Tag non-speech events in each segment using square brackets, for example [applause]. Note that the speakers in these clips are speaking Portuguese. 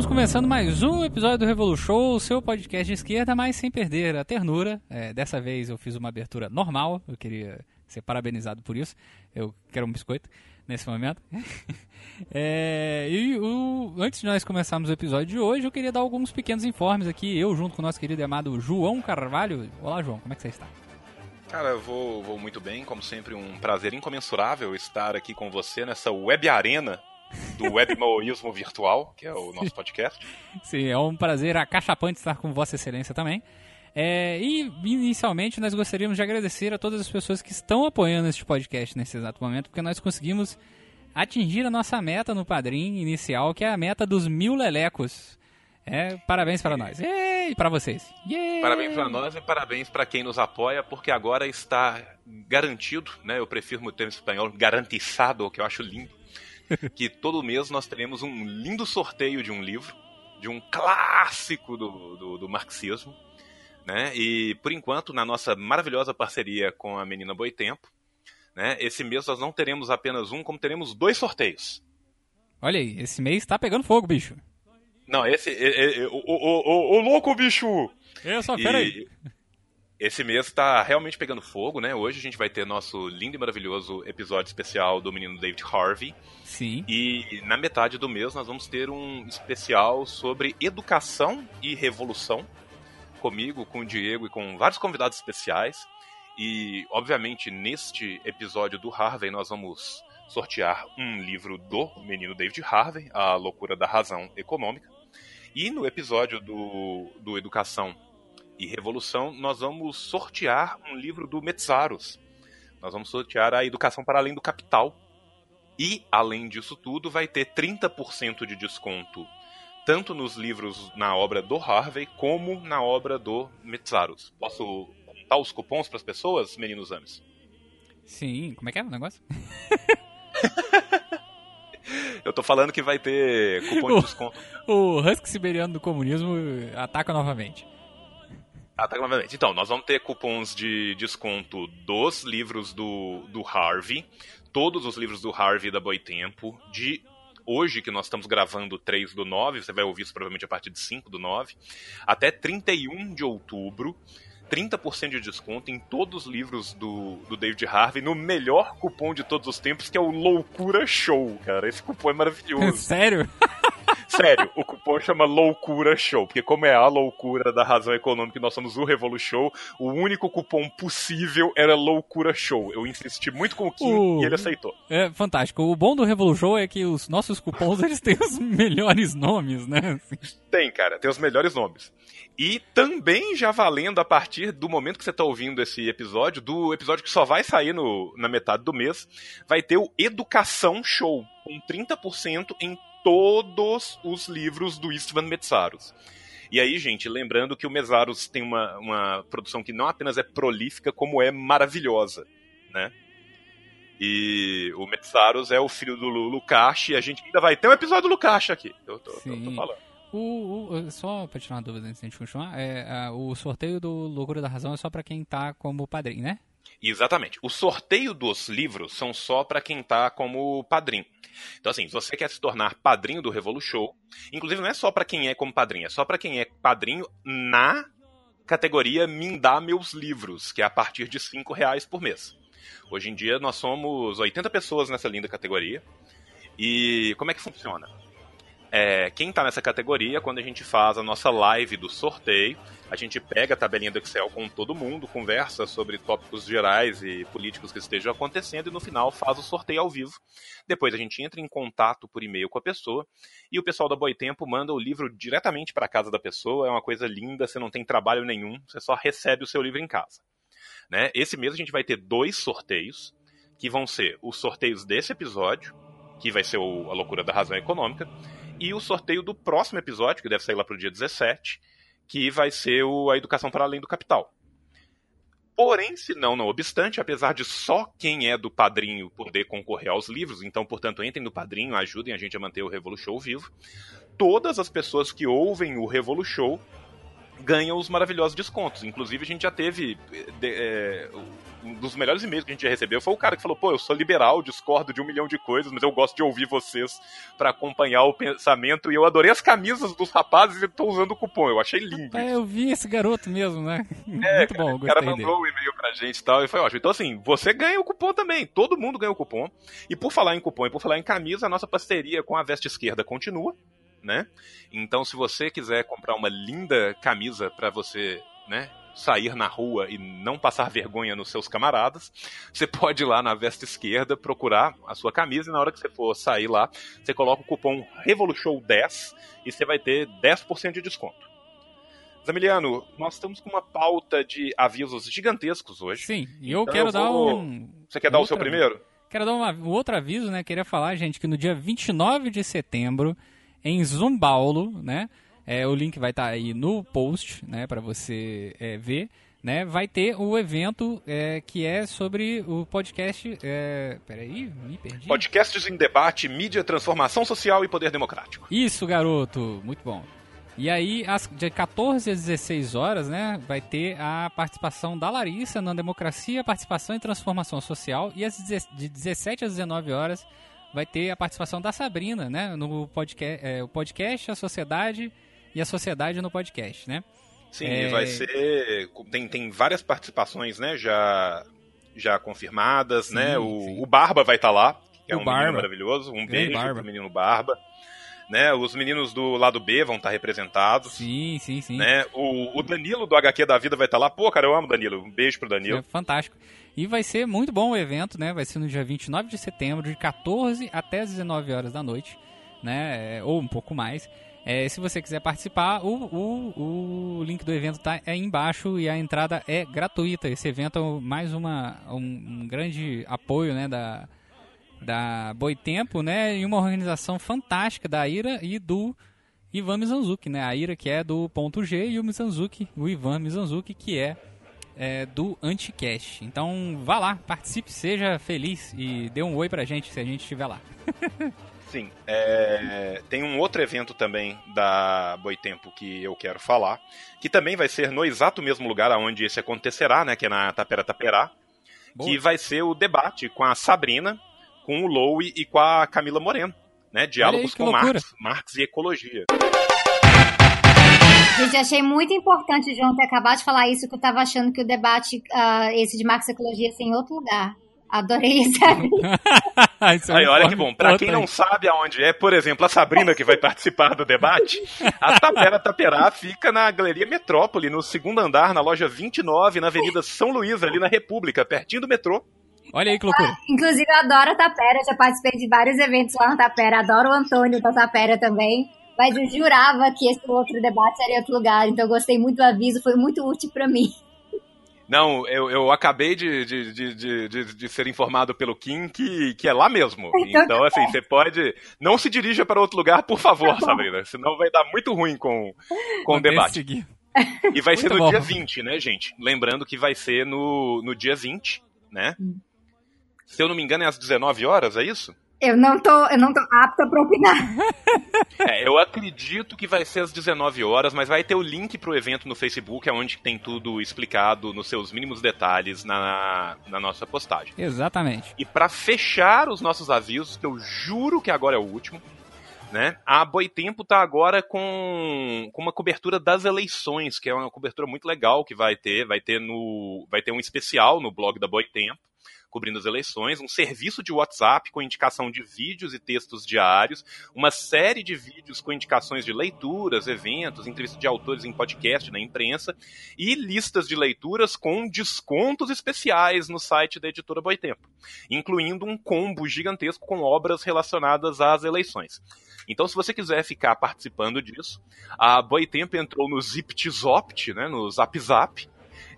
estamos começando mais um episódio do Revolu Show, o seu podcast de esquerda, mas sem perder a ternura. É, dessa vez eu fiz uma abertura normal, eu queria ser parabenizado por isso. Eu quero um biscoito nesse momento. [laughs] é, e o, antes de nós começarmos o episódio de hoje, eu queria dar alguns pequenos informes aqui, eu junto com o nosso querido e amado João Carvalho. Olá, João, como é que você está? Cara, eu vou, vou muito bem, como sempre, um prazer incomensurável estar aqui com você nessa web arena do webmaoísmo virtual, que é o nosso podcast. Sim, é um prazer acachapante estar com Vossa Excelência também. É, e inicialmente nós gostaríamos de agradecer a todas as pessoas que estão apoiando este podcast nesse exato momento, porque nós conseguimos atingir a nossa meta no padrinho inicial, que é a meta dos mil lelecos. É, parabéns para nós. E para vocês. Yay! Parabéns para nós e parabéns para quem nos apoia, porque agora está garantido, né? Eu prefiro o termo espanhol, garantizado, que eu acho lindo [laughs] que todo mês nós teremos um lindo sorteio de um livro, de um clássico do, do, do marxismo. Né? E por enquanto, na nossa maravilhosa parceria com a Menina Boitempo, né? esse mês nós não teremos apenas um, como teremos dois sorteios. Olha aí, esse mês tá pegando fogo, bicho. Não, esse. É, é, é, o, o, o, o, louco, bicho! É, só, peraí. Esse mês está realmente pegando fogo, né? Hoje a gente vai ter nosso lindo e maravilhoso episódio especial do menino David Harvey. Sim. E na metade do mês nós vamos ter um especial sobre educação e revolução. Comigo, com o Diego e com vários convidados especiais. E, obviamente, neste episódio do Harvey nós vamos sortear um livro do menino David Harvey, A Loucura da Razão Econômica. E no episódio do, do Educação e Revolução, nós vamos sortear um livro do Metzaros. Nós vamos sortear a Educação para Além do Capital. E, além disso tudo, vai ter 30% de desconto tanto nos livros na obra do Harvey como na obra do Metzaros. Posso contar os cupons para as pessoas, meninos ames? Sim, como é que é o negócio? [laughs] Eu tô falando que vai ter cupom de [laughs] desconto. O, o Husky Siberiano do Comunismo ataca novamente. Ataca tá novamente. Então, nós vamos ter cupons de desconto dos livros do, do Harvey, todos os livros do Harvey da Boitempo, de hoje que nós estamos gravando 3 do 9, você vai ouvir isso provavelmente a partir de 5 do 9, até 31 de outubro. 30% de desconto em todos os livros do, do David Harvey, no melhor cupom de todos os tempos, que é o Loucura Show, cara. Esse cupom é maravilhoso. [laughs] Sério? Sério, o cupom chama Loucura Show, porque como é a loucura da razão econômica e nós somos o Revolu Show, o único cupom possível era Loucura Show. Eu insisti muito com o Kim o... e ele aceitou. É fantástico. O bom do Revolu Show é que os nossos cupons [laughs] eles têm os melhores nomes, né? Tem, cara, tem os melhores nomes. E também já valendo a partir do momento que você está ouvindo esse episódio, do episódio que só vai sair no, na metade do mês, vai ter o Educação Show, com 30% em todos os livros do Istvan Metsaros. E aí, gente, lembrando que o Mesaros tem uma, uma produção que não apenas é prolífica, como é maravilhosa, né? E o Metsaros é o filho do Lukács, e a gente ainda vai ter um episódio do Lukács aqui. Eu tô, tô, tô falando. O, o, só pra tirar uma dúvida antes de a gente continuar, é, o sorteio do Loucura da Razão é só para quem tá como padrinho, né? Exatamente. O sorteio dos livros são só para quem tá como padrinho. Então, assim, você quer se tornar padrinho do Revolu Show, inclusive não é só para quem é como padrinho, é só para quem é padrinho na categoria Me Dá Meus Livros, que é a partir de 5 reais por mês. Hoje em dia nós somos 80 pessoas nessa linda categoria. E como é que funciona? É, quem está nessa categoria, quando a gente faz a nossa live do sorteio, a gente pega a tabelinha do Excel com todo mundo, conversa sobre tópicos gerais e políticos que estejam acontecendo e no final faz o sorteio ao vivo. Depois a gente entra em contato por e-mail com a pessoa e o pessoal da Boitempo manda o livro diretamente para casa da pessoa. É uma coisa linda, você não tem trabalho nenhum, você só recebe o seu livro em casa. Né? Esse mês a gente vai ter dois sorteios, que vão ser os sorteios desse episódio, que vai ser o, a loucura da razão econômica, e o sorteio do próximo episódio, que deve sair lá para o dia 17, que vai ser o A Educação para Além do Capital. Porém, se não, não obstante, apesar de só quem é do padrinho poder concorrer aos livros, então, portanto, entrem no padrinho, ajudem a gente a manter o Revolu Show vivo, todas as pessoas que ouvem o Revolu Show ganha os maravilhosos descontos. Inclusive, a gente já teve. De, é, um dos melhores e-mails que a gente já recebeu foi o cara que falou: pô, eu sou liberal, discordo de um milhão de coisas, mas eu gosto de ouvir vocês para acompanhar o pensamento. E eu adorei as camisas dos rapazes e tô usando o cupom. Eu achei lindo. É, eu vi esse garoto mesmo, né? É, [laughs] Muito bom, O cara mandou o um e-mail pra gente e tal, e foi ótimo. Então, assim, você ganha o cupom também. Todo mundo ganha o cupom. E por falar em cupom e por falar em camisa, a nossa parceria com a Veste Esquerda continua né? Então, se você quiser comprar uma linda camisa para você, né, sair na rua e não passar vergonha nos seus camaradas, você pode ir lá na vesta esquerda procurar a sua camisa e na hora que você for sair lá, você coloca o cupom REVOLUSHOW10 e você vai ter 10% de desconto. Zamiliano, nós estamos com uma pauta de avisos gigantescos hoje. Sim, e eu então quero eu dar um. Você quer dar o seu primeiro? Quero dar um outro aviso, né? Queria falar, gente, que no dia 29 de setembro em Zumbaulo, né? É, o link vai estar tá aí no post, né, para você é, ver. Né, vai ter o evento é, que é sobre o podcast. É, peraí, me perdi. Podcasts em debate, mídia, transformação social e poder democrático. Isso, garoto, muito bom. E aí, às, de 14 às 16 horas, né, vai ter a participação da Larissa na Democracia, Participação e Transformação Social. E às de 17 às 19 horas vai ter a participação da Sabrina, né? No podcast, é, o podcast, a sociedade e a sociedade no podcast, né? Sim, é... vai ser. Tem, tem várias participações, né? Já, já confirmadas, sim, né? O, o, Barba vai estar tá lá, que é o um Barba. menino maravilhoso. Um beijo Barba. pro menino Barba. Né, os meninos do lado B vão estar tá representados. Sim, sim, sim. Né, o, o Danilo do HQ da Vida vai estar tá lá. Pô, cara, eu amo Danilo. Um beijo pro Danilo. É fantástico. E vai ser muito bom o evento, né? Vai ser no dia 29 de setembro, de 14 até 19 horas da noite, né? É, ou um pouco mais. É, se você quiser participar, o, o, o link do evento está aí embaixo e a entrada é gratuita. Esse evento é mais uma, um, um grande apoio né, da, da Boitempo, né? E uma organização fantástica da Ira e do Ivan Mizanzuki, né? A Ira que é do Ponto G e o Mizanzuki, o Ivan Mizanzuki, que é é, do Anticast. Então vá lá, participe, seja feliz e dê um oi pra gente se a gente estiver lá. [laughs] Sim, é, tem um outro evento também da Boitempo que eu quero falar, que também vai ser no exato mesmo lugar onde esse acontecerá, né, que é na Tapera Taperá, Boa. que vai ser o debate com a Sabrina, com o Lowe e com a Camila Moreno, né, diálogos aí, com Marx, Marx e ecologia. Gente, achei muito importante o João ter acabado de falar isso, que eu estava achando que o debate, uh, esse de Marx e Ecologia, ia ser em outro lugar. Adorei isso. [laughs] isso é Aí, olha que bom. Para quem não sabe aonde é, por exemplo, a Sabrina que vai participar do debate, a Tapera Taperá fica na Galeria Metrópole, no segundo andar, na loja 29, na Avenida São Luís, ali na República, pertinho do metrô. Olha aí que loucura. inclusive, eu adoro a Tapera, já participei de vários eventos lá na Tapera, adoro o Antônio da Tapera também mas eu jurava que esse outro debate seria em outro lugar, então eu gostei muito do aviso, foi muito útil para mim. Não, eu, eu acabei de, de, de, de, de ser informado pelo Kim que, que é lá mesmo. [laughs] Então, então assim, você pode. Não se dirija para outro lugar, por favor, tá Sabrina. Senão vai dar muito ruim com, com o debate. Seguir. [laughs] E vai ser no bom. dia 20, né, gente? Lembrando que vai ser no, no dia 20, né? Hum. Se eu não me engano, é às 19 horas, é isso? Eu não tô, eu não tô apta para opinar. É, eu acredito que vai ser às 19 horas, mas vai ter o link pro evento no Facebook, é onde tem tudo explicado nos seus mínimos detalhes na, na nossa postagem. Exatamente. E para fechar os nossos avisos, que eu juro que agora é o último, né? A Boitempo tá agora com, com uma cobertura das eleições, que é uma cobertura muito legal que vai ter, vai ter no vai ter um especial no blog da Boitempo cobrindo as eleições, um serviço de WhatsApp com indicação de vídeos e textos diários, uma série de vídeos com indicações de leituras, eventos, entrevistas de autores em podcast, na imprensa, e listas de leituras com descontos especiais no site da editora Boitempo, incluindo um combo gigantesco com obras relacionadas às eleições. Então, se você quiser ficar participando disso, a Boitempo entrou no ZipTzopt, né, no Zap Zap,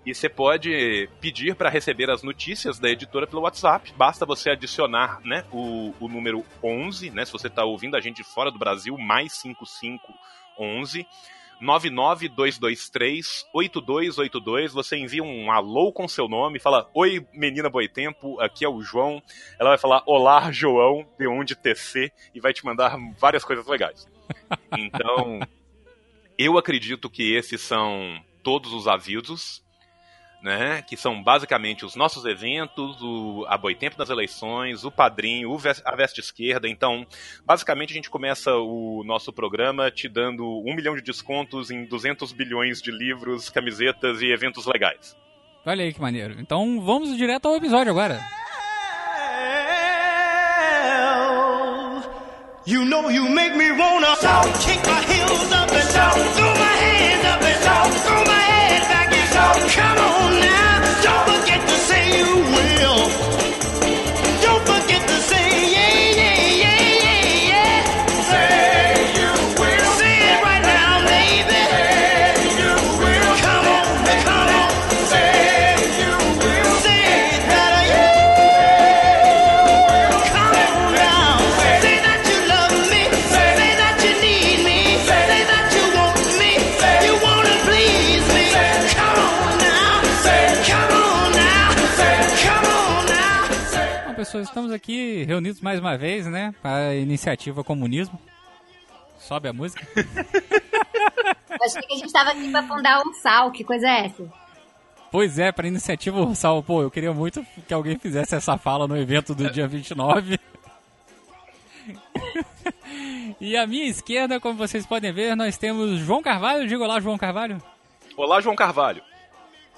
e você pode pedir para receber as notícias da editora pelo WhatsApp. Basta você adicionar né, o, o número 11, né, se você está ouvindo a gente fora do Brasil, mais 5511. 99223-8282. Você envia um alô com seu nome, fala: Oi, menina Boitempo, aqui é o João. Ela vai falar: Olá, João, de onde TC, e vai te mandar várias coisas legais. [laughs] Então, Eu acredito que esses são todos os avisos, né? Que são basicamente os nossos eventos, o a Boitempo das eleições, o padrinho, o a veste esquerda. Então, basicamente a gente começa o nosso programa te dando um milhão de descontos em 200 bilhões de livros, camisetas e eventos legais. Olha aí que maneiro. Então vamos direto ao episódio agora. You know you make me wanna kick my heels up pessoas, estamos aqui reunidos mais uma vez, né? Para a iniciativa Comunismo. Sobe a música. [laughs] Achei que a gente estava aqui para fundar o Ursal, que coisa é essa? Pois é, para a iniciativa Ursal, pô, eu queria muito que alguém fizesse essa fala no evento do dia 29. [laughs] e à minha esquerda, como vocês podem ver, nós temos João Carvalho. Diga olá, João Carvalho. Olá, João Carvalho.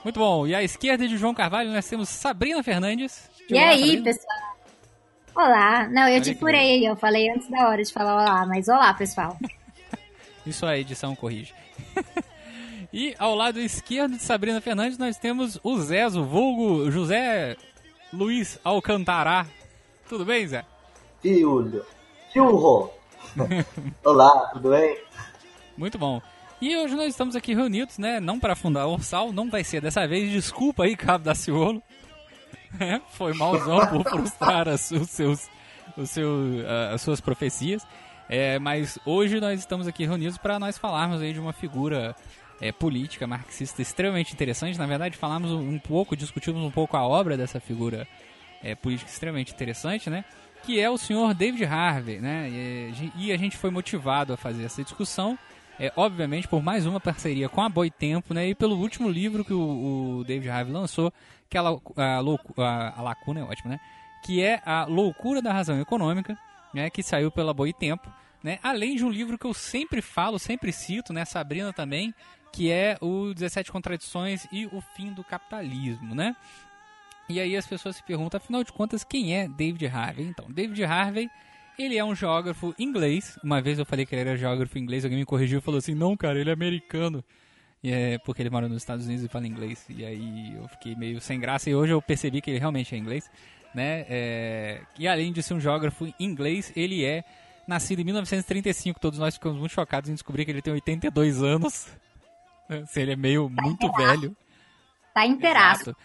Muito bom. E à esquerda de João Carvalho nós temos Sabrina Fernandes. E aí, pessoal? Olá. Não, eu te furei, eu falei antes da hora de falar olá, mas olá, pessoal. [laughs] Isso a edição corrige. [laughs] e ao lado esquerdo de Sabrina Fernandes nós temos o Zezo, vulgo José Luiz Alcantará. Tudo bem, Zé? Fiulho. Fiulho. [laughs] Olá, tudo bem? Muito bom. E hoje nós estamos aqui reunidos, né? Não para fundar o Ursal, não vai ser dessa vez. Desculpa aí, Cabo da Ciolo. É, foi malzão por [laughs] frustrar as, os seus, os seu, as suas profecias. É, mas hoje nós estamos aqui reunidos para nós falarmos aí de uma figura é, política marxista extremamente interessante. Na verdade, falamos um pouco, discutimos um pouco a obra dessa figura é, política extremamente interessante, né? Que é o senhor David Harvey, né? E, e a gente foi motivado a fazer essa discussão, é, obviamente, por mais uma parceria com a Boitempo, né? E pelo último livro que o, o David Harvey lançou, que é a, a, a, a lacuna é ótima, né? Que é a loucura da razão econômica, né? Que saiu pela Boitempo, né? Além de um livro que eu sempre falo, sempre cito, né? Sabrina também, que é o 17 Contradições e o Fim do Capitalismo, né? E aí as pessoas se perguntam, afinal de contas, quem é David Harvey? Então, David Harvey, ele é um geógrafo inglês. Uma vez eu falei que ele era geógrafo inglês, alguém me corrigiu e falou assim, não, cara, ele é americano. E é porque ele mora nos Estados Unidos e fala inglês. E aí eu fiquei meio sem graça e hoje eu percebi que ele realmente é inglês. Né? É... E além de ser um geógrafo inglês, ele é nascido em 1935. Todos nós ficamos muito chocados em descobrir que ele tem 82 anos. [laughs] Se ele é meio tá muito inteiraço. velho. Tá inteiraço.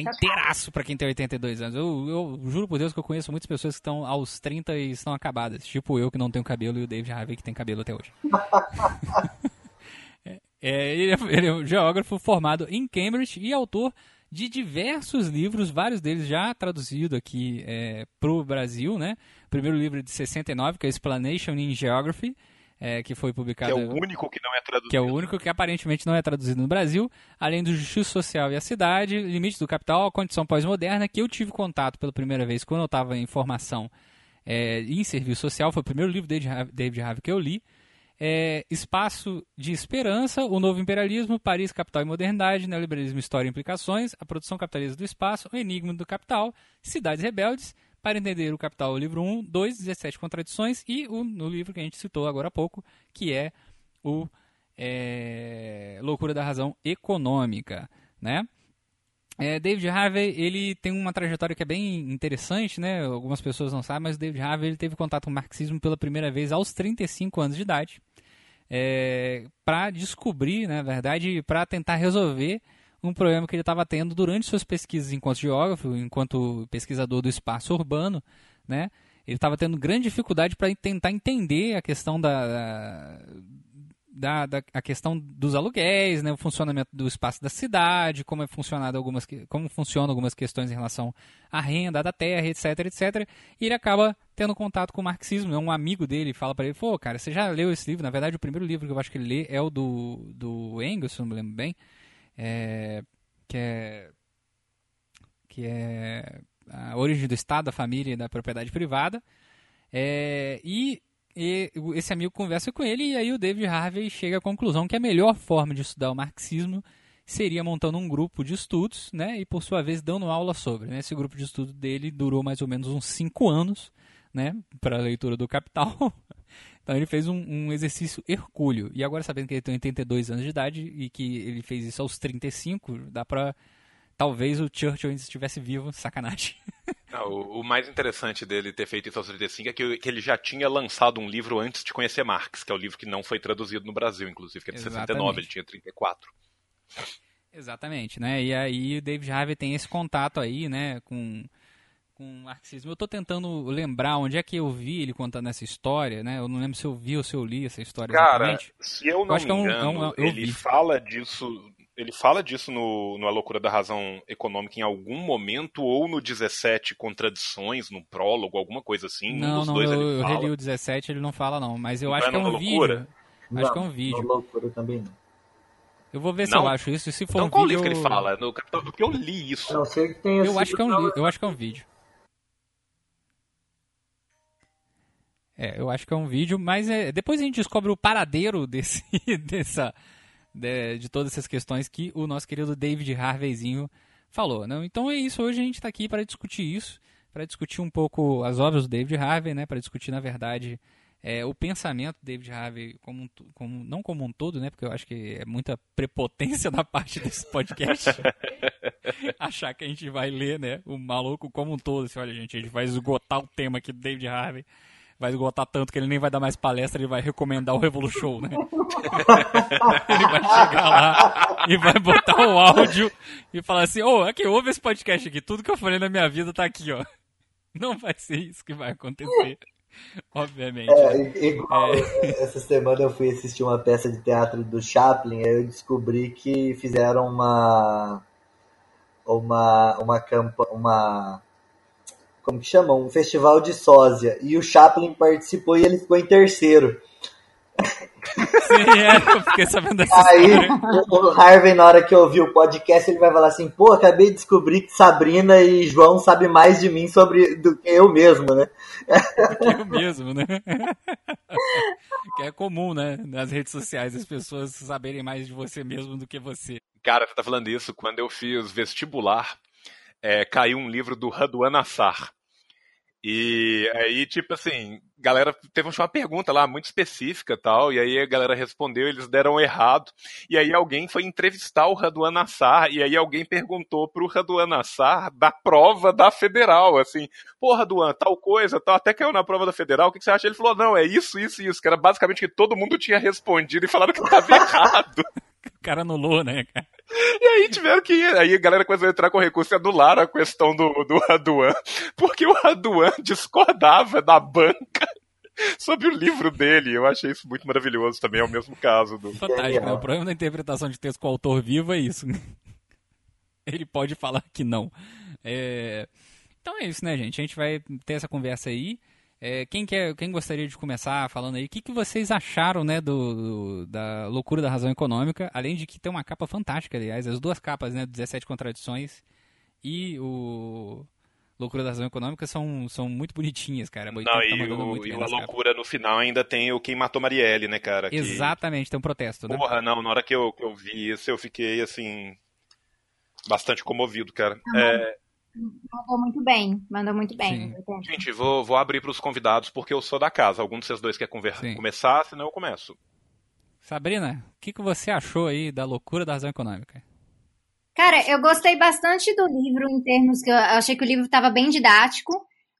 Exato. Tá inteiraço pra quem tem 82 anos. Eu, eu, juro por Deus que eu conheço muitas pessoas que estão aos 30 e estão acabadas. Tipo eu que não tenho cabelo e o David Harvey que tem cabelo até hoje. [laughs] É, ele, é, ele, é, um geógrafo formado em Cambridge e autor de diversos livros, vários deles já traduzidos aqui é, para o Brasil. Né? O primeiro livro é de 69, que é Explanation in Geography, é, que foi publicado. Que é o único que não é traduzido. Que é o único que aparentemente não é traduzido no Brasil, além do Justiça Social e a Cidade, Limites do Capital, a Condição Pós-Moderna, que eu tive contato pela primeira vez quando eu estava em formação é, em serviço social. Foi o primeiro livro de David Harvey que eu li é, Espaço de Esperança, O Novo Imperialismo, Paris, Capital e Modernidade, Neoliberalismo, História e Implicações, A Produção Capitalista do Espaço, O Enigma do Capital, Cidades Rebeldes, Para Entender o Capital, livro 1, 2, 17 Contradições e o no livro que a gente citou agora há pouco, que é o é, Loucura da Razão Econômica, né? É, David Harvey, ele tem uma trajetória que é bem interessante, né? Algumas pessoas não sabem, mas o David Harvey ele teve contato com o marxismo pela primeira vez aos 35 anos de idade, é, para descobrir, na verdade, para tentar resolver um problema que ele estava tendo durante suas pesquisas enquanto geógrafo, enquanto pesquisador do espaço urbano, né? Ele estava tendo grande dificuldade para tentar entender a questão da, da, da a questão dos aluguéis, né, o funcionamento do espaço da cidade, como é funcionado algumas como funcionam algumas questões em relação à renda da terra, etc, etc. E ele acaba tendo contato com o marxismo. Né? Um amigo dele fala para ele, pô, cara, você já leu esse livro? Na verdade, o primeiro livro que eu acho que ele lê é o do, do Engels, se não me lembro bem, é, que é que é a origem do Estado, da família e da propriedade privada. É, e e esse amigo conversa com ele e aí o David Harvey chega à conclusão que a melhor forma de estudar o marxismo seria montando um grupo de estudos, né, e por sua vez dando aula sobre. Né? Esse grupo de estudo dele durou mais ou menos uns cinco anos, né, para a leitura do Capital. [laughs] então ele fez um, um, exercício hercúleo. E agora sabendo que ele tem 82 anos de idade e que ele fez isso aos 35, dá para talvez o Churchill ainda estivesse vivo, sacanagem. Não, [laughs] o, o, mais interessante dele ter feito isso aos 35 é que, que, ele já tinha lançado um livro antes de conhecer Marx, que é o livro que não foi traduzido no Brasil, inclusive, que é de Exatamente. 69, ele tinha 34. Exatamente, né? E aí o David Harvey tem esse contato aí, né, com com o marxismo. Eu estou tentando lembrar onde é que eu vi ele contando essa história, né? Eu não lembro se eu vi ou se eu li essa história Cara, exatamente. se eu não eu me engano, é um, é um, ele vi. fala disso ele fala disso no, no A Loucura da Razão Econômica em algum momento, ou no 17 Contradições, no prólogo, alguma coisa assim. Não, um não, dois eu, ele eu reli o 17, ele não fala não, mas eu não acho é que é um loucura? vídeo. Não, acho que é um vídeo. No loucura também não. Eu vou ver se eu acho isso, se for então, um qual vídeo... livro que ele fala? No, porque eu li isso. Não, sei que tem eu, acho que é um, eu acho que é um vídeo. É, eu acho que é um vídeo, mas é, depois a gente descobre o paradeiro [laughs] desse, dessa, de, de todas essas questões que o nosso querido David Harveyzinho falou. Né? Então é isso, hoje a gente está aqui para discutir isso, para discutir um pouco as obras do David Harvey, né? para discutir, na verdade, é, o pensamento do David Harvey, como, como, não como um todo, né? porque eu acho que é muita prepotência [laughs] da parte desse podcast, [laughs] achar que a gente vai ler né? o maluco como um todo. Assim, olha, gente, a gente vai esgotar o tema aqui do David Harvey vai esgotar tanto que ele nem vai dar mais palestra, ele vai recomendar o Revolution, né? [laughs] ele vai chegar lá e vai botar o áudio e falar assim, ô, oh, aqui, ouve esse podcast aqui, tudo que eu falei na minha vida tá aqui, ó. Não vai ser isso que vai acontecer. Obviamente. É, igual, é. Essa semana eu fui assistir uma peça de teatro do Chaplin, aí eu descobri que fizeram uma uma uma campa, uma como que chama? Um festival de sósia. E o Chaplin participou e ele ficou em terceiro. Sim, é, eu fiquei sabendo dessa Aí o, Harvey, na hora que ouviu o podcast, ele vai falar assim, pô, acabei de descobrir que Sabrina e João sabem mais de mim sobre do que eu mesmo, né? Do que eu mesmo, né? que é comum, né? Nas redes sociais, as pessoas saberem mais de você mesmo do que você. Cara, você tá falando isso quando eu fiz vestibular é, caiu um livro do Raduan Assar. E aí, tipo assim, galera teve uma pergunta lá muito específica tal, e aí a galera respondeu, eles deram errado, e aí alguém foi entrevistar o Raduan Assar, e aí alguém perguntou pro Raduan Assar da prova da federal, assim, pô, Raduan, tal coisa, tal, até caiu na prova da federal, o que, que você acha? Ele falou, não, é isso, isso e isso, que era basicamente que todo mundo tinha respondido e falaram que estava [laughs] errado. O [laughs] cara anulou, né, cara? E aí tiveram que ir. Aí a galera começou a entrar com recurso e anular a questão do, do Raduan, porque o Raduan discordava da banca sobre o livro dele. Eu achei isso muito maravilhoso também, é o mesmo caso do. Fantástico, né? O problema da interpretação de texto com o autor vivo é isso. [laughs] Ele pode falar que não. É... Então é isso, né, gente? A gente vai ter essa conversa aí. É, quem, quer, quem gostaria de começar falando aí? O que, que vocês acharam né, do, do, da loucura da razão econômica? Além de que tem uma capa fantástica, aliás, as duas capas, né, 17 contradições e o Loucura da Razão Econômica são, são muito bonitinhas, cara. Não, tá e, o, e a loucura capas. no final ainda tem o Quem Matou Marielle, né, cara? Que... Exatamente, tem um protesto, né? Porra, não, na hora que eu, que eu vi isso, eu fiquei, assim, bastante comovido, cara. É, Mandou muito bem, mandou muito bem. Gente, vou, vou abrir para os convidados porque eu sou da casa. Algum de vocês dois quer conversa, começar, senão eu começo. Sabrina, o que, que você achou aí da loucura da razão econômica? Cara, eu gostei bastante do livro em termos que eu achei que o livro estava bem didático.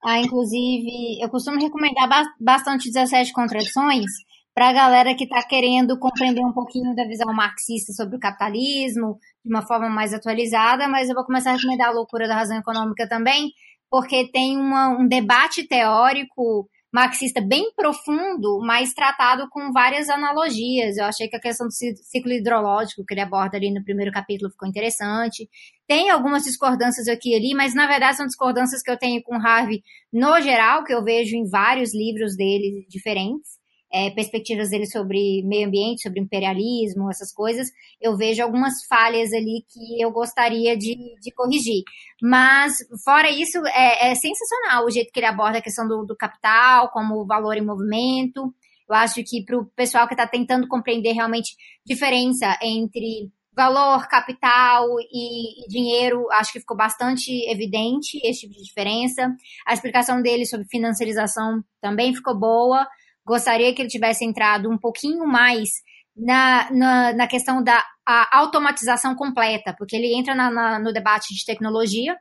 Ah, inclusive, eu costumo recomendar bastante 17 contradições para a galera que está querendo compreender um pouquinho da visão marxista sobre o capitalismo, de uma forma mais atualizada, mas eu vou começar a recomendar a Loucura da Razão Econômica também, porque tem uma, um debate teórico marxista bem profundo, mas tratado com várias analogias. Eu achei que a questão do ciclo hidrológico que ele aborda ali no primeiro capítulo ficou interessante. Tem algumas discordâncias aqui e ali, mas na verdade são discordâncias que eu tenho com Harvey no geral, que eu vejo em vários livros dele diferentes é, perspectivas dele sobre meio ambiente, sobre imperialismo, essas coisas, eu vejo algumas falhas ali que eu gostaria de, de corrigir. Mas, fora isso, é, é, sensacional o jeito que ele aborda a questão do, do capital, como valor em movimento. Eu acho que para o pessoal que está tentando compreender realmente diferença entre valor, capital e, e, dinheiro, acho que ficou bastante evidente esse tipo de diferença. A explicação dele sobre financiarização também ficou boa. Gostaria que ele tivesse entrado um pouquinho mais na, na, na questão da automatização completa, porque ele entra na, na, no debate de tecnologia,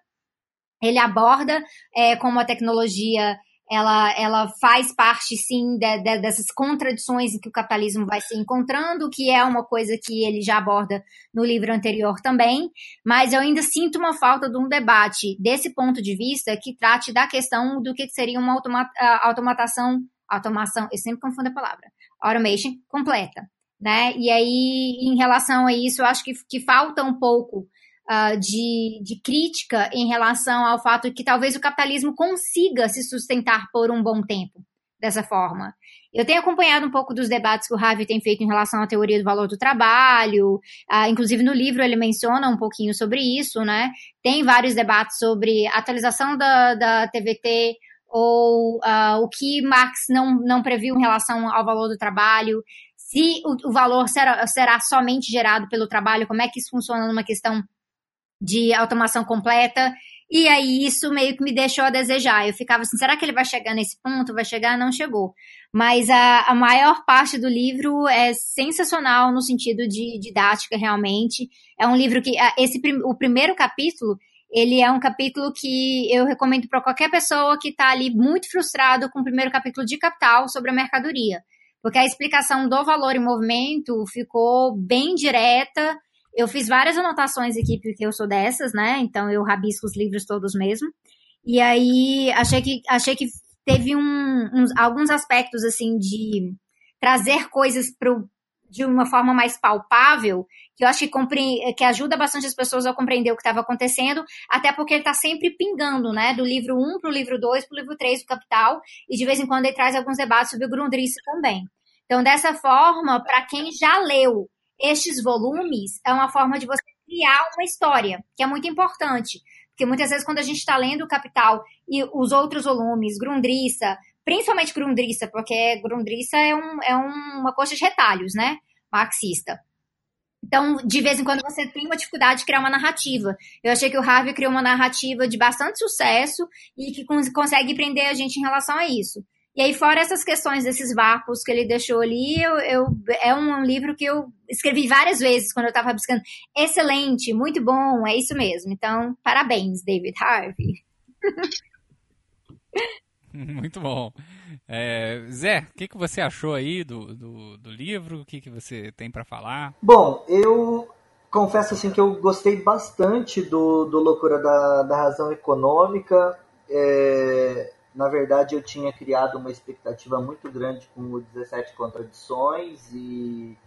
ele aborda é, como a tecnologia ela, ela faz parte, sim, de, de, dessas contradições em que o capitalismo vai se encontrando, que é uma coisa que ele já aborda no livro anterior também, mas eu ainda sinto uma falta de um debate desse ponto de vista que trate da questão do que seria uma automa automatação automação, eu sempre confundo a palavra, automation completa, né? E aí, em relação a isso, eu acho que, que falta um pouco uh, de, de crítica em relação ao fato de que talvez o capitalismo consiga se sustentar por um bom tempo dessa forma. Eu tenho acompanhado um pouco dos debates que o Harvey tem feito em relação à teoria do valor do trabalho, uh, inclusive no livro ele menciona um pouquinho sobre isso, né? Tem vários debates sobre atualização da, da TVT, ou uh, o que Marx não, não previu em relação ao valor do trabalho, se o, o, valor será, será somente gerado pelo trabalho, como é que isso funciona numa questão de automação completa. E aí isso meio que me deixou a desejar. Eu ficava assim, será que ele vai chegar nesse ponto? Vai chegar? Não chegou. Mas a, a maior parte do livro é sensacional no sentido de didática, realmente. É um livro que, esse, o primeiro capítulo, ele é um capítulo que eu recomendo para qualquer pessoa que está ali muito frustrado com o primeiro capítulo de Capital sobre a mercadoria. Porque a explicação do valor em movimento ficou bem direta. Eu fiz várias anotações aqui, porque eu sou dessas, né? Então eu rabisco os livros todos mesmo. E aí achei que, achei que teve um, uns, alguns aspectos, assim, de trazer coisas pro, de uma forma mais palpável, que eu acho que, que ajuda bastante as pessoas a compreender o que estava acontecendo, até porque ele está sempre pingando, né, do livro 1 para o livro 2 para o livro 3 do Capital, e de vez em quando ele traz alguns debates sobre o Grundrisse também. Então, dessa forma, para quem já leu estes volumes, é uma forma de você criar uma história, que é muito importante. Porque muitas vezes, quando a gente está lendo o Capital e os outros volumes, Grundrissa, principalmente Grundrissa, porque Grundrissa é, um, é uma coxa de retalhos, né? Marxista. Então, de vez em quando você tem uma dificuldade de criar uma narrativa. Eu achei que o Harvey criou uma narrativa de bastante sucesso e que consegue prender a gente em relação a isso. E aí, fora essas questões desses vácuos que ele deixou ali, eu, eu é um livro que eu escrevi várias vezes quando eu estava buscando. Excelente, muito bom, é isso mesmo. Então, parabéns, David Harvey. [laughs] [laughs] Muito bom. É, Zé, o que, que você achou aí do, do, do livro? O que, que você tem para falar? Bom, eu confesso assim que eu gostei bastante do, do Loucura da, da Razão Econômica. É, na verdade, eu tinha criado uma expectativa muito grande com o 17 Contradições e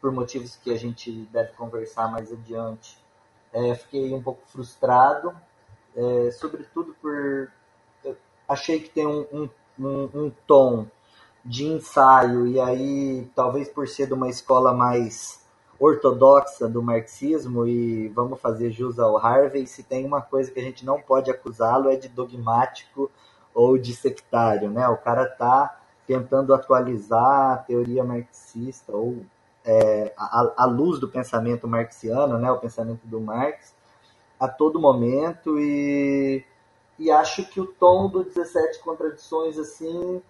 por motivos que a gente deve conversar mais adiante, é, fiquei um pouco frustrado, é, sobretudo por achei que tem um, um, um, um tom de ensaio, e aí, talvez por ser de uma escola mais ortodoxa do marxismo, e vamos fazer jus ao Harvey, se tem uma coisa que a gente não pode acusá-lo é de dogmático ou de sectário, né? O cara tá tentando atualizar a teoria marxista ou é, a, a, luz do pensamento marxiano, né? O pensamento do Marx a todo momento e e acho que o tom do 17 Contradições assim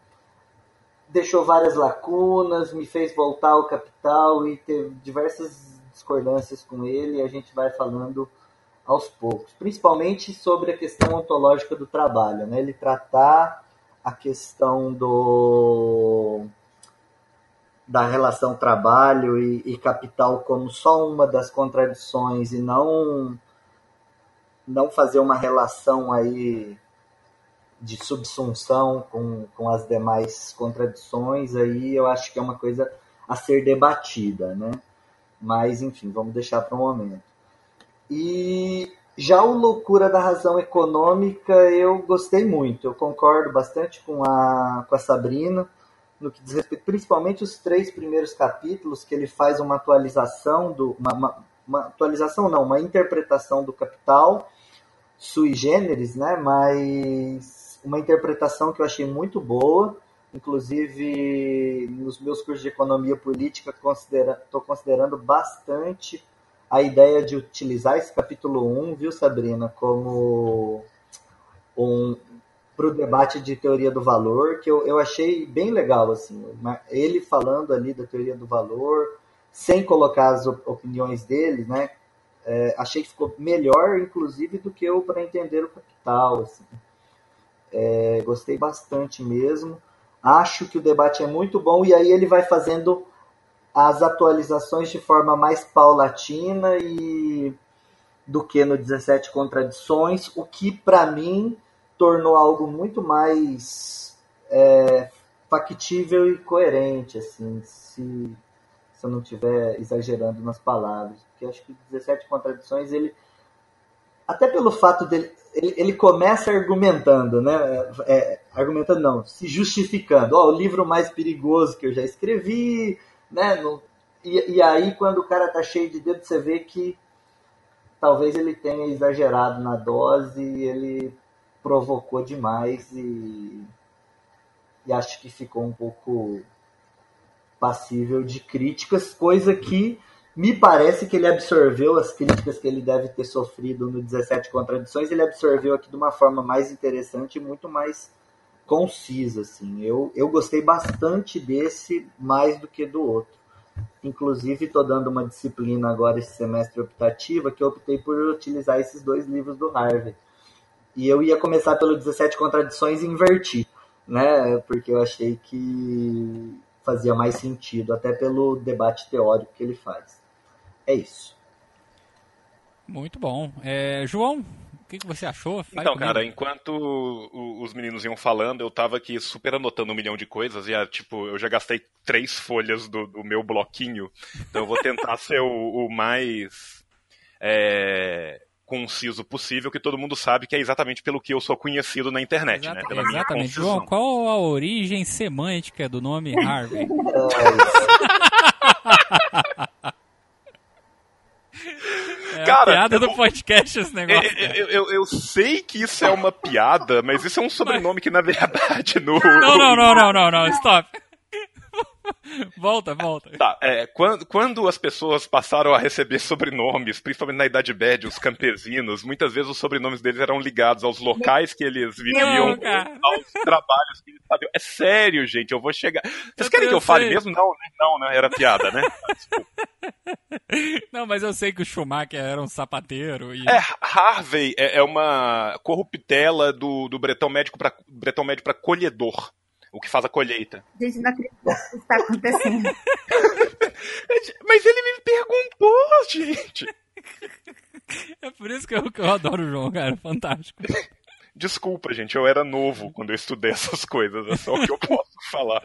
deixou várias lacunas, me fez voltar ao capital e teve diversas discordâncias com ele e a gente vai falando aos poucos, principalmente sobre a questão ontológica do trabalho, né? Ele tratar a questão do da relação trabalho e, e capital como só uma das contradições e não não fazer uma relação aí de subsunção com, com as demais contradições, aí eu acho que é uma coisa a ser debatida, né? Mas, enfim, vamos deixar para um momento. E já o Loucura da Razão Econômica eu gostei muito. Eu concordo bastante com a, com a Sabrina no que diz respeito, principalmente os três primeiros capítulos, que ele faz uma atualização do. Uma, uma, uma atualização não, uma interpretação do capital sui generis, né? Mas uma interpretação que eu achei muito boa. Inclusive, nos meus cursos de economia política, estou considera considerando bastante a ideia de utilizar esse capítulo 1, viu, Sabrina, como um para o debate de teoria do valor, que eu, eu achei bem legal, assim, ele falando ali da teoria do valor, sem colocar as opiniões dele, né, é, achei que ficou melhor, inclusive, do que eu para entender o capital, assim. É, gostei bastante mesmo, acho que o debate é muito bom, e aí ele vai fazendo as atualizações de forma mais paulatina e do que no 17 Contradições, o que para mim tornou algo muito mais é, factível e coerente, assim, se, se eu não estiver exagerando nas palavras. Porque acho que 17 Contradições, ele, até pelo fato dele, ele, ele começa argumentando, né? É, argumentando não, se justificando. Ó, oh, o livro mais perigoso que eu já escrevi, né? No, e, e, aí, quando o cara tá cheio de dedo, você vê que talvez ele tenha exagerado na dose e ele provocou demais e, e acho que ficou um pouco passível de críticas, coisa que me parece que ele absorveu as críticas que ele deve ter sofrido no 17 Contradições, ele absorveu aqui de uma forma mais interessante e muito mais concisa, assim. Eu, eu gostei bastante desse mais do que do outro. Inclusive, estou dando uma disciplina agora esse semestre optativa que eu optei por utilizar esses dois livros do Harvey. E eu ia começar pelo 17 Contradições e invertir, né? Porque eu achei que fazia mais sentido, até pelo debate teórico que ele faz. É isso. Muito bom. É, João, que, que você achou? Fale então, comigo. cara, enquanto os meninos iam falando, eu tava aqui super anotando um milhão de coisas e, tipo, eu já gastei três folhas do, do meu bloquinho. Então eu vou tentar [laughs] ser o, o mais é, conciso possível, que todo mundo sabe que é exatamente pelo que eu sou conhecido na internet, Exata, né? Pela exatamente. João, qual a origem semântica do nome [laughs] Harvey? É Cara, piada do podcast esse negócio. Eu, eu, eu, sei que isso é uma piada, mas isso é um sobrenome que, na verdade, no. Não, não, não, não, não, não, stop. [laughs] volta, volta. Tá, é, quando, quando as pessoas passaram a receber sobrenomes, principalmente na Idade Média, os campesinos, muitas vezes os sobrenomes deles eram ligados aos locais que eles viviam, não, aos trabalhos que eles faziam. É sério, gente, eu vou chegar. Vocês querem que eu fale mesmo? Não, né? Não, né? Era piada, né? Desculpa. Não, mas eu sei que o Schumacher era um sapateiro. E... É, Harvey é, é uma corruptela do, do bretão médico para colhedor o que faz a colheita. Gente, não acredito que isso está acontecendo. [laughs] Mas ele me perguntou, gente. É por isso que eu, que eu adoro o João, cara. Fantástico. Desculpa, gente, eu era novo quando eu estudei essas coisas, é só o que eu posso falar.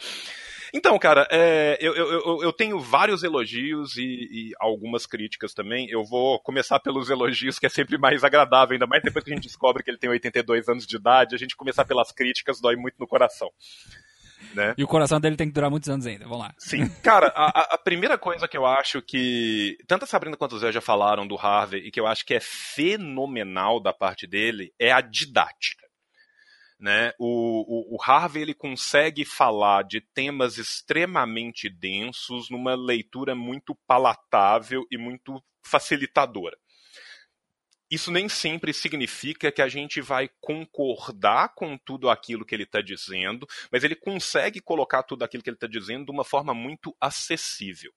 Então, cara, é, eu, eu, eu, tenho vários elogios e, e, algumas críticas também. Eu vou começar pelos elogios, que é sempre mais agradável, ainda mais depois que a gente descobre que ele tem 82 anos de idade. A gente começar pelas críticas dói muito no coração. Né? E o coração dele tem que durar muitos anos ainda, vamos lá. Sim, cara, a, a, primeira coisa que eu acho que tanto a Sabrina quanto o Zé já falaram do Harvey e que eu acho que é fenomenal da parte dele é a didática. Né? O, o, o, Harvey ele consegue falar de temas extremamente densos numa leitura muito palatável e muito facilitadora isso nem sempre significa que a gente vai concordar com tudo aquilo que ele está dizendo, mas ele consegue colocar tudo aquilo que ele está dizendo de uma forma muito acessível.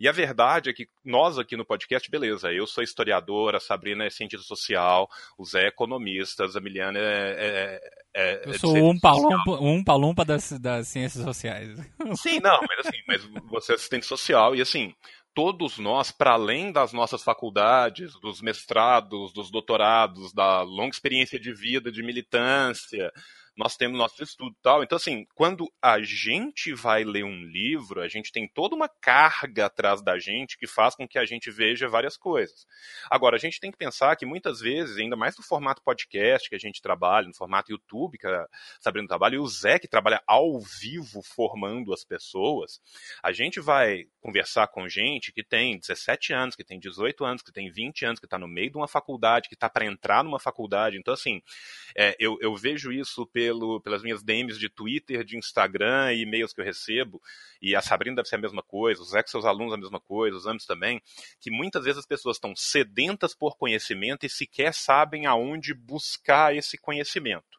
E a verdade é que nós aqui no podcast, beleza, eu sou historiador, a Sabrina é cientista social, o Zé é economista, a Miliana é. é, é eu é sou um palumpa, um palumpa das, das ciências sociais. [laughs] Sim, não, mas assim, mas você é assistente social e assim, todos nós, para além das nossas faculdades, dos mestrados, dos doutorados, da longa experiência de vida, de militância, nós temos nosso estudo tal. Então, assim, quando a gente vai ler um livro, a gente tem toda uma carga atrás da gente que faz com que a gente veja várias coisas. Agora, a gente tem que pensar que muitas vezes, ainda mais no formato podcast que a gente trabalha, no formato YouTube que a Sabrina trabalha, e o Zé que trabalha ao vivo formando as pessoas, a gente vai conversar com gente que tem 17 anos, que tem 18 anos, que tem 20 anos, que está no meio de uma faculdade, que está para entrar numa faculdade. Então, assim, é, eu, eu vejo isso pelo, pelas minhas DMs de Twitter, de Instagram e e-mails que eu recebo, e a Sabrina deve ser a mesma coisa, os ex seus alunos a mesma coisa, os ambos também, que muitas vezes as pessoas estão sedentas por conhecimento e sequer sabem aonde buscar esse conhecimento.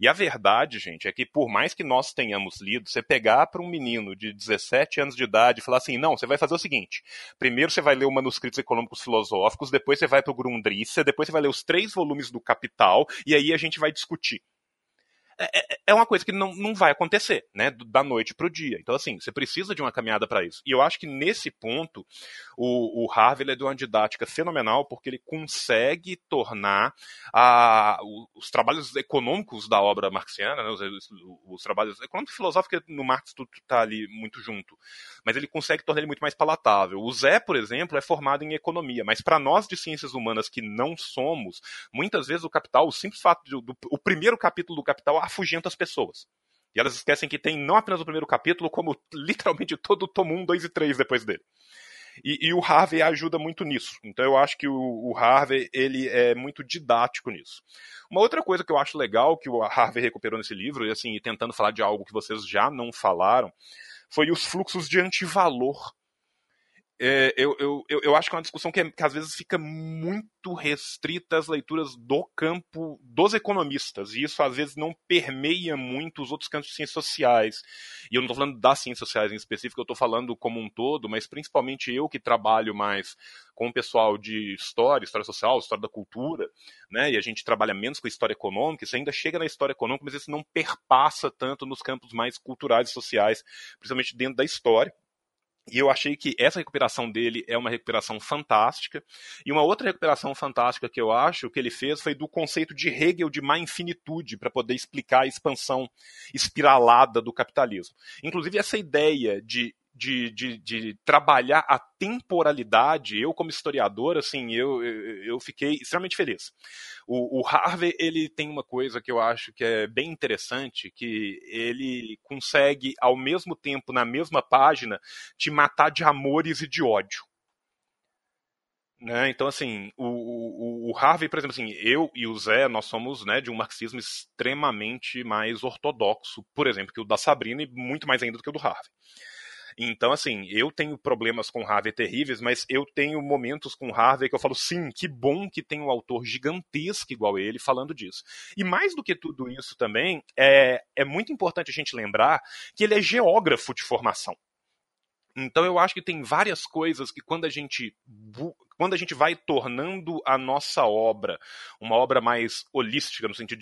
E a verdade, gente, é que por mais que nós tenhamos lido, você pegar para um menino de 17 anos de idade e falar assim: não, você vai fazer o seguinte: primeiro você vai ler o Manuscritos Econômicos Filosóficos, depois você vai para o Grundrisse, depois você vai ler os três volumes do Capital, e aí a gente vai discutir. É, é, é uma coisa que não, não vai acontecer, né? Da noite para o dia. Então, assim, você precisa de uma caminhada para isso. E eu acho que nesse ponto, o, o Harvey é de uma didática fenomenal, porque ele consegue tornar a, os trabalhos econômicos da obra marxiana, né? os, os, trabalhos econômicos e filosóficos, no Marx tudo está ali muito junto, mas ele consegue tornar ele muito mais palatável. O Zé, por exemplo, é formado em economia, mas para nós de ciências humanas que não somos, muitas vezes o Capital, o simples fato de do, o primeiro capítulo do Capital afugenta as pessoas. E elas esquecem que tem não apenas o primeiro capítulo, como [laughs] literalmente todo o tomo 1, 2 e 3 depois dele. E, e, o Harvey ajuda muito nisso. Então eu acho que o, o, Harvey ele é muito didático nisso. Uma outra coisa que eu acho legal que o Harvey recuperou nesse livro, e assim, tentando falar de algo que vocês já não falaram, foi os fluxos de antivalor é, eu, eu, eu acho que é uma discussão que, é, que, às vezes fica muito restrita às leituras do campo dos economistas, e isso às vezes não permeia muito os outros campos de ciências sociais. E eu não estou falando das ciências sociais em específico, eu estou falando como um todo, mas principalmente eu que trabalho mais com o pessoal de história, história social, história da cultura, né, e a gente trabalha menos com história econômica, isso ainda chega na história econômica, mas isso não perpassa tanto nos campos mais culturais e sociais, principalmente dentro da história. E eu achei que essa recuperação dele é uma recuperação fantástica. E uma outra recuperação fantástica que eu acho que ele fez foi do conceito de Hegel de má infinitude, para poder explicar a expansão espiralada do capitalismo. Inclusive, essa ideia de de, de, de, trabalhar a temporalidade, eu como historiador, assim, eu, eu fiquei extremamente feliz. O, o, Harvey, ele tem uma coisa que eu acho que é bem interessante, que ele consegue, ao mesmo tempo, na mesma página, te matar de amores e de ódio. Né? Então, assim, o, o, o, Harvey, por exemplo, assim, eu e o Zé, nós somos né, de um marxismo extremamente mais ortodoxo, por exemplo, que o da Sabrina e muito mais ainda do que o do Harvey. Então, assim, eu tenho problemas com Harvey terríveis, mas eu tenho momentos com Harvey que eu falo, sim, que bom que tem um autor gigantesco igual ele falando disso. E mais do que tudo isso também, é, é muito importante a gente lembrar que ele é geógrafo de formação. Então eu acho que tem várias coisas que quando a gente quando a gente vai tornando a nossa obra uma obra mais holística, no sentido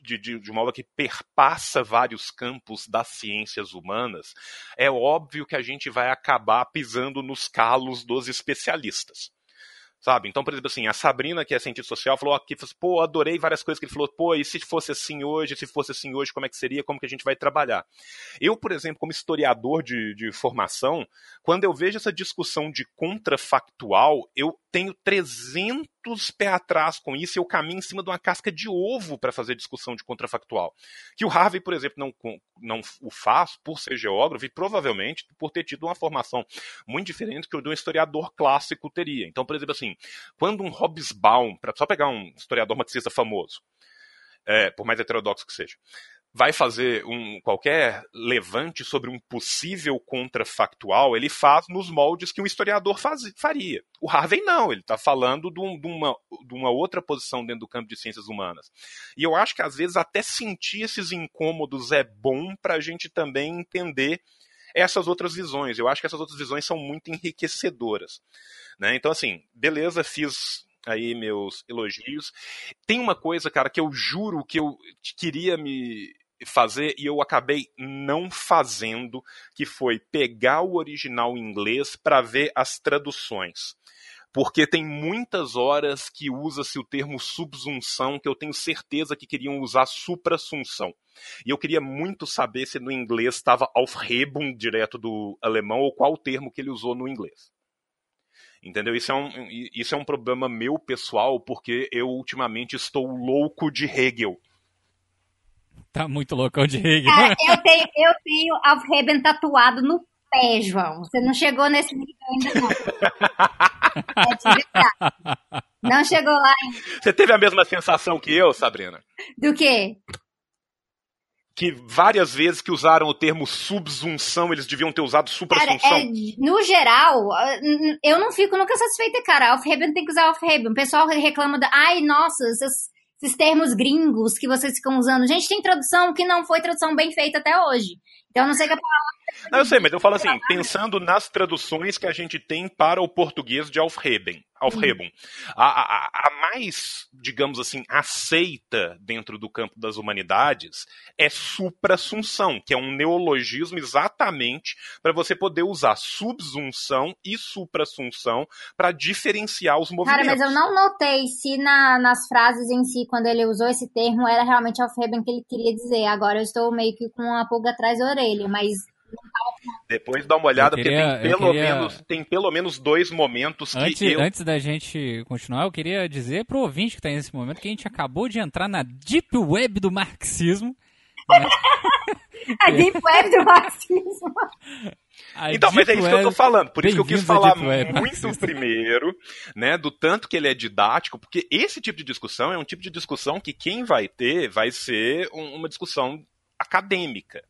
de, de, de, uma obra que perpassa vários campos das ciências humanas, é óbvio que a gente vai acabar pisando nos calos dos especialistas sabe? Então, por exemplo, assim, a Sabrina, que é cientista social, falou aqui, falou, pô, adorei várias coisas que ele falou, pô, e se fosse assim hoje, se fosse assim hoje, como é que seria, como que a gente vai trabalhar? Eu, por exemplo, como historiador de, de formação, quando eu vejo essa discussão de contrafactual, eu tenho 300 pé atrás com isso e eu caminho em cima de uma casca de ovo para fazer discussão de contrafactual. Que o Harvey, por exemplo, não, não o faz por ser geógrafo e provavelmente por ter tido uma formação muito diferente que o de um historiador clássico teria. Então, por exemplo, assim, quando um Hobsbawm, para só pegar um historiador marxista famoso, é, por mais heterodoxo que seja, vai fazer um qualquer levante sobre um possível contrafactual, ele faz nos moldes que um historiador faz, faria. O Harvey não, ele está falando de, um, de, uma, de uma outra posição dentro do campo de ciências humanas. E eu acho que às vezes até sentir esses incômodos é bom para a gente também entender essas outras visões. Eu acho que essas outras visões são muito enriquecedoras. Né? Então, assim, beleza, fiz aí meus elogios. Tem uma coisa, cara, que eu juro que eu queria me fazer e eu acabei não fazendo, que foi pegar o original em inglês para ver as traduções. porque tem muitas horas que usa-se o termo subsunção, que eu tenho certeza que queriam usar suprassunção. E eu queria muito saber se no inglês estava Aufhebung direto do alemão ou qual o termo que ele usou no inglês. Entendeu? Isso é, um, isso é um problema meu pessoal, porque eu ultimamente estou louco de Hegel. Tá muito loucão de Hegel. Cara, eu tenho, eu tenho Aufheben tatuado no pé, João. Você não chegou nesse nível ainda, não. [laughs] É de Não chegou lá ainda. Você teve a mesma sensação que eu, Sabrina? Do quê? que várias vezes que usaram o termo subsunção, eles deviam ter usado suprassunção. Cara, é, no geral, eu não fico nunca satisfeita, cara. Aufheben tem que usar Aufheben. O pessoal reclama da, ai, nossa, esses, esses termos gringos que vocês ficam usando. Gente, tem tradução que não foi tradução bem feita até hoje. Então, não sei que a palavra. Não, eu sei, mas eu falo assim, pensando nas traduções que a gente tem para o português de Aufheben. Aufhebung. Uhum. A, a, a, mais, digamos assim, aceita dentro do campo das humanidades é suprassunção, que é um neologismo exatamente para você poder usar subsunção e suprassunção para diferenciar os movimentos. Cara, mas eu não notei se na, nas frases em si, quando ele usou esse termo, era realmente Aufheben que ele queria dizer. Agora eu estou meio que com uma pulga atrás da orelha, mas depois dá uma olhada, queria, porque tem pelo, queria... menos, tem pelo menos dois momentos antes, que eu... Antes da gente continuar, eu queria dizer pro ouvinte que está nesse momento que a gente acabou de entrar na Deep Web do marxismo. Né? [laughs] a Deep Web do marxismo. A então, mas é isso que eu tô falando. Por isso que eu quis falar muito primeiro, né, do tanto que ele é didático, porque esse tipo de discussão é um tipo de discussão que quem vai ter vai ser uma discussão acadêmica.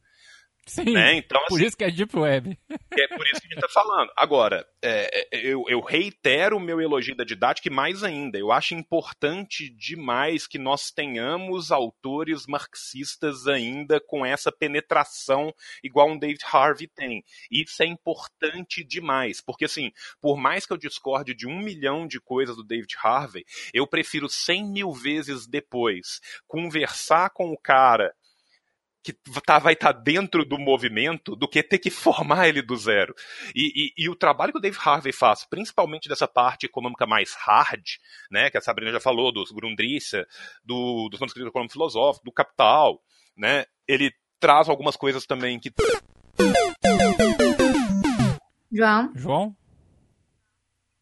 Sim, né? então, por assim, isso que é Deep Web. É por isso que a gente está falando. Agora, é, é, eu, eu, reitero o meu elogio da didática e mais ainda, eu acho importante demais que nós tenhamos autores marxistas ainda com essa penetração igual um David Harvey tem. Isso é importante demais, porque assim, por mais que eu discorde de um milhão de coisas do David Harvey, eu prefiro cem mil vezes depois conversar com o cara que tá, vai estar tá dentro do movimento do que ter que formar ele do zero. E, e, e, o trabalho que o Dave Harvey faz, principalmente dessa parte econômica mais hard, né, que a Sabrina já falou, dos Grundrisse, do, dos manuscritos econômico filosófico, do Capital, né, ele traz algumas coisas também que... João? João?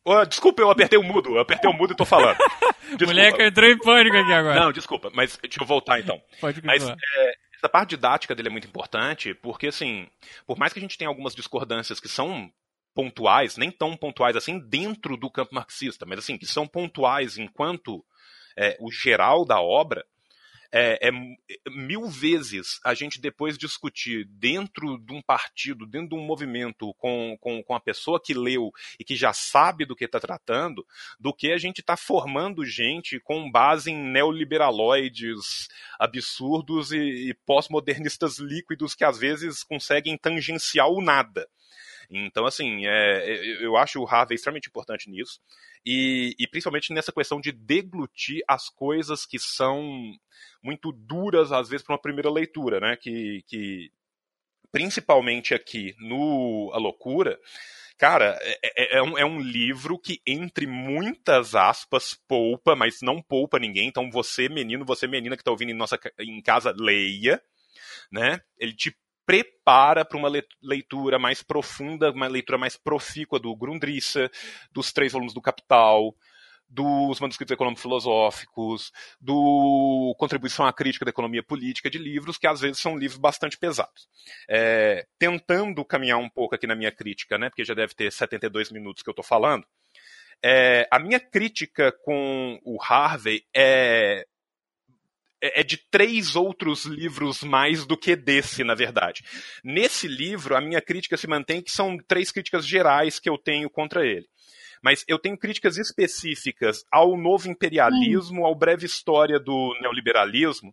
Oh, desculpa, eu apertei o mudo, eu apertei o mudo e tô falando. [laughs] Desculpa. Moleque entrou em pânico aqui agora. Não, desculpa, mas deixa eu voltar então. Pode Mas é, essa parte didática dele é muito importante, porque, assim, por mais que a gente tenha algumas discordâncias que são pontuais, nem tão pontuais assim dentro do campo marxista, mas assim, que são pontuais enquanto é, o geral da obra, é, é, mil vezes a gente depois discutir dentro de um partido, dentro de um movimento com, com, com a pessoa que leu e que já sabe do que está tratando, do que a gente está formando gente com base em neoliberaloides absurdos e, e pós-modernistas líquidos que às vezes conseguem tangenciar o nada. Então, assim, é, eu acho o Harvey extremamente importante nisso. E, e, principalmente nessa questão de deglutir as coisas que são muito duras, às vezes, para uma primeira leitura, né? Que, que principalmente aqui no A Loucura, cara, é, é, é, um, é, um, livro que, entre muitas aspas, poupa, mas não poupa ninguém. Então, você, menino, você, menina que está ouvindo em, nossa, em casa, leia. Né? Ele te prepara para uma leitura mais profunda, uma leitura mais profícua do Grundrisse, dos três volumes do Capital, dos manuscritos econômico-filosóficos, do Contribuição à Crítica da Economia Política, de livros que às vezes são livros bastante pesados. É, tentando caminhar um pouco aqui na minha crítica, né, porque já deve ter 72 minutos que eu estou falando, é, a minha crítica com o Harvey é é, é de três outros livros mais do que desse, na verdade. Nesse livro, a minha crítica se mantém que são três críticas gerais que eu tenho contra ele. Mas eu tenho críticas específicas ao novo imperialismo, ao breve história do neoliberalismo,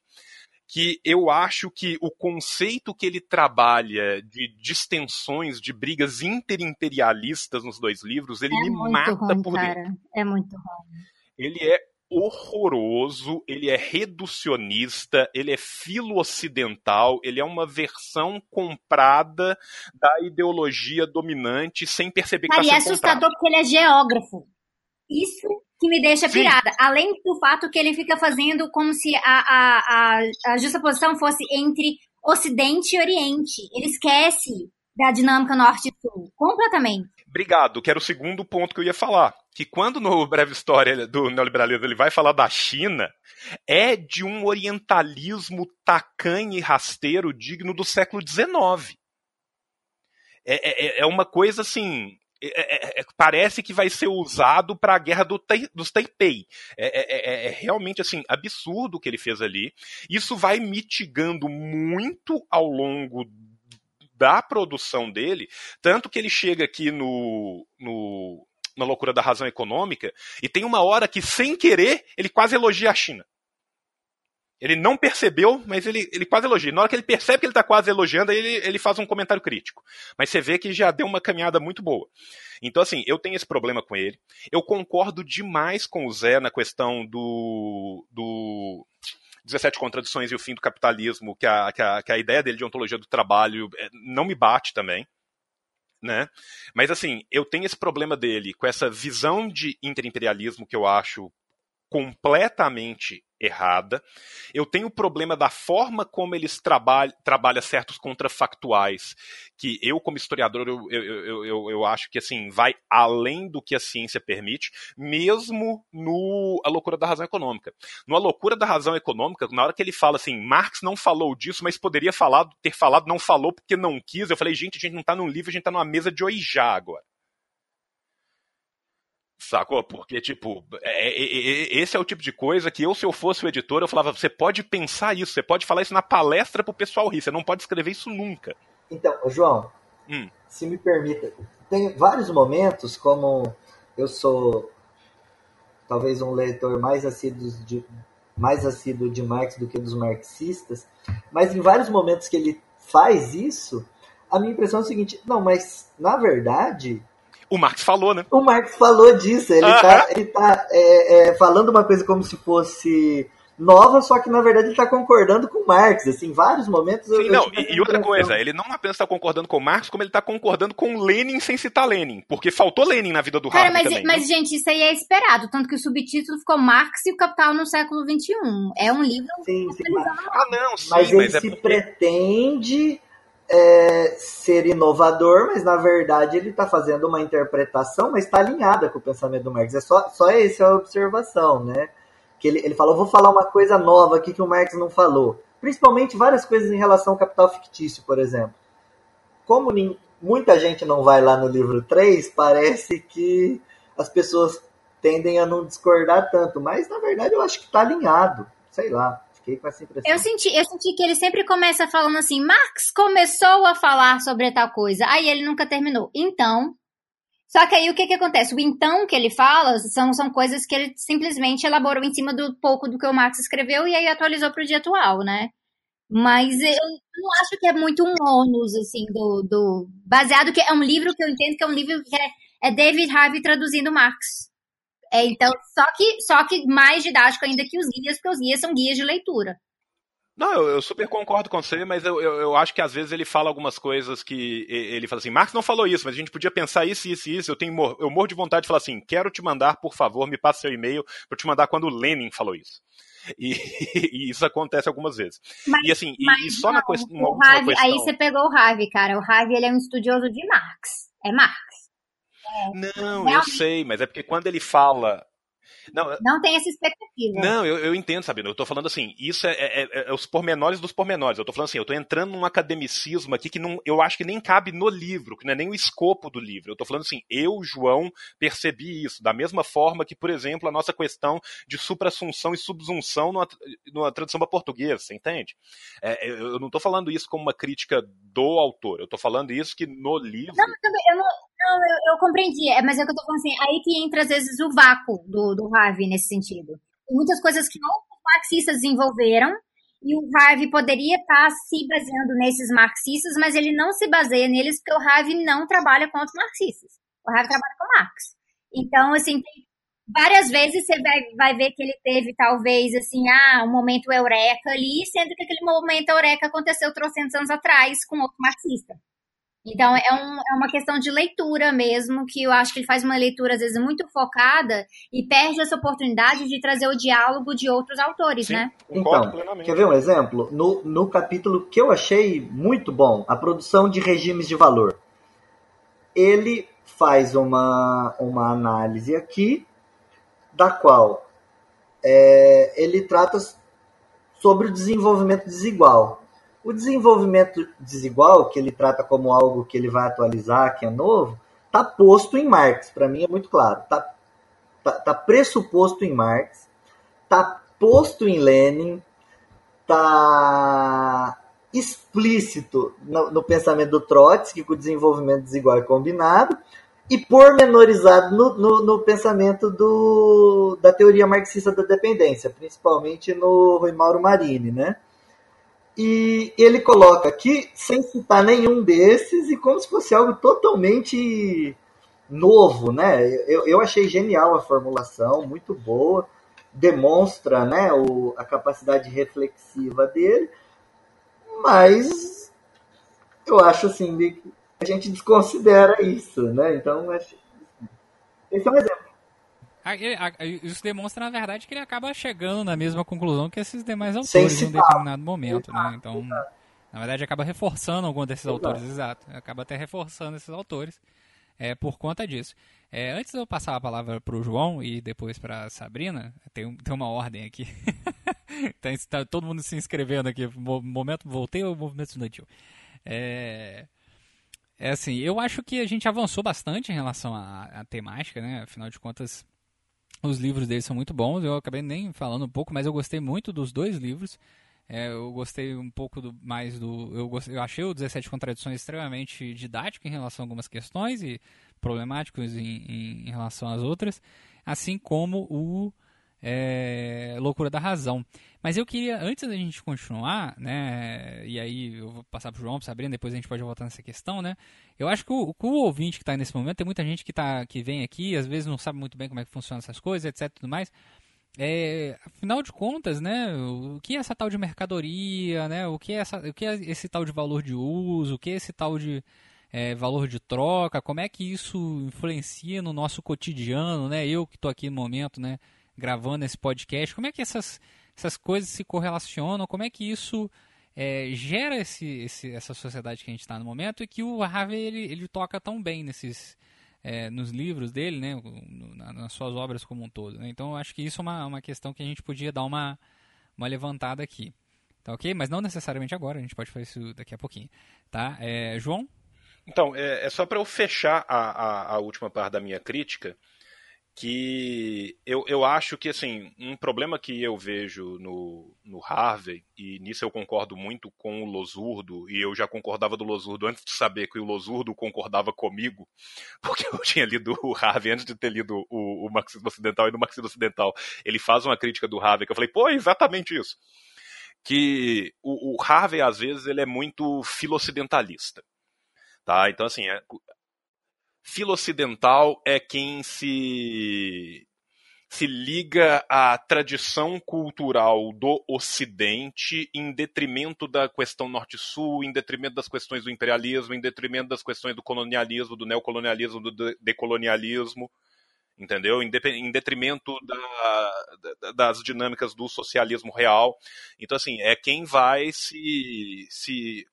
que eu acho que o conceito que ele trabalha de distensões, de brigas interimperialistas nos dois livros, ele é me mata ruim, por cara. dentro. É muito ruim. Ele é horroroso, ele é reducionista, ele é filo-ocidental, ele é uma versão comprada da ideologia dominante sem perceber Cara, que está sendo é assustador comprado. porque ele é geógrafo. Isso que me deixa Sim. pirada. Além do fato que ele fica fazendo como se a, a, a, a justaposição fosse entre Ocidente e Oriente. Ele esquece da dinâmica Norte e Sul. Completamente. Obrigado, que era o segundo ponto que eu ia falar. Que quando no Breve História do Neoliberalismo ele vai falar da China, é de um orientalismo tacanho e rasteiro digno do século XIX. É, é, é uma coisa assim. é- é- é- parece que vai ser usado para a guerra do dos Taipei. É, é- é- é realmente assim absurdo o que ele fez ali. Isso vai mitigando muito ao longo da produção dele, tanto que ele chega aqui no, no na loucura da razão econômica e tem uma hora que sem querer ele quase elogia a China. Ele não percebeu, mas ele, ele quase elogia. Na hora que ele percebe que ele está quase elogiando, ele, ele faz um comentário crítico. Mas você vê que já deu uma caminhada muito boa. Então, assim, eu tenho esse problema com ele. Eu concordo demais com o Zé na questão do, do 17 Contradições e o Fim do Capitalismo, que a, que a, que a ideia dele de ontologia do trabalho é, não me bate também. Né? Mas assim, eu tenho esse problema dele com essa visão de interimperialismo que eu acho completamente errada. Eu tenho o problema da forma como eles trabalham trabalha certos contrafactuais, que eu, como historiador, eu, eu, eu, eu, acho que assim vai além do que a ciência permite, mesmo no A Loucura da Razão Econômica. No A Loucura da Razão Econômica, na hora que ele fala assim, Marx não falou disso, mas poderia ter falado, não falou porque não quis, eu falei, gente, a gente não tá num livro, a gente tá numa mesa de oijá agora. Sacou? Porque, tipo, é, é, é, esse é o tipo de coisa que eu, se eu fosse o editor, eu falava, você pode pensar isso, você pode falar isso na palestra pro pessoal rir, você não pode escrever isso nunca. Então, João, Hum. se me permita, tem vários momentos, como eu sou talvez um leitor mais assíduo de, mais assíduo de Marx do que dos marxistas, mas em vários momentos que ele faz isso, a minha impressão é o seguinte, não, mas na verdade O Marx falou, né? o Marx falou disso, ele Aham. tá, ele tá é, é, falando uma coisa como se fosse nova, só que na verdade ele tá concordando com Marx, assim, em vários momentos eu, Sim, eu não, essa e, e outra coisa, ele não apenas está concordando com Marx, como ele está concordando com Lenin sem citar Lenin, porque faltou Lenin na vida do Cara, Harvey mas, também. mas, gente, isso aí é esperado. Tanto que o subtítulo ficou Marx e o Capital no século XXI. É um livro Sim, sim, mas- Ah, não, sim, mas mas, ele é se porque... pretende é, ser inovador, mas na verdade ele está fazendo uma interpretação, mas está alinhada com o pensamento do Marx. É só, só essa a observação, né? Que ele, ele falou, vou falar uma coisa nova aqui que o Marx não falou. Principalmente várias coisas em relação ao capital fictício, por exemplo. Como muita gente não vai lá no livro 3, parece que as pessoas tendem a não discordar tanto, mas na verdade eu acho que está alinhado. Sei lá, fiquei com essa impressão. Eu senti, eu senti que ele sempre começa falando assim: Marx começou a falar sobre tal coisa, aí ele nunca terminou. Então. Só que aí o que, que acontece? O então que ele fala são, são coisas que ele simplesmente elaborou em cima do pouco do que o Marx escreveu e aí atualizou para o dia atual, né? Mas eu não acho que é muito um ônus, assim, do, do. Baseado que é um livro que eu entendo que é um livro que é, é David Harvey traduzindo Marx. É, então, só que, só que mais didático ainda que os guias, porque os guias são guias de leitura. Não, eu, eu super concordo com você, mas eu, eu, eu acho que às vezes ele fala algumas coisas que ele fala assim, Marx não falou isso, mas a gente podia pensar isso, isso e isso. Eu tenho eu morro de vontade de falar assim, quero te mandar, por favor, me passe seu e-mail para te mandar quando o Lenin falou isso. [laughs] E, e isso acontece algumas vezes. Mas- e assim, e- Mas e, só na não, quest- uma o última Harvey, questão. aí você pegou o Harvey, cara. O Harvey ele é um estudioso de Marx. É Marx. Não, eu sei, mas é porque quando ele fala. Não, Não tem essa expectativa. Não, eu, eu entendo, Sabino. Eu tô falando assim, isso é, é- é- é os pormenores dos pormenores. Eu tô falando assim, eu tô entrando num academicismo aqui que não, eu acho que nem cabe no livro, que não é nem o escopo do livro. Eu tô falando assim, eu, João, percebi isso. Da mesma forma que, por exemplo, a nossa questão de suprassunção e subsunção numa, numa tradução para português, você entende? É, eu eu não tô falando isso como uma crítica do autor. Eu tô falando isso que no livro. Não, eu não, não, eu, eu compreendi. É, mas é que eu tô falando assim, aí que entra às vezes o vácuo do, do Harvey nesse sentido. Tem muitas coisas que outros marxistas desenvolveram e o Harvey poderia estar se baseando nesses marxistas, mas ele não se baseia neles porque o Harvey não trabalha com outros marxistas. O Harvey trabalha com Marx. Então, assim, várias vezes você vai, vai ver que ele teve, talvez, assim, ah, um momento eureka ali, sendo que aquele momento eureka aconteceu trocentos anos atrás com outro marxista. Então, é, um, é uma questão de leitura mesmo, que eu acho que ele faz uma leitura, às vezes, muito focada e perde essa oportunidade de trazer o diálogo de outros autores, Sim, né? Então, plenamente. quer ver um exemplo? No, no capítulo que eu achei muito bom, a produção de regimes de valor. Ele faz uma, uma análise aqui, da qual é, ele trata sobre o desenvolvimento desigual. O desenvolvimento desigual, que ele trata como algo que ele vai atualizar, que é novo, está posto em Marx. Para mim é muito claro. Está tá, tá pressuposto em Marx, está posto em Lenin, está explícito no, no, pensamento do Trotsky, que o desenvolvimento desigual é combinado, e pormenorizado no, no, no pensamento do, da teoria marxista da dependência, principalmente no Rui Mauro Marini, né? E ele coloca aqui, sem citar nenhum desses, e como se fosse algo totalmente novo, né? Eu, eu achei genial a formulação, muito boa, demonstra né, o, a capacidade reflexiva dele, mas eu acho assim, a gente desconsidera isso, né? Então, esse é um exemplo. Isso demonstra, na verdade, que ele acaba chegando na mesma conclusão que esses demais autores em um determinado momento, né? Então, na verdade, acaba reforçando algum desses autores, exato. Acaba até reforçando esses autores é, por conta disso. É, antes de eu passar a palavra para o João e depois para a Sabrina, tem, tem uma ordem aqui. [laughs] Então, tá todo mundo se inscrevendo aqui. Momento voltei ao movimento estudantil. É, é assim, eu acho que a gente avançou bastante em relação à, à temática, né? Afinal de contas, os livros deles são muito bons. Eu acabei nem falando um pouco, mas eu gostei muito dos dois livros. É, eu gostei um pouco do, mais do. Eu, gostei, eu achei o 17 Contradições extremamente didático em relação a algumas questões e problemáticos em, em, em relação às outras, assim como o é, Loucura da Razão. Mas eu queria, antes da gente continuar, né, e aí eu vou passar para o João, para Sabrina, depois a gente pode voltar nessa questão, né, eu acho que o, o ouvinte que está nesse momento, tem muita gente que, tá, que vem aqui, às vezes não sabe muito bem como é que funcionam essas coisas, etc, tudo mais, é, afinal de contas, né, o que é essa tal de mercadoria, né, o que é, essa, o que é esse tal de valor de uso, o que é esse tal de é, valor de troca, como é que isso influencia no nosso cotidiano, né, eu que estou aqui no momento, né, gravando esse podcast, como é que essas, essas coisas se correlacionam, como é que isso é, gera esse, esse, essa sociedade que a gente está no momento e que o Harvey ele, ele toca tão bem nesses é, nos livros dele, né, nas suas obras como um todo. Né? Então, acho que isso é uma, uma questão que a gente podia dar uma, uma levantada aqui. Tá ok? Mas não necessariamente agora, a gente pode fazer isso daqui a pouquinho. Tá? É, João? Então, é, é só para eu fechar a, a, a última parte da minha crítica que eu, eu acho que assim um problema que eu vejo no, no Harvey e nisso eu concordo muito com o Losurdo e eu já concordava do Losurdo antes de saber que o Losurdo concordava comigo [laughs] porque eu tinha lido o Harvey antes de ter lido o, o Marxismo Ocidental e no Marxismo Ocidental ele faz uma crítica do Harvey que eu falei pô é exatamente isso. Que o, o Harvey às vezes ele é muito filocidentalista tá? Então assim é, filocidental é quem se se liga à tradição cultural do Ocidente em detrimento da questão Norte-Sul, em detrimento das questões do imperialismo, em detrimento das questões do colonialismo, do neocolonialismo, do decolonialismo, entendeu? Em, detrimento da, das dinâmicas do socialismo real. Então, assim, é quem vai se. se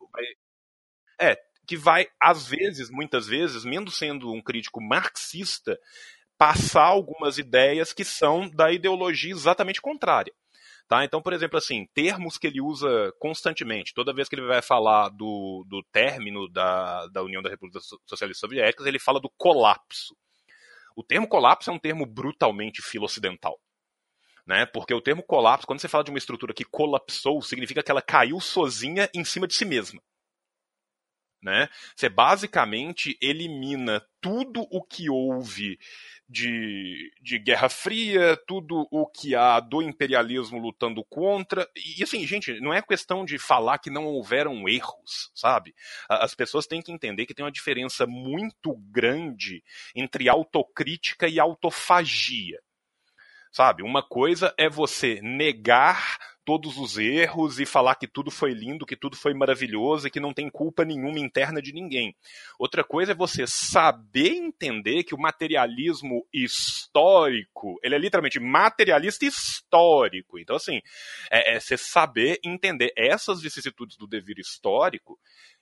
é, que vai, às vezes, muitas vezes, mesmo sendo um crítico marxista, passar algumas ideias que são da ideologia exatamente contrária. Tá? Então, por exemplo, assim, termos que ele usa constantemente, toda vez que ele vai falar do, do término da, da União da República Socialista Soviética, ele fala do colapso. O termo colapso é um termo brutalmente filo-ocidental. Né? Porque o termo colapso, quando você fala de uma estrutura que colapsou, significa que ela caiu sozinha em cima de si mesma né? Você basicamente elimina tudo o que houve de, de Guerra Fria, tudo o que há do imperialismo lutando contra. E assim, gente, não é questão de falar que não houveram erros, sabe? As pessoas têm que entender que tem uma diferença muito grande entre autocrítica e autofagia. Sabe? Uma coisa é você negar todos os erros e falar que tudo foi lindo, que tudo foi maravilhoso e que não tem culpa nenhuma interna de ninguém. Outra coisa é você saber entender que o materialismo histórico, ele é literalmente materialista histórico. Então, assim, é, é você saber entender essas vicissitudes do dever histórico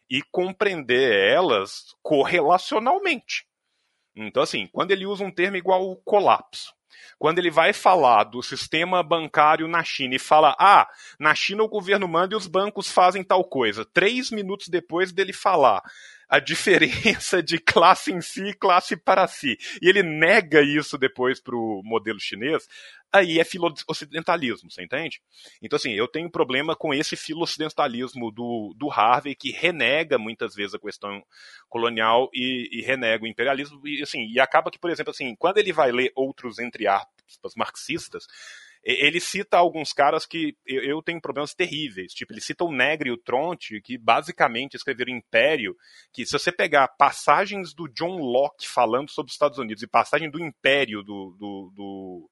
e compreender elas correlacionalmente. Então, assim, quando ele usa um termo igual colapso, quando ele vai falar do sistema bancário na China e fala, ah, na China o governo manda e os bancos fazem tal coisa. Três minutos depois dele falar a diferença de classe em si e classe para si, e ele nega isso depois para o modelo chinês, aí é filo-ocidentalismo, você entende? Então, assim, eu tenho problema com esse filo-ocidentalismo do, do Harvey, que renega muitas vezes a questão colonial e, e renega o imperialismo, e, assim, e acaba que, por exemplo, assim, quando ele vai ler outros, entre aspas, marxistas, ele cita alguns caras que eu, tenho problemas terríveis. Tipo, ele cita o Negre e o Tronte, que basicamente escreveram Império, que se você pegar passagens do John Locke falando sobre os Estados Unidos e passagem do Império do, do, do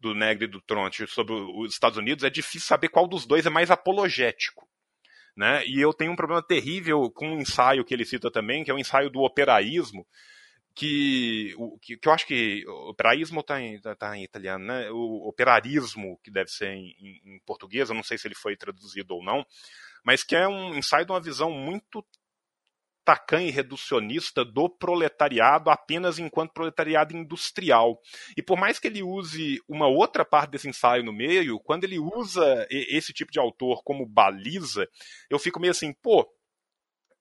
do Negre e do Tronte sobre os Estados Unidos, é difícil saber qual dos dois é mais apologético. Né? E eu tenho um problema terrível com um ensaio que ele cita também, que é o um ensaio do operaísmo, que, que, que eu acho que o operaísmo está em, tá, tá em italiano, né? O operarismo, que deve ser em, em, em português, eu não sei se ele foi traduzido ou não, mas que é um ensaio de uma visão muito tacanha e reducionista do proletariado apenas enquanto proletariado industrial. E por mais que ele use uma outra parte desse ensaio no meio, quando ele usa esse tipo de autor como baliza, eu fico meio assim, pô,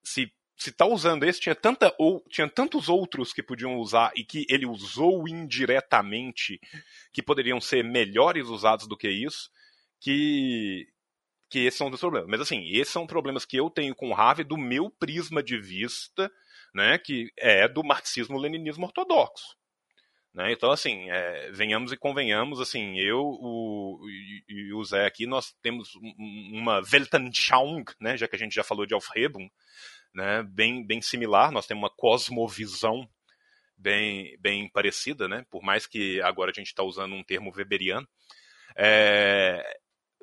se se tá usando esse, tinha, tanta, ou, tinha tantos outros que podiam usar e que ele usou indiretamente, que poderiam ser melhores usados do que isso, que, que esses são os problemas. Mas assim, esses são problemas que eu tenho com o Harvey do meu prisma de vista, né, que é do marxismo-leninismo ortodoxo. Né? Então, assim, é, venhamos e convenhamos, assim, eu o, e, o Zé aqui, nós temos uma Weltanschauung, né, já que a gente já falou de Aufhebung, né, bem, bem similar, nós temos uma cosmovisão bem, bem parecida, né, por mais que agora a gente está usando um termo weberiano. É,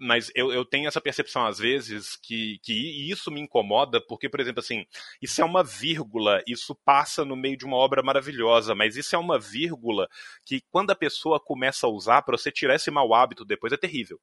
mas eu, eu tenho essa percepção às vezes que, que isso me incomoda, porque, por exemplo, assim, isso é uma vírgula, isso passa no meio de uma obra maravilhosa, mas isso é uma vírgula que quando a pessoa começa a usar, para você tirar esse mau hábito depois é terrível.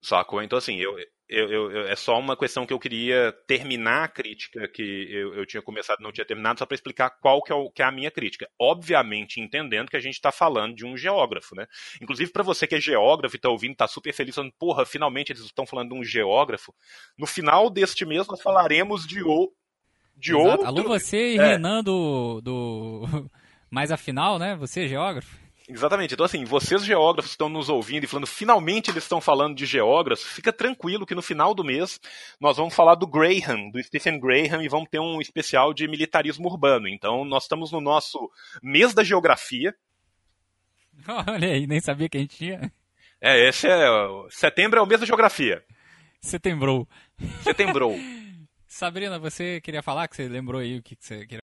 Sacou? Então, assim, eu, eu, eu, é só uma questão que eu queria terminar a crítica que eu, eu tinha começado não tinha terminado, só para explicar qual que é, o, que é, a minha crítica. Obviamente, entendendo que a gente está falando de um geógrafo, né? Inclusive, para você que é geógrafo e está ouvindo, está super feliz, falando, porra, finalmente eles estão falando de um geógrafo. No final deste mês, nós falaremos de, o, de outro. Alô, você e é. Renan do, do. [laughs] Mais afinal, né? Você é geógrafo? Exatamente. Então, assim, vocês geógrafos estão nos ouvindo e falando, finalmente eles estão falando de geógrafos, fica tranquilo que no final do mês nós vamos falar do Graham, do Stephen Graham, e vamos ter um especial de militarismo urbano. Então, nós estamos no nosso mês da geografia. [laughs] Olha aí, nem sabia que a gente tinha. É, esse é. Setembro é o mês da geografia. Setembro. Setembro. [laughs] Sabrina, você queria falar que você lembrou aí o que você queria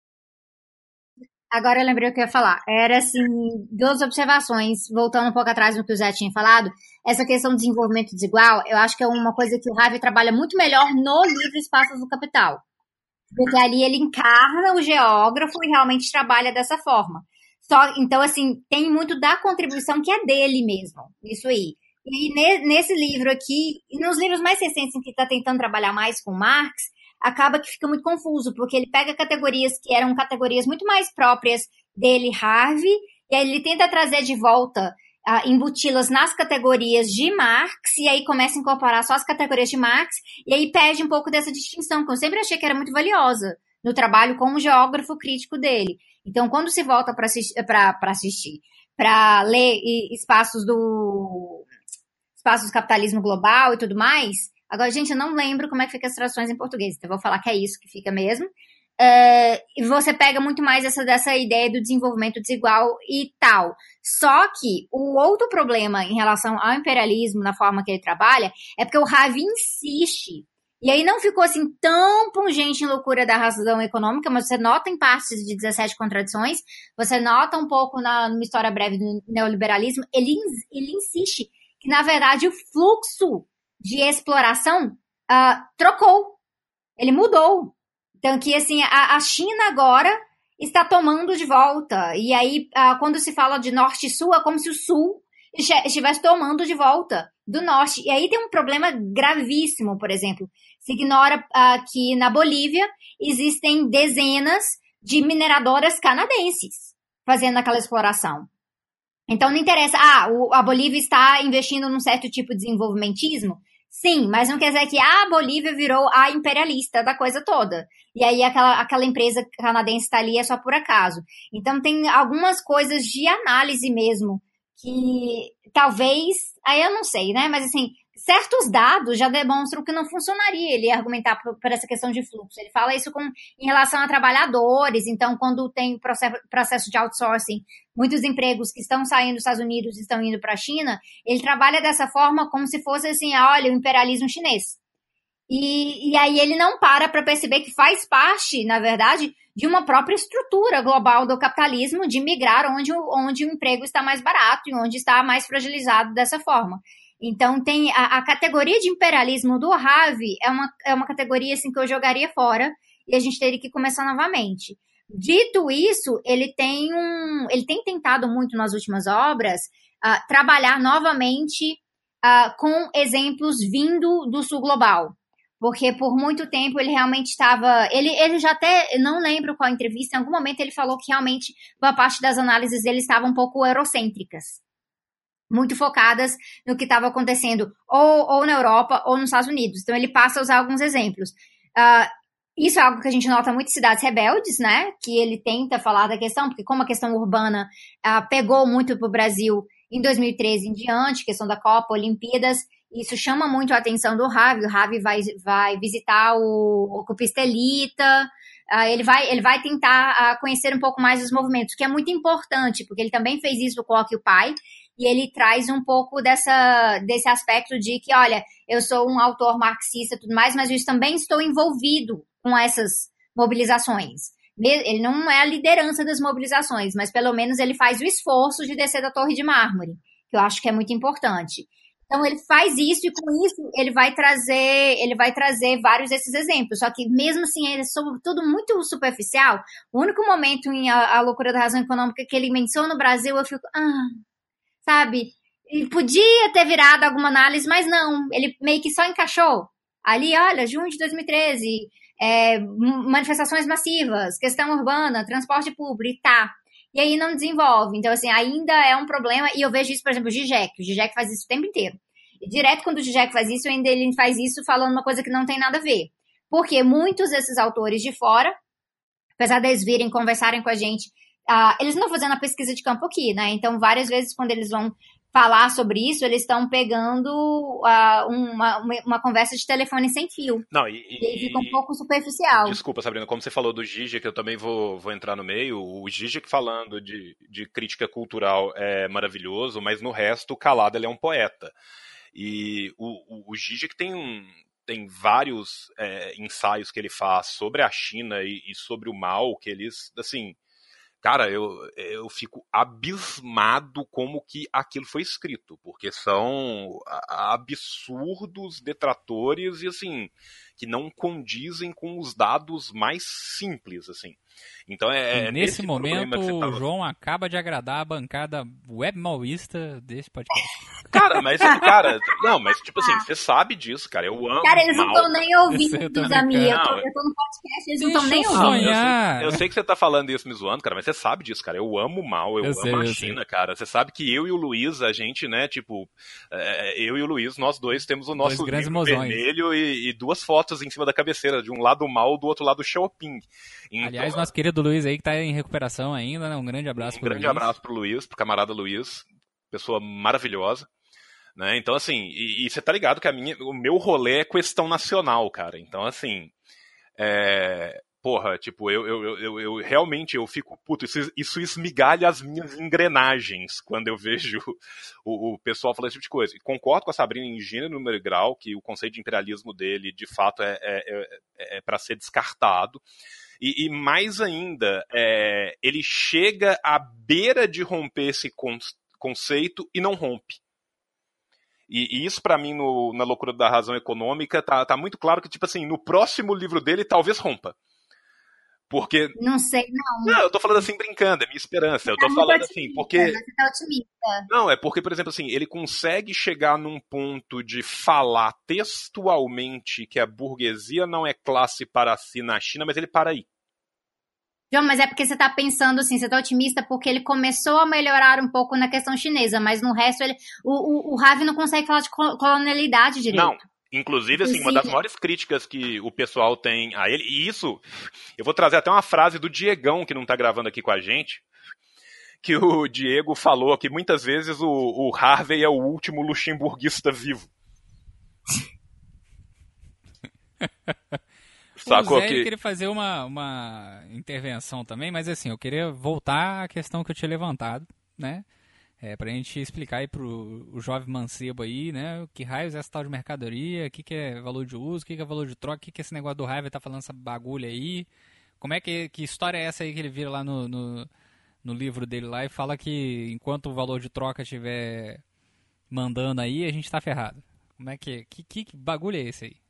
Agora eu lembrei o que eu ia falar. Era assim, duas observações, voltando um pouco atrás do que o Zé tinha falado. Essa questão do desenvolvimento desigual, eu acho que é uma coisa que o Harvey trabalha muito melhor no livro Espaços do Capital. Porque ali ele encarna o geógrafo e realmente trabalha dessa forma. Só, então, assim, tem muito da contribuição que é dele mesmo, isso aí. E nesse livro aqui, e nos livros mais recentes em que está tentando trabalhar mais com Marx, acaba que fica muito confuso, porque ele pega categorias que eram categorias muito mais próprias dele, Harvey, e aí ele tenta trazer de volta, uh, embuti-las nas categorias de Marx, e aí começa a incorporar só as categorias de Marx, e aí perde um pouco dessa distinção, que eu sempre achei que era muito valiosa no trabalho como geógrafo crítico dele. Então, quando se volta para assistir, assistir para ler espaços do espaços do capitalismo global e tudo mais, Agora, gente, eu não lembro como é que fica as traduções em português, então vou falar que é isso que fica mesmo. Uh, e você pega muito mais essa dessa ideia do desenvolvimento desigual e tal. Só que o outro problema em relação ao imperialismo, na forma que ele trabalha, é porque o Ravi insiste E aí não ficou assim tão pungente em loucura da razão econômica, mas você nota em partes de 17 contradições, você nota um pouco na numa história breve do neoliberalismo, ele, ele insiste que, na verdade, o fluxo de exploração uh, trocou. Ele mudou. Então, que assim, a, a, China agora está tomando de volta. E aí, uh, quando se fala de norte e sul, é como se o sul estivesse tomando de volta do norte. E aí tem um problema gravíssimo, por exemplo. Se ignora uh, que na Bolívia existem dezenas de mineradoras canadenses fazendo aquela exploração. Então não interessa, ah, o, a Bolívia está investindo num certo tipo de desenvolvimentismo. Sim, mas não quer dizer que a Bolívia virou a imperialista da coisa toda. E aí aquela, aquela empresa canadense está ali é só por acaso. Então tem algumas coisas de análise mesmo que talvez, aí eu não sei, né? Mas assim, certos dados já demonstram que não funcionaria ele argumentar por, por, essa questão de fluxo. Ele fala isso com, em relação a trabalhadores, então quando tem processo, processo de outsourcing, muitos empregos que estão saindo dos Estados Unidos estão indo para a China, ele trabalha dessa forma como se fosse assim, olha, o imperialismo chinês. E, e aí ele não para para perceber que faz parte, na verdade, de uma própria estrutura global do capitalismo de migrar onde, onde o emprego está mais barato e onde está mais fragilizado dessa forma. Então tem a, a categoria de imperialismo do Ravi é uma, é uma categoria assim que eu jogaria fora e a gente teria que começar novamente. Dito isso, ele tem um, ele tem tentado muito nas últimas obras uh, trabalhar novamente uh, com exemplos vindo do sul global porque por muito tempo ele realmente estava. Ele, ele já até, não lembro qual entrevista, em algum momento ele falou que realmente boa parte das análises dele estavam um pouco eurocêntricas. Muito focadas no que estava acontecendo ou, ou na Europa ou nos Estados Unidos. Então ele passa a usar alguns exemplos. Uh, isso é algo que a gente nota muito em cidades rebeldes, né? Que ele tenta falar da questão, porque como a questão urbana uh, pegou muito para o Brasil em 2013 em diante, questão da Copa, Olimpíadas, isso chama muito a atenção do Ravi. O Ravi vai, vai visitar o, o Cupistelita, uh, ele, vai, ele vai tentar conhecer um pouco mais os movimentos, que é muito importante, porque ele também fez isso com o Occupy, e ele traz um pouco dessa, desse aspecto de que, olha, eu sou um autor marxista e tudo mais, mas eu também estou envolvido com essas mobilizações. Ele não é a liderança das mobilizações, mas pelo menos ele faz o esforço de descer da Torre de Mármore, que eu acho que é muito importante. Então ele faz isso e com isso ele vai trazer, ele vai trazer vários desses exemplos. Só que mesmo assim, ele é tudo muito superficial. O único momento em a, a, loucura da razão econômica que ele menciona no Brasil, eu fico, ah, sabe? Ele podia ter virado alguma análise, mas não. Ele meio que só encaixou. Ali, olha, junho de 2013, é, manifestações massivas, questão urbana, transporte público, tá e aí não desenvolve. Então, assim, ainda é um problema, e eu vejo isso, por exemplo, o Zizek. O Zizek faz isso o tempo inteiro. E direto quando o Zizek faz isso, ainda ele faz isso falando uma coisa que não tem nada a ver. Porque muitos desses autores de fora, apesar deles virem conversarem com a gente, uh, eles não estão fazendo a pesquisa de campo aqui, né? Então, várias vezes, quando eles vão falar sobre isso, eles estão pegando uh, uma, uma, conversa de telefone sem fio. Não, e, e, e fica um pouco superficial. Desculpa, Sabrina, como você falou do Zizek, eu também vou, vou entrar no meio. O Zizek falando de, de crítica cultural é maravilhoso, mas no resto, calado, ele é um poeta. E o, o, o Zizek tem um, tem vários é, ensaios que ele faz sobre a China e, e, sobre o mal que eles, assim, cara, eu, eu fico abismado como que aquilo foi escrito, porque são absurdos detratores e assim, que não condizem com os dados mais simples, assim. Então é, é nesse momento tava... o João acaba de agradar a bancada web maoísta desse podcast. [laughs] Cara, mas cara, não, mas tipo assim, você sabe disso, cara. Eu amo. Cara, eles não estão nem ouvindo, Zamir. Eu, tô, eu tô no podcast, eles não estão nem ouvindo. Eu sei, eu sei, que você tá falando isso me zoando, cara, mas você sabe disso, cara. Eu amo mal, eu, eu amo sei, a China, sei. cara. Você sabe que eu e o Luiz, a gente, né, tipo, é, eu e o Luiz, nós dois temos o nosso livro vermelho e, e, duas fotos em cima da cabeceira, de um lado mal, do outro lado Xiaoping. Então, Aliás, nosso querido Luiz aí que tá em recuperação ainda, né? Um grande abraço um pro grande Luiz. abraço pro Luiz, pro camarada Luiz, pessoa maravilhosa. Né? Então, assim, e, você tá ligado que a minha, o meu rolê é questão nacional, cara. Então, assim, é, porra, tipo, eu, eu, eu, eu, realmente eu fico, puto, isso, isso esmigalha as minhas engrenagens quando eu vejo o, o pessoal falando esse tipo de coisa. E concordo com a Sabrina em gênero, número e grau, que o conceito de imperialismo dele, de fato, é, é, é, é para ser descartado. E, e mais ainda, é, ele chega à beira de romper esse conceito e não rompe. E, e isso, para mim, no, na loucura da razão econômica, tá, tá muito claro que, tipo assim, no próximo livro dele, talvez rompa. Porque. Não sei, não. Não, eu tô falando assim brincando, é minha esperança. Eu tô tá falando assim, porque. Você tá otimista. Não, é porque, por exemplo, assim, ele consegue chegar num ponto de falar textualmente que a burguesia não é classe para si na China, mas ele para aí. João, mas é porque você está pensando assim, você está otimista porque ele começou a melhorar um pouco na questão chinesa, mas no resto ele, o, o, o Ravi não consegue falar de colonialidade direito. Não, Inclusive, assim, uma das maiores críticas que o pessoal tem a ele, e isso, eu vou trazer até uma frase do Diegão, que não está gravando aqui com a gente, que o Diego falou que muitas vezes o, o Harvey é o último luxemburguista vivo. [laughs] Sacou o Zé, que... queria fazer uma, uma intervenção também, mas assim, eu queria voltar à questão que eu tinha levantado, né? É, pra gente explicar aí pro o jovem mancebo aí, né? Que raios é essa tal de mercadoria, o que, que é valor de uso, o que, que é valor de troca, o que, que é esse negócio do raiva tá falando essa bagulha aí. Como é que, que história é essa aí que ele vira lá no, no, no livro dele lá e fala que enquanto o valor de troca estiver mandando aí, a gente tá ferrado. Como é que, que, que bagulho é esse aí?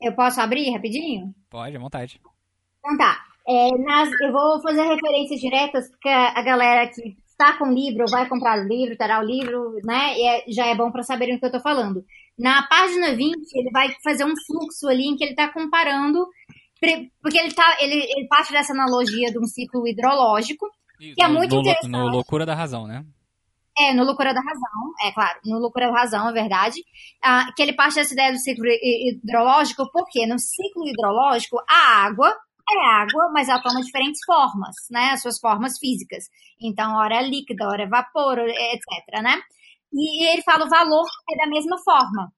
Eu posso abrir rapidinho? Pode, à vontade. Então tá. É, nas, eu vou fazer referências diretas, porque a galera que está com o livro, vai comprar o livro, terá o livro, né? E é, já é bom para saberem o que eu estou falando. Na página 20, ele vai fazer um fluxo ali em que ele está comparando, porque ele, tá, ele, ele parte dessa analogia de um ciclo hidrológico, que é muito no, interessante. No Loucura da Razão, né? É, no Loucura da Razão, é claro, no Loucura da Razão, é verdade, ah, que ele parte dessa ideia do ciclo hidrológico, porque no ciclo hidrológico, a água é água, mas ela toma diferentes formas, né, as suas formas físicas. Então, hora é líquida, hora é vapor, etc, né? E ele fala o valor é da mesma forma.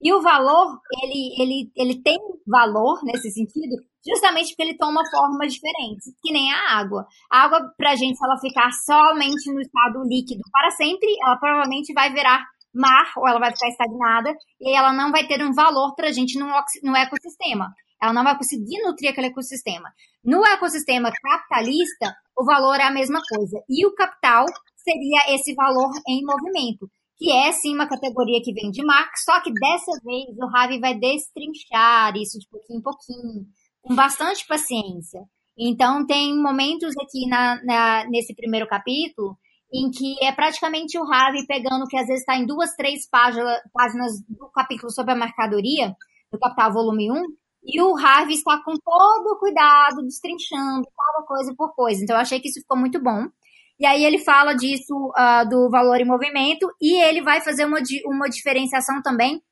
E o valor, ele, ele, ele tem valor nesse sentido, justamente porque ele toma formas diferentes, que nem a água. A água, pra gente, se ela ficar somente no estado líquido para sempre, ela provavelmente vai virar mar, ou ela vai ficar estagnada, e ela não vai ter um valor pra gente no, no ecossistema. Ela não vai conseguir nutrir aquele ecossistema. No ecossistema capitalista, o valor é a mesma coisa. E o capital seria esse valor em movimento que é sim uma categoria que vem de Marx, só que dessa vez o Ravi vai destrinchar isso de pouquinho em pouquinho, com bastante paciência. Então tem momentos aqui na, na, nesse primeiro capítulo em que é praticamente o Ravi pegando que às vezes está em duas, três páginas, páginas do capítulo sobre a mercadoria, do Capital Volume 1, e o Harvey está com todo o cuidado, destrinchando cada coisa por coisa. Então eu achei que isso ficou muito bom. E aí ele fala disso uh, do valor em movimento e ele vai fazer uma, uma diferenciação também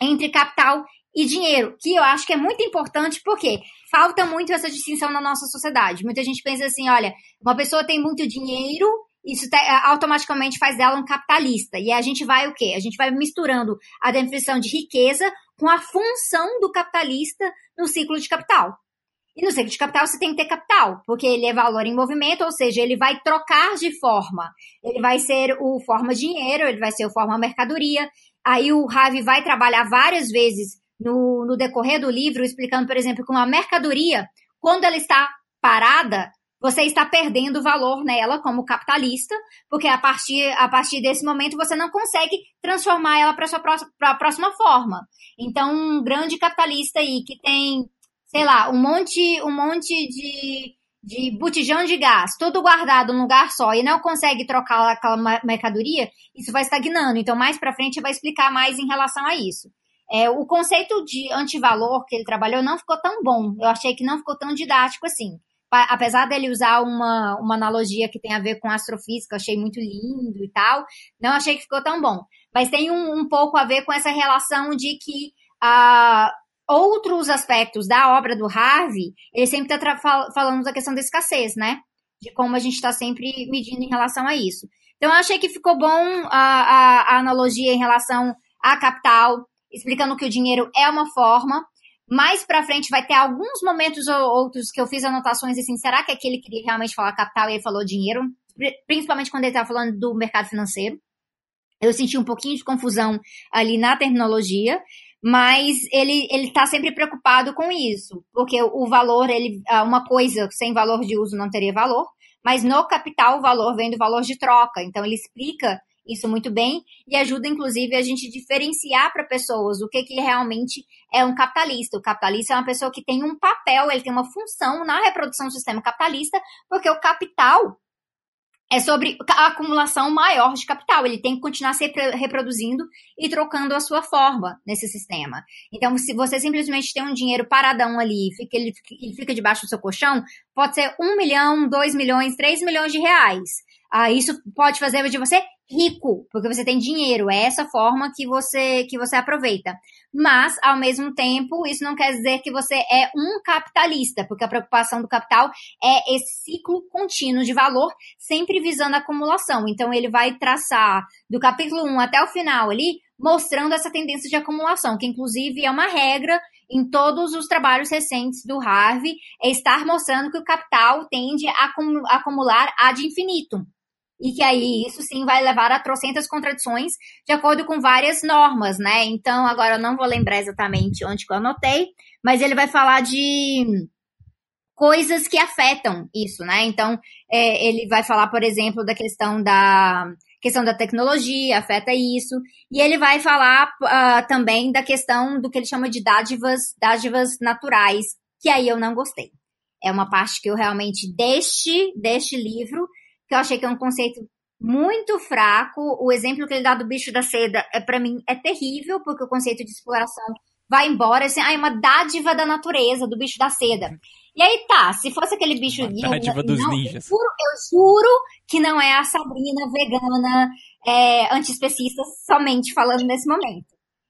entre capital e dinheiro, que eu acho que é muito importante porque falta muito essa distinção na nossa sociedade. Muita gente pensa assim, olha, uma pessoa tem muito dinheiro, isso tá, automaticamente faz dela um capitalista. E a gente vai o quê? A gente vai misturando a definição de riqueza com a função do capitalista no ciclo de capital. E no ciclo de capital você tem que ter capital, porque ele é valor em movimento, ou seja, ele vai trocar de forma. Ele vai ser o forma dinheiro, ele vai ser o forma mercadoria. Aí o Ravi vai trabalhar várias vezes no, no decorrer do livro, explicando, por exemplo, que uma mercadoria, quando ela está parada, você está perdendo valor nela como capitalista, porque a partir, a partir desse momento você não consegue transformar ela para a sua próxima, próxima forma. Então, um grande capitalista aí que tem sei lá, um monte, um monte de, de botijão de gás, tudo guardado num lugar só, e não consegue trocar aquela mercadoria, isso vai estagnando. Então, mais para frente, vai explicar mais em relação a isso. É, o conceito de antivalor que ele trabalhou não ficou tão bom. Eu achei que não ficou tão didático assim. Apesar dele usar uma, uma analogia que tem a ver com astrofísica, achei muito lindo e tal, não achei que ficou tão bom. Mas tem um, um pouco a ver com essa relação de que a, outros aspectos da obra do Harvey, ele sempre está falando da questão da escassez, né? De como a gente está sempre medindo em relação a isso. Então, eu achei que ficou bom a, a, a analogia em relação à capital, explicando que o dinheiro é uma forma, Mais pra frente vai ter alguns momentos ou outros que eu fiz anotações assim, será que aquele queria realmente falar capital e ele falou dinheiro? Principalmente quando ele estava falando do mercado financeiro. Eu senti um pouquinho de confusão ali na terminologia, mas ele ele está sempre preocupado com isso, porque o valor ele ah, uma coisa sem valor de uso não teria valor, mas no capital o valor vem do valor de troca. Então ele explica isso muito bem e ajuda inclusive a gente diferenciar para pessoas o que que realmente é um capitalista. O capitalista é uma pessoa que tem um papel, ele tem uma função na reprodução do sistema capitalista, porque o capital é sobre a acumulação maior de capital. Ele tem que continuar se reproduzindo e trocando a sua forma nesse sistema. Então, se você simplesmente tem um dinheiro paradão ali, fica, ele, ele fica debaixo do seu colchão, pode ser um milhão, dois milhões, três milhões de reais. Ah, isso pode fazer de você rico, porque você tem dinheiro. É essa forma que você que você aproveita. Mas, ao mesmo tempo, isso não quer dizer que você é um capitalista, porque a preocupação do capital é esse ciclo contínuo de valor, sempre visando a acumulação. Então, ele vai traçar do capítulo 1 até o final ali, mostrando essa tendência de acumulação, que inclusive é uma regra em todos os trabalhos recentes do Harvey, é estar mostrando que o capital tende a acumular ad infinitum e que aí isso sim vai levar a trocentas contradições de acordo com várias normas, né? Então, agora eu não vou lembrar exatamente onde que eu anotei, mas ele vai falar de coisas que afetam isso, né? Então, é, ele vai falar, por exemplo, da questão da questão da tecnologia, afeta isso, e ele vai falar uh, também da questão do que ele chama de dádivas, dádivas naturais, que aí eu não gostei. É uma parte que eu realmente deste, deste livro que eu achei que é um conceito muito fraco. O exemplo que ele dá do bicho da seda, é para mim, é terrível, porque o conceito de exploração vai embora, assim, ah, é uma dádiva da natureza, do bicho da seda. E aí tá, se fosse aquele bicho... Uma dádiva dos não, ninjas. Eu juro, eu juro que não é a Sabrina vegana é, antiespecista somente falando nesse momento.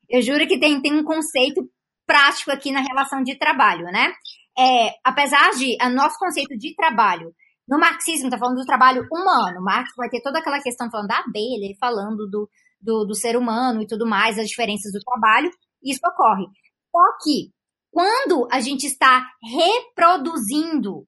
Eu juro que tem, tem um conceito prático aqui na relação de trabalho, né? É, apesar de o nosso conceito de trabalho no marxismo, está falando do trabalho humano. Marx vai ter toda aquela questão falando da abelha, falando do, do, do ser humano e tudo mais, as diferenças do trabalho. Isso ocorre. Só que, quando a gente está reproduzindo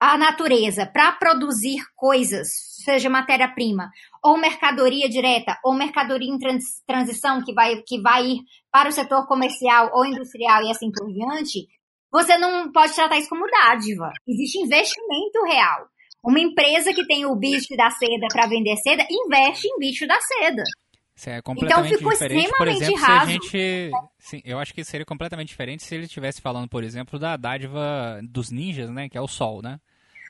a natureza para produzir coisas, seja matéria-prima, ou mercadoria direta, ou mercadoria em trans, transição que vai, que vai ir para o setor comercial ou industrial e assim por diante, você não pode tratar isso como dádiva. Existe investimento real. Uma empresa que tem o bicho da seda para vender seda, investe em bicho da seda. Isso é completamente então ficou diferente, extremamente por exemplo, raso. Se a gente, sim, eu acho que seria completamente diferente se ele estivesse falando, por exemplo, da dádiva dos ninjas, né, que é o sol, né?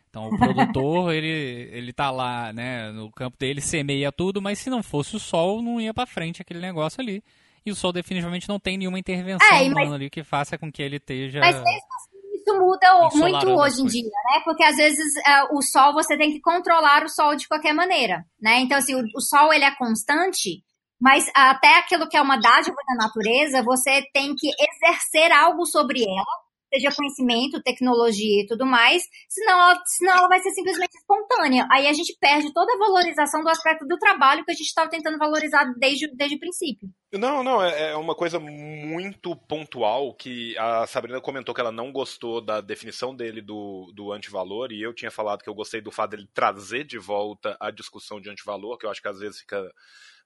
Então o produtor, [laughs] ele, ele tá lá, né, no campo dele, semeia tudo, mas se não fosse o sol, não ia para frente aquele negócio ali e o Sol definitivamente não tem nenhuma intervenção é, mas... ali que faça com que ele esteja. Mas mesmo assim, isso muda muito hoje em dia, né? Porque às vezes uh, o Sol você tem que controlar o Sol de qualquer maneira, né? Então, assim, o, o Sol ele é constante, mas até aquilo que é uma dádiva da natureza, você tem que exercer algo sobre ela seja conhecimento, tecnologia e tudo mais, senão ela, senão ela vai ser simplesmente espontânea. Aí a gente perde toda a valorização do aspecto do trabalho que a gente estava tentando valorizar desde, desde o princípio. Não, não, é, é uma coisa muito pontual que a Sabrina comentou que ela não gostou da definição dele do, do antivalor, e eu tinha falado que eu gostei do fato dele trazer de volta a discussão de antivalor, que eu acho que às vezes fica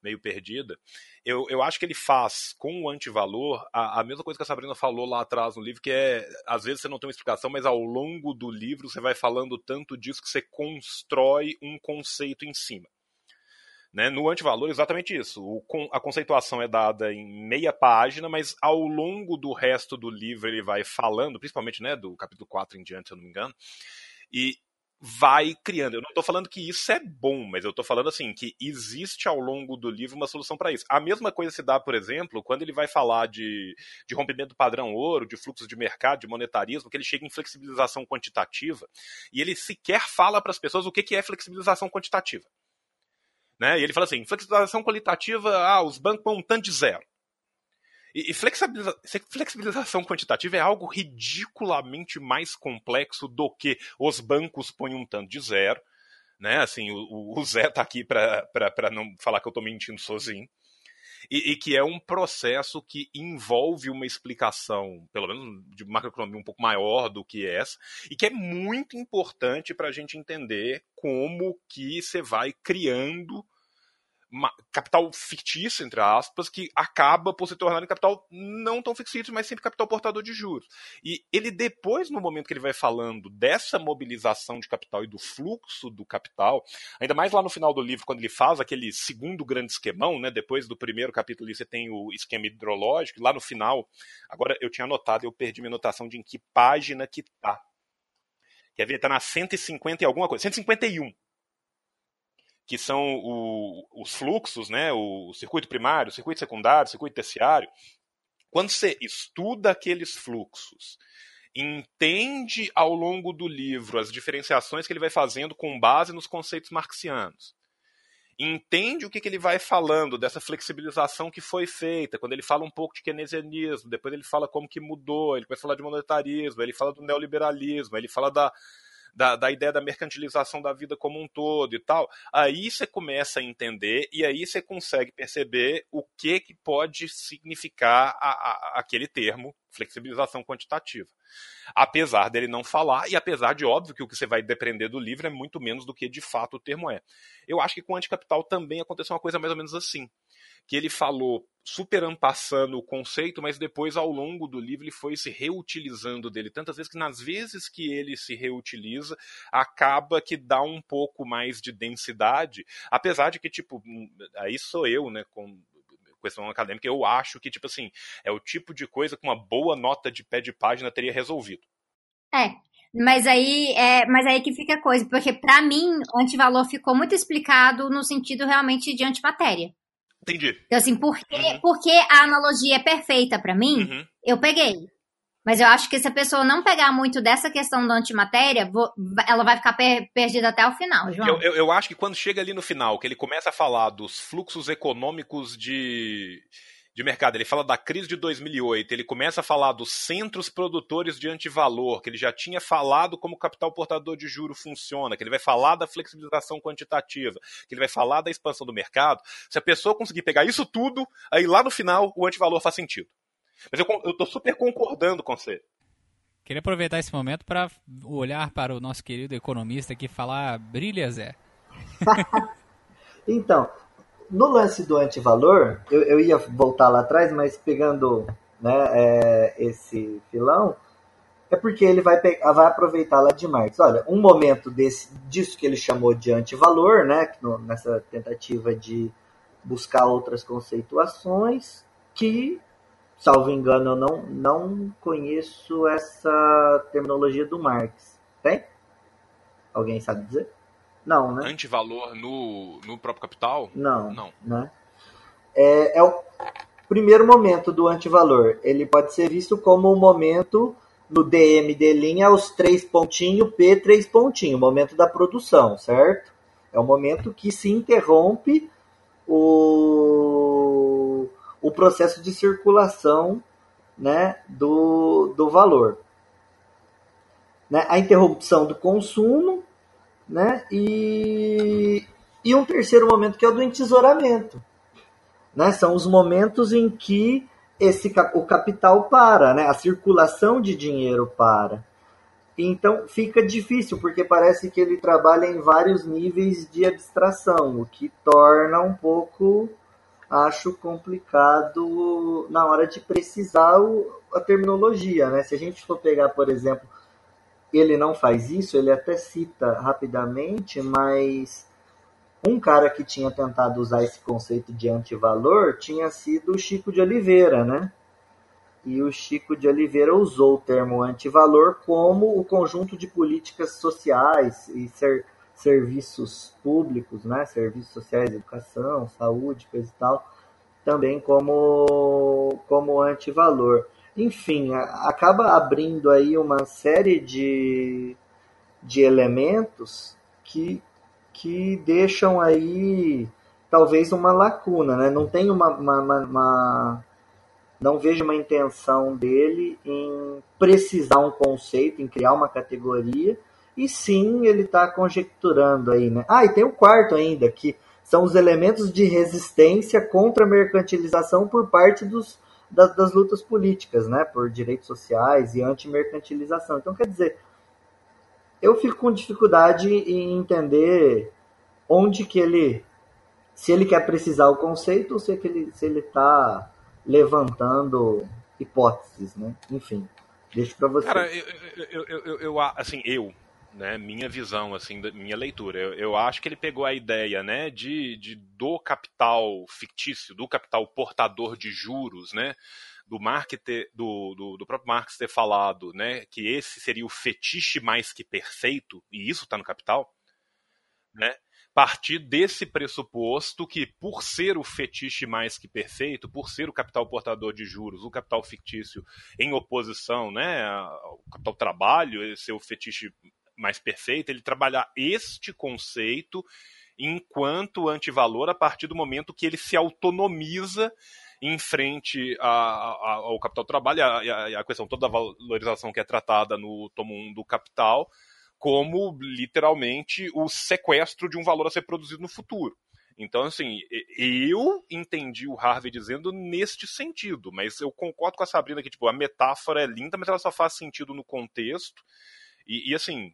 meio perdida. Eu, eu acho que ele faz com o antivalor a, a mesma coisa que a Sabrina falou lá atrás no livro, que é, às vezes você não tem uma explicação, mas ao longo do livro você vai falando tanto disso que você constrói um conceito em cima. Né? No antivalor, exatamente isso. O, a conceituação é dada em meia página, mas ao longo do resto do livro ele vai falando, principalmente né, do capítulo 4 em diante, se eu não me engano, e vai criando. Eu não estou falando que isso é bom, mas eu estou falando assim que existe ao longo do livro uma solução para isso. A mesma coisa se dá, por exemplo, quando ele vai falar de, de rompimento do padrão ouro, de fluxos de mercado, de monetarismo, que ele chega em flexibilização quantitativa e ele sequer fala para as pessoas o que, que é flexibilização quantitativa. Né? E ele fala assim: flexibilização qualitativa, ah, os bancos vão um tanto de zero. E, flexibiliza flexibilização quantitativa é algo ridiculamente mais complexo do que os bancos põem um tanto de zero. Né? Assim, o, o Zé tá aqui para não falar que eu estou mentindo sozinho. e, e, que é um processo que envolve uma explicação, pelo menos de macroeconomia um pouco maior do que essa, e que é muito importante para a gente entender como que você vai criando capital fictício, entre aspas, que acaba por se tornar um capital não tão fictício, mas sempre capital portador de juros. E ele depois, no momento que ele vai falando dessa mobilização de capital e do fluxo do capital, ainda mais lá no final do livro, quando ele faz aquele segundo grande esquemão, né, depois do primeiro capítulo ali você tem o esquema hidrológico, lá no final, agora eu tinha anotado, eu perdi minha anotação de em que página que tá. Quer ver? Tá na 150 e alguma coisa, 151 que são o, os fluxos, né, o circuito primário, o circuito secundário, o circuito terciário, quando você estuda aqueles fluxos, entende ao longo do livro as diferenciações que ele vai fazendo com base nos conceitos marxianos, entende o que, que ele vai falando dessa flexibilização que foi feita, quando ele fala um pouco de keynesianismo, depois ele fala como que mudou, ele vai falar de monetarismo, ele fala do neoliberalismo, ele fala da, da, da ideia da mercantilização da vida como um todo e tal, aí você começa a entender e aí você consegue perceber o que, que pode significar a, a, aquele termo flexibilização quantitativa. Apesar dele não falar, e apesar de óbvio que o que você vai depender do livro é muito menos do que de fato o termo é. Eu acho que com o anticapital também aconteceu uma coisa mais ou menos assim que ele falou super ampassando o conceito, mas depois ao longo do livro ele foi se reutilizando dele tantas vezes que nas vezes que ele se reutiliza acaba que dá um pouco mais de densidade, apesar de que tipo aí sou eu, né, com questão acadêmica, eu acho que tipo assim é o tipo de coisa que uma boa nota de pé de página teria resolvido. É, mas aí, é, mas aí que fica a coisa, porque para mim o antivalor ficou muito explicado no sentido realmente de antimatéria. Entendi. Então, assim, porque, uhum. porque a analogia é perfeita para mim, uhum. eu peguei. Mas eu acho que se a pessoa não pegar muito dessa questão da antimatéria, vou, ela vai ficar per, perdida até o final, João. Eu, eu, eu, acho que quando chega ali no final, que ele começa a falar dos fluxos econômicos de, de mercado. Ele fala da crise de 2008, ele começa a falar dos centros produtores de antivalor, que ele já tinha falado como o capital portador de juro funciona, que ele vai falar da flexibilização quantitativa, que ele vai falar da expansão do mercado. Se a pessoa conseguir pegar isso tudo, aí lá no final o antivalor faz sentido. Mas eu, eu tô super concordando com você. Queria aproveitar esse momento para olhar para o nosso querido economista aqui e falar: brilha, Zé. [laughs] então, no lance do antivalor, eu, eu ia voltar lá atrás, mas pegando né, é, esse filão, é porque ele vai, vai aproveitar lá de Marx. Olha, um momento desse, disso que ele chamou de antivalor, né, no, nessa tentativa de buscar outras conceituações, que, salvo engano, eu não, não conheço essa terminologia do Marx. Tem? Alguém sabe dizer? Não, né? Antivalor no, no próprio capital? Não. Não. Né? É, é o primeiro momento do antivalor. Ele pode ser visto como um momento no DM de linha os três pontinhos, P três pontinhos, momento da produção, certo? É o momento que se interrompe o, o processo de circulação né, do, do valor. Né? A interrupção do consumo né? E, e um terceiro momento que é o do entesouramento. Né? São os momentos em que esse, o capital para, né? a circulação de dinheiro para. Então fica difícil, porque parece que ele trabalha em vários níveis de abstração, o que torna um pouco, acho, complicado na hora de precisar o, a terminologia. Né? Se a gente for pegar, por exemplo, ele não faz isso, ele até cita rapidamente, mas um cara que tinha tentado usar esse conceito de antivalor tinha sido o Chico de Oliveira, né? E o Chico de Oliveira usou o termo antivalor como o conjunto de políticas sociais e ser, serviços públicos, né? Serviços sociais, educação, saúde, coisa e tal, também como, como antivalor enfim, acaba abrindo aí uma série de, de elementos que, que deixam aí talvez uma lacuna, né? Não tem uma, uma, uma, uma não vejo uma intenção dele em precisar um conceito, em criar uma categoria, e sim ele está conjecturando aí, né? Ah, e tem o quarto ainda, que são os elementos de resistência contra a mercantilização por parte dos, das, das lutas políticas, né, por direitos sociais e anti-mercantilização. Então, quer dizer, eu fico com dificuldade em entender onde que ele, se ele quer precisar o conceito ou se, é ele, se ele está levantando hipóteses, né? Enfim, deixo para você. Cara, eu, eu, eu, eu, assim, eu, né, minha visão, assim, minha leitura, eu, eu acho que ele pegou a ideia, né, de, de do capital fictício, do capital portador de juros, né, do, Marx ter, do, do, do, próprio Marx ter falado, né, que esse seria o fetiche mais que perfeito, e isso está no Capital, né, partir desse pressuposto que, por ser o fetiche mais que perfeito, por ser o capital portador de juros, o capital fictício em oposição né, ao capital trabalho, ser o fetiche mais perfeita, ele trabalhar este conceito enquanto antivalor a partir do momento que ele se autonomiza em frente a, a, ao capital trabalho e a, a, questão toda da valorização que é tratada no tomo 1 do capital como literalmente o sequestro de um valor a ser produzido no futuro. Então, assim, eu entendi o Harvey dizendo neste sentido, mas eu concordo com a Sabrina que, tipo, a metáfora é linda, mas ela só faz sentido no contexto. E, e assim,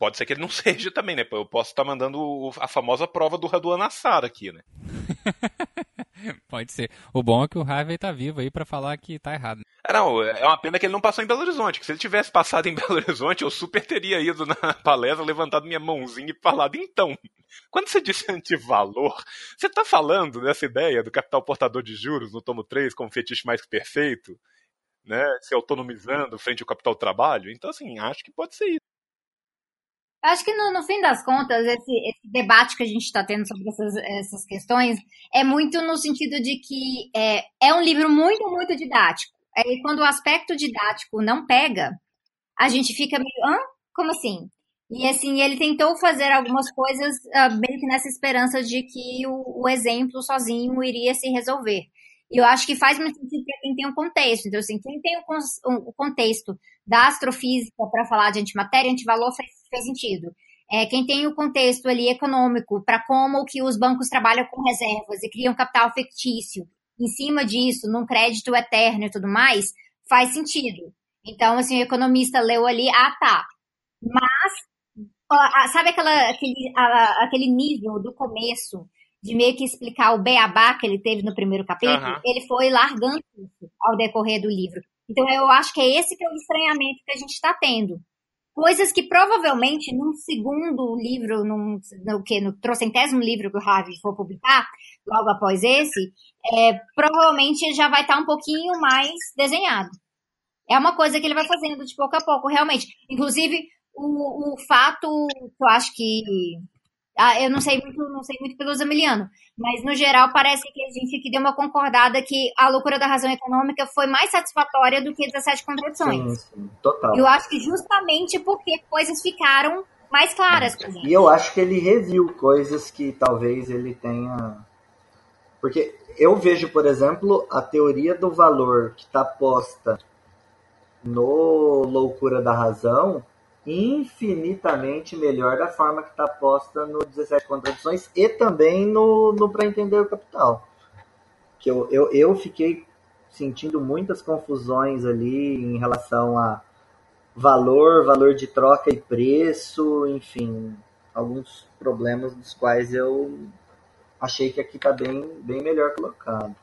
pode ser que ele não [laughs] seja também, né? Eu posso estar mandando a famosa prova do Raduan Assar aqui, né? [laughs] pode ser. O bom é que o Harvey tá vivo aí para falar que tá errado. É, não, é uma pena que ele não passou em Belo Horizonte, que se ele tivesse passado em [laughs] Belo Horizonte, eu super teria ido na palestra, levantado minha mãozinha e falado, então, quando você disse antivalor, você tá falando dessa ideia do capital portador de juros no tomo 3 como fetiche mais que perfeito? Né, se autonomizando frente ao capital trabalho. Então, assim, acho que pode ser isso. Acho que no, no, fim das contas, esse, esse debate que a gente está tendo sobre essas, essas, questões é muito no sentido de que é, é um livro muito, muito didático. E quando o aspecto didático não pega, a gente fica meio, hã? Como assim? E assim, ele tentou fazer algumas coisas uh, que nessa esperança de que o, o exemplo sozinho iria se resolver. E eu acho que faz muito sentido para quem tem um contexto. Então, assim, quem tem o, contexto da astrofísica para falar de antimatéria, antivalor faz, faz sentido. É, quem tem o contexto ali econômico para como que os bancos trabalham com reservas e criam capital fictício em cima disso, num crédito eterno e tudo mais, faz sentido. Então, assim, o economista leu ali, ah, tá. Mas, sabe aquela, aquele, aquele nível do começo de meio que explicar o beabá que ele teve no primeiro capítulo, uhum. ele foi largando isso ao decorrer do livro. Então eu acho que é esse que é o estranhamento que a gente está tendo. Coisas que provavelmente num segundo livro, num, no, que, no trocentésimo livro que o Harvey for publicar, logo após esse, é, provavelmente já vai estar tá um pouquinho mais desenhado. É uma coisa que ele vai fazendo de pouco a pouco, realmente. Inclusive, o, o fato que eu acho que ah, eu não sei muito, não sei muito pelo Zamiliano, mas no geral parece que a gente que deu uma concordada que a loucura da razão econômica foi mais satisfatória do que 17 contradições. Sim, sim, total. Eu acho que justamente porque coisas ficaram mais claras. E eu acho que ele reviu coisas que talvez ele tenha. Porque eu vejo, por exemplo, a teoria do valor que está posta no Loucura da Razão infinitamente melhor da forma que está posta no 17 Contradições e também no, no Para Entender o Capital. Que eu, eu, eu fiquei sentindo muitas confusões ali em relação a valor, valor de troca e preço, enfim, alguns problemas dos quais eu achei que aqui está bem, bem melhor colocado.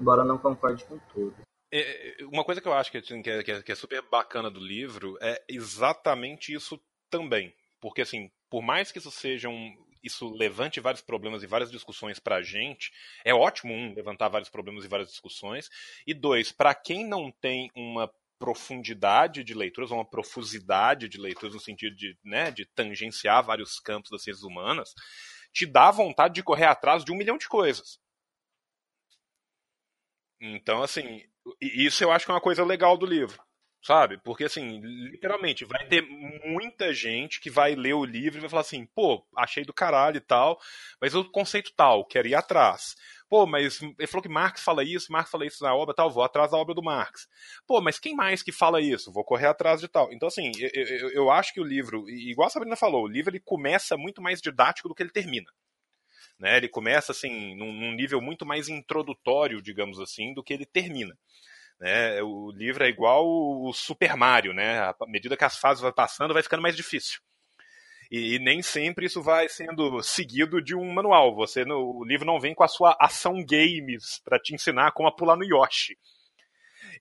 Embora não concorde com tudo. É, é, uma coisa que eu acho assim, que é, que, é, que é super bacana do livro é exatamente isso também. Porque, assim, por mais que isso seja um, isso levante vários problemas e várias discussões para a gente. É ótimo, um, levantar vários problemas e várias discussões. E dois, para quem não tem uma profundidade de leituras, uma profusidade de leituras no sentido de, né, de tangenciar vários campos das ciências humanas, te dá vontade de correr atrás de um milhão de coisas. Então, assim, isso eu acho que é uma coisa legal do livro, sabe? Porque, assim, literalmente, vai ter muita gente que vai ler o livro e vai falar assim, pô, achei do caralho e tal, mas o conceito tal, quero ir atrás. Pô, mas ele falou que Marx fala isso, Marx fala isso na obra tal, vou atrás da obra do Marx. Pô, mas quem mais que fala isso? Vou correr atrás de tal. Então, assim, eu, eu, eu acho que o livro, igual a Sabrina falou, o livro ele começa muito mais didático do que ele termina. Né? Ele começa assim num, num nível muito mais introdutório, digamos assim, do que ele termina. Né? O livro é igual o Super Mario, né? À medida que as fases vão passando, vai ficando mais difícil. E, e, nem sempre isso vai sendo seguido de um manual. Você no, o livro não vem com a sua ação games para te ensinar como a pular no Yoshi.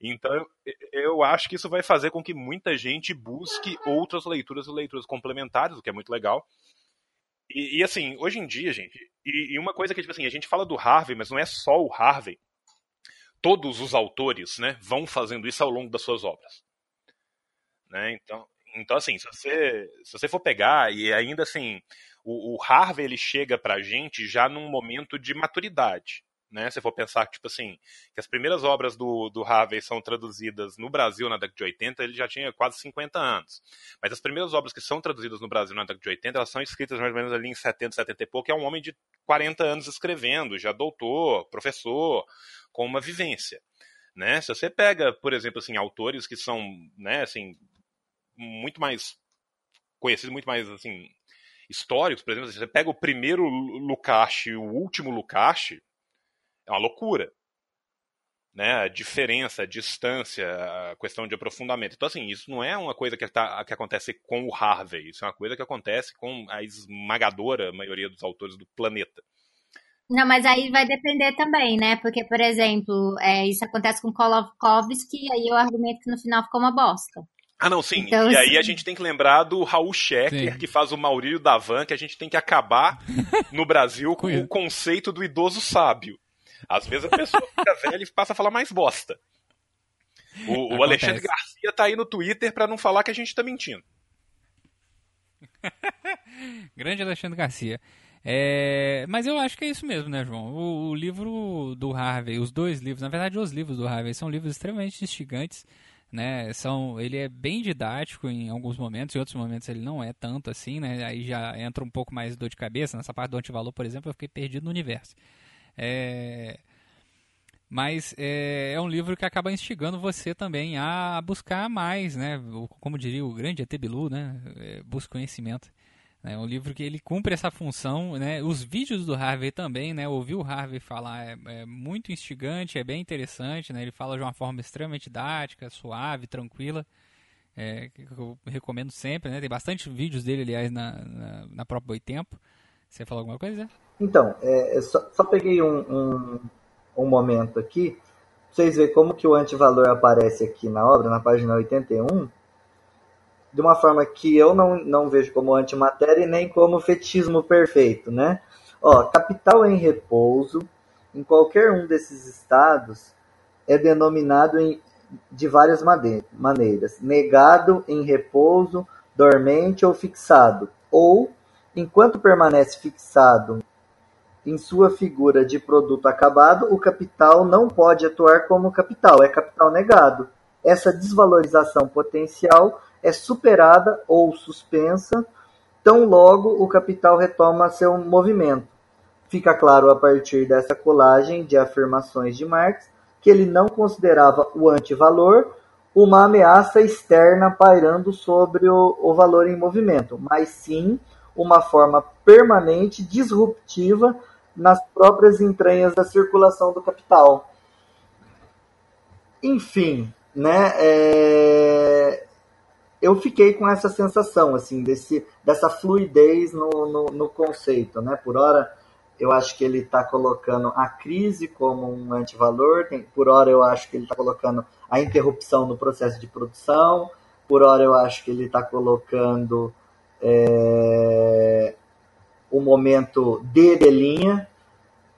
Então, eu acho que isso vai fazer com que muita gente busque outras leituras e leituras complementares, o que é muito legal. E, e assim, hoje em dia, gente, e, e, uma coisa que, tipo assim, a gente fala do Harvey, mas não é só o Harvey. Todos os autores, né, vão fazendo isso ao longo das suas obras. Né? Então, então, assim, se você, se você for pegar, e ainda assim, o, o Harvey ele chega pra gente já num momento de maturidade. Né? Se for pensar tipo assim, que as primeiras obras do, do Harvey são traduzidas no Brasil na década de 80, ele já tinha quase 50 anos. Mas as primeiras obras que são traduzidas no Brasil na década de 80, elas são escritas mais ou menos ali em 70, 70 e pouco, é um homem de 40 anos escrevendo, já doutor, professor, com uma vivência. Né? Se você pega, por exemplo, assim, autores que são, né, assim, muito mais conhecidos, muito mais assim históricos, por exemplo, você pega o primeiro Lukács e o último Lukács, é uma loucura. Né, a diferença, a distância, a questão de aprofundamento. Então, assim, isso não é uma coisa que, tá, que acontece com o Harvey, isso é uma coisa que acontece com a esmagadora maioria dos autores do planeta. Não, mas aí vai depender também, né? Porque, por exemplo, é, isso acontece com Kolokowski, e aí eu argumento que no final ficou uma bosta. Ah, não, sim. Então, e aí a gente tem que lembrar do Raul Schecker, sim. que faz o Maurílio Davan, que a gente tem que acabar [laughs] no Brasil com o conceito do idoso sábio. Às vezes a pessoa [laughs] fica velha e passa a falar mais bosta. O, o Alexandre Garcia tá aí no Twitter para não falar que a gente tá mentindo. [laughs] Grande Alexandre Garcia. É, mas eu acho que é isso mesmo, né, João? O, o, livro do Harvey, os dois livros, na verdade, os livros do Harvey são livros extremamente instigantes né? São, ele é bem didático em alguns momentos, em outros momentos ele não é tanto assim, né? Aí já entra um pouco mais dor de cabeça. Nessa parte do antivalor, por exemplo, eu fiquei perdido no universo. É... Mas é, é, um livro que acaba instigando você também a buscar mais, né? Como diria o grande ET Bilu, né? É, busca conhecimento. É um livro que ele cumpre essa função, né? Os vídeos do Harvey também, né? Ouvir o Harvey falar é, é, muito instigante, é bem interessante, né? Ele fala de uma forma extremamente didática, suave, tranquila. É, que eu recomendo sempre, né? Tem bastante vídeos dele, aliás, na, na, na própria Boitempo. Você falou alguma coisa? Então, é, só, só, peguei um, um, um momento aqui, pra vocês verem como que o antivalor aparece aqui na obra, na página 81 de uma forma que eu não, não vejo como antimatéria e nem como fetismo perfeito, né? Ó, capital em repouso, em qualquer um desses estados, é denominado em, de várias maneiras. Negado em repouso, dormente ou fixado. Ou, enquanto permanece fixado em sua figura de produto acabado, o capital não pode atuar como capital, é capital negado. Essa desvalorização potencial é superada ou suspensa tão logo o capital retoma seu movimento. Fica claro a partir dessa colagem de afirmações de Marx que ele não considerava o antivalor uma ameaça externa pairando sobre o, o valor em movimento, mas sim uma forma permanente disruptiva nas próprias entranhas da circulação do capital. Enfim, né, é, eu fiquei com essa sensação, assim, desse, dessa fluidez no, no, no conceito, né? Por hora, eu acho que ele está colocando a crise como um antivalor, tem, por hora eu acho que ele está colocando a interrupção no processo de produção, por hora eu acho que ele está colocando é, o momento de delinha,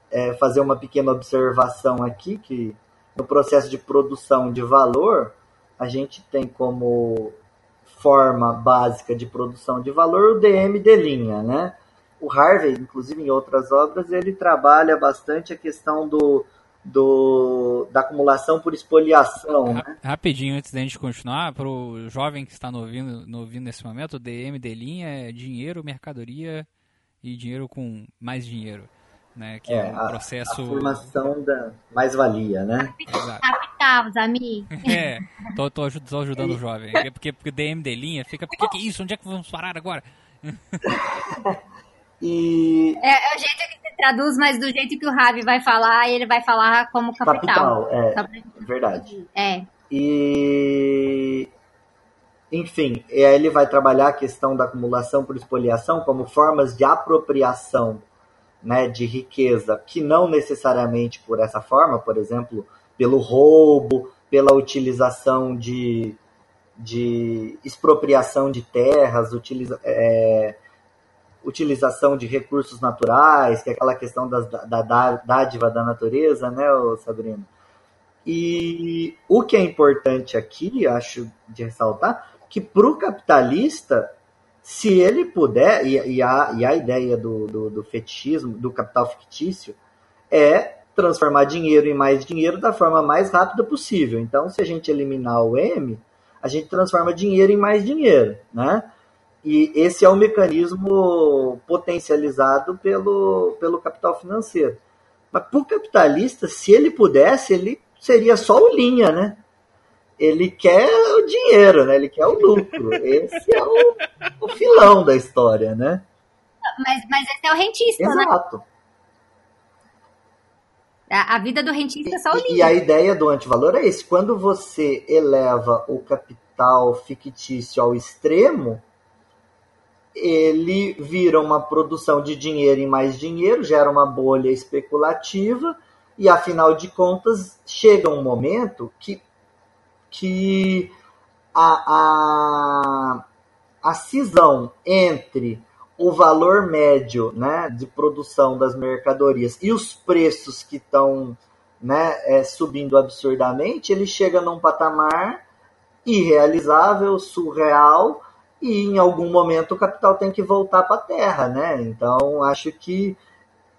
é, fazer uma pequena observação aqui, que no processo de produção de valor, a gente tem como forma básica de produção de valor, o DM de linha, né? O Harvey, inclusive em outras obras, ele trabalha bastante a questão do, do da acumulação por espoliação. Né? Rapidinho, antes da gente continuar, para o jovem que está no ouvindo, no ouvindo nesse momento, o DM de linha é dinheiro, mercadoria e dinheiro com mais dinheiro né? Que é, é um a, processo. A formação da mais-valia, né? Capital, amigos. [laughs] É, tô, tô, tô ajudando o jovem. É porque, porque DM de linha fica, por que, que é isso? Onde é que vamos parar agora? [laughs] E... É, é, o jeito que você traduz, mas do jeito que o Ravi vai falar, ele vai falar como capital. Capital, é, verdade. É. E enfim, e aí ele vai trabalhar a questão da acumulação por espoliação como formas de apropriação né, de riqueza, que não necessariamente por essa forma, por exemplo, pelo roubo, pela utilização de, de expropriação de terras, utiliza, é, utilização de recursos naturais, que é aquela questão das, da, da dádiva da natureza, né, Sabrina? E o que é importante aqui, acho de ressaltar, que para o capitalista, se ele puder, e, e, a, e a ideia do, do, do fetichismo, do capital fictício, é transformar dinheiro em mais dinheiro da forma mais rápida possível. Então, se a gente eliminar o M, a gente transforma dinheiro em mais dinheiro, né? E esse é o mecanismo potencializado pelo, pelo capital financeiro. Mas para o capitalista, se ele pudesse, ele seria só o linha, né? ele quer o dinheiro, né? Ele quer o lucro. [laughs] Esse é o, o filão da história, né? Mas, mas esse é o rentista, Exato. né? Exato. A, a vida do rentista é só o E, e a ideia do antivalor é esse. Quando você eleva o capital fictício ao extremo, ele vira uma produção de dinheiro em mais dinheiro, gera uma bolha especulativa, e afinal de contas, chega um momento que que a, a, a cisão entre o valor médio né, de produção das mercadorias e os preços que estão né, é, subindo absurdamente, ele chega num patamar irrealizável, surreal, e em algum momento o capital tem que voltar para a terra. Né? Então, acho que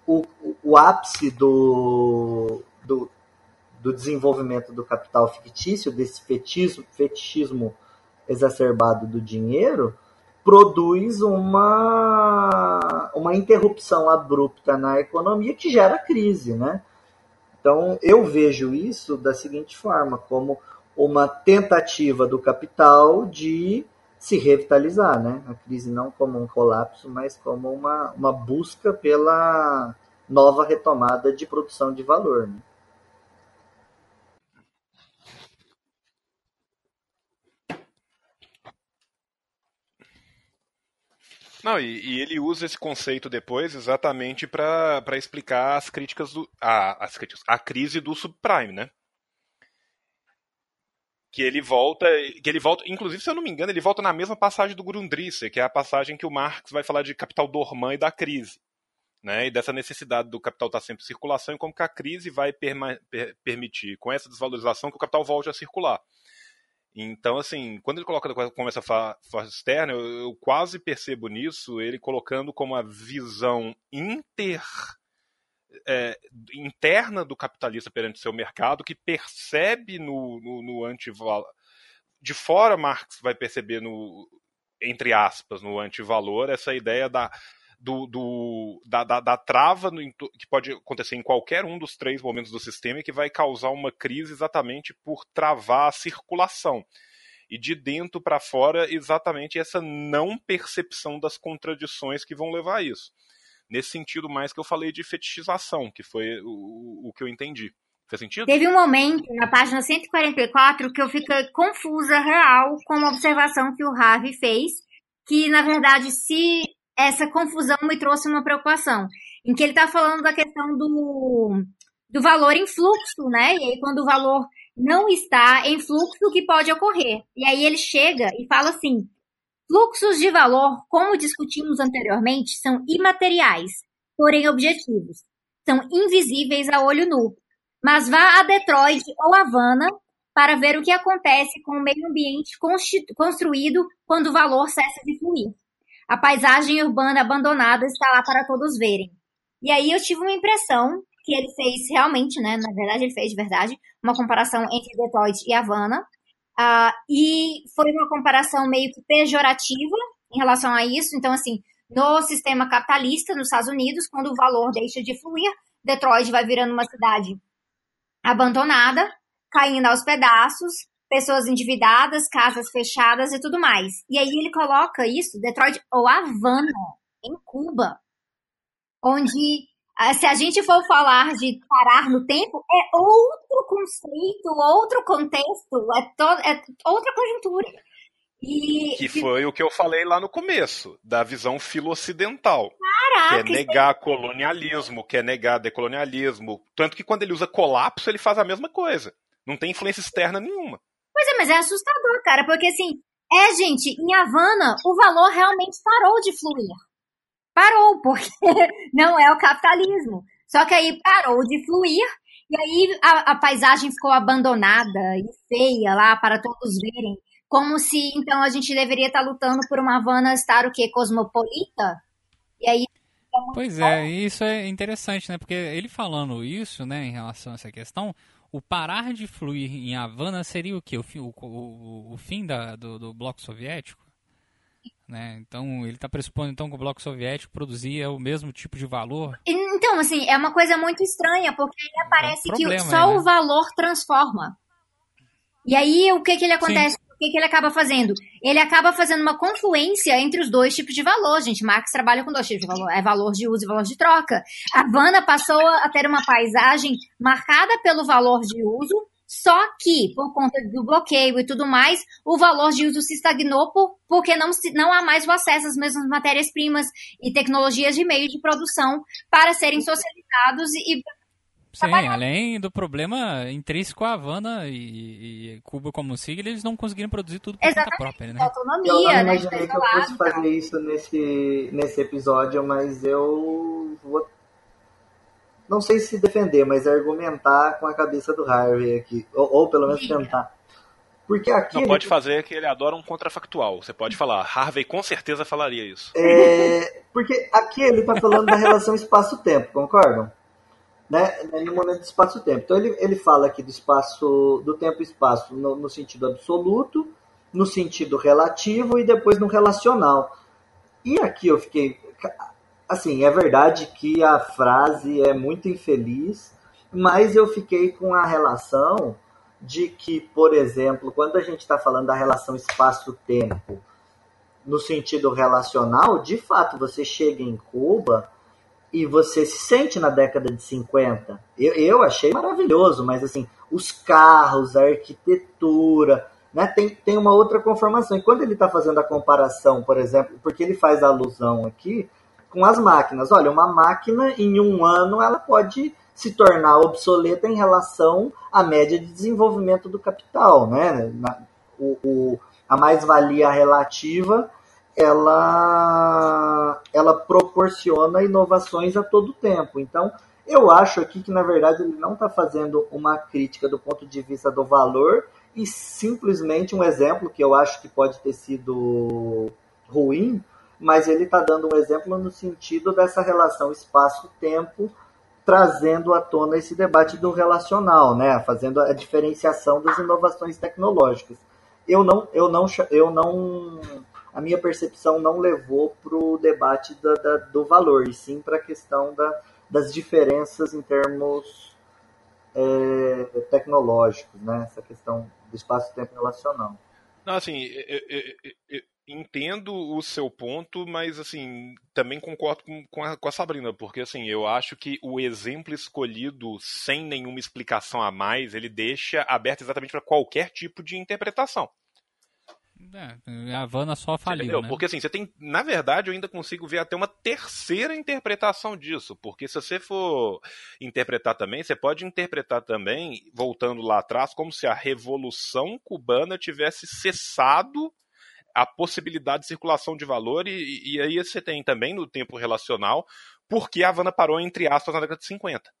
o, o ápice do, do, do desenvolvimento do capital fictício, desse fetismo, fetichismo exacerbado do dinheiro, produz uma, uma interrupção abrupta na economia que gera crise, né? Então, eu vejo isso da seguinte forma, como uma tentativa do capital de se revitalizar, né? A crise não como um colapso, mas como uma, uma busca pela nova retomada de produção de valor. Né? Não, e, e, ele usa esse conceito depois exatamente para explicar as críticas do. A, as críticas, a crise do subprime, né? Que ele volta. Que ele volta. Inclusive, se eu não me engano, ele volta na mesma passagem do Grundrisse, que é a passagem que o Marx vai falar de capital dormant e da crise. Né, e dessa necessidade do capital estar tá sempre em circulação e como que a crise vai per permitir, com essa desvalorização, que o capital volte a circular. Então, assim, quando ele coloca como essa força externa, eu, eu, quase percebo nisso ele colocando como a visão inter, é, interna do capitalista perante seu mercado, que percebe no, no, no antivalor. De fora, Marx vai perceber no, entre aspas, no antivalor, essa ideia da do, do da, da, da, trava no, que pode acontecer em qualquer um dos três momentos do sistema e que vai causar uma crise exatamente por travar a circulação. E de dentro para fora, exatamente essa não percepção das contradições que vão levar a isso. Nesse sentido, mais que eu falei de fetichização, que foi o, o que eu entendi. Faz sentido? Teve um momento na página 144 que eu fiquei confusa real com uma observação que o Harvey fez, que na verdade se essa confusão me trouxe uma preocupação, em que ele está falando da questão do, do valor em fluxo, né? E aí, quando o valor não está em fluxo, o que pode ocorrer? E aí ele chega e fala assim: fluxos de valor, como discutimos anteriormente, são imateriais, porém objetivos. São invisíveis a olho nu. Mas vá a Detroit ou Havana para ver o que acontece com o meio ambiente construído quando o valor cessa de fluir. A paisagem urbana abandonada está lá para todos verem. E aí eu tive uma impressão que ele fez realmente, né? Na verdade, ele fez de verdade uma comparação entre Detroit e Havana. Uh, e foi uma comparação meio que pejorativa em relação a isso. Então, assim, no sistema capitalista, nos Estados Unidos, quando o valor deixa de fluir, Detroit vai virando uma cidade abandonada, caindo aos pedaços, pessoas endividadas, casas fechadas e tudo mais. E aí ele coloca isso, Detroit ou Havana, em Cuba. onde ah, se a gente for falar de parar no tempo, é outro conceito, outro contexto, é, to, é outra conjuntura. E, que foi o que eu falei lá no começo, da visão filo-ocidental. Caraca, que é negar colonialismo, que é negar decolonialismo. Tanto que quando ele usa colapso, ele faz a mesma coisa. Não tem influência externa nenhuma. Pois é, mas é assustador, cara, porque assim, é, gente, em Havana, o valor realmente parou de fluir. Parou, porque [laughs] não é o capitalismo. Só que aí parou de fluir, e aí a, a paisagem ficou abandonada e feia lá para todos verem. Como se, então, a gente deveria estar lutando por uma Havana estar o quê? Cosmopolita? E aí Pois é, isso é interessante, né? Porque ele falando isso, né, em relação a essa questão, o parar de fluir em Havana seria o quê? O, fim, o, o, o fim da, do, do, bloco soviético? Né? Então, ele está pressupondo então, que o bloco soviético produzia o mesmo tipo de valor? Então, assim, é uma coisa muito estranha, porque aí aparece é um que só né? o valor transforma. E aí, o que, que ele acontece? Sim que, que ele acaba fazendo? Ele acaba fazendo uma confluência entre os dois tipos de valor, gente. Marx trabalha com dois tipos de valor, é valor de uso e valor de troca. A Havana passou a ter uma paisagem marcada pelo valor de uso, só que, por conta do bloqueio e tudo mais, o valor de uso se estagnou por, porque não, não há mais o acesso às mesmas matérias-primas e tecnologias de meio de produção para serem socializados e Sim, além do problema intrínseco a Havana e, e, Cuba como sigla, eles não conseguiram produzir tudo por Exatamente. conta própria, né? Autonomia, eu não né? imaginei que eu fosse fazer isso nesse, nesse episódio, mas eu vou não sei se defender, mas argumentar com a cabeça do Harvey aqui, ou, ou pelo menos tentar. Porque aqui. Não ele... pode fazer que ele adora um contrafactual. Você pode falar. Harvey com certeza falaria isso. É, porque aqui ele está falando da relação espaço-tempo, concordam? Né, no momento do espaço-tempo. Então ele, ele fala aqui do espaço, do tempo e espaço no, no, sentido absoluto, no sentido relativo e depois no relacional. E aqui eu fiquei, assim, é verdade que a frase é muito infeliz, mas eu fiquei com a relação de que, por exemplo, quando a gente está falando da relação espaço-tempo no sentido relacional, de fato, você chega em Cuba e você se sente na década de 50. Eu, eu achei maravilhoso, mas assim, os carros, a arquitetura, né, tem, tem uma outra conformação. E quando ele está fazendo a comparação, por exemplo, porque ele faz alusão aqui com as máquinas. Olha, uma máquina em um ano ela pode se tornar obsoleta em relação à média de desenvolvimento do capital, né? Na, o, o, a mais-valia relativa ela, ela proporciona inovações a todo tempo. Então, eu acho aqui que, na verdade, ele não está fazendo uma crítica do ponto de vista do valor e simplesmente um exemplo que eu acho que pode ter sido ruim, mas ele está dando um exemplo no sentido dessa relação espaço-tempo, trazendo à tona esse debate do relacional, né? fazendo a diferenciação das inovações tecnológicas. Eu não, eu não, eu não a minha percepção não levou para o debate da, da, do valor, e sim para a questão da, das diferenças em termos é, tecnológicos, né? essa questão do espaço-tempo relacional. Não, assim, eu, eu, eu, entendo o seu ponto, mas assim, também concordo com, com, a, com a Sabrina, porque assim, eu acho que o exemplo escolhido sem nenhuma explicação a mais, ele deixa aberto exatamente para qualquer tipo de interpretação. É, a Havana só faliu, né? Porque assim, você tem, na verdade, eu ainda consigo ver até uma terceira interpretação disso, porque se você for interpretar também, você pode interpretar também, voltando lá atrás, como se a revolução cubana tivesse cessado a possibilidade de circulação de valor e, e aí você tem também no tempo relacional, porque a Havana parou entre aspas na década de 50.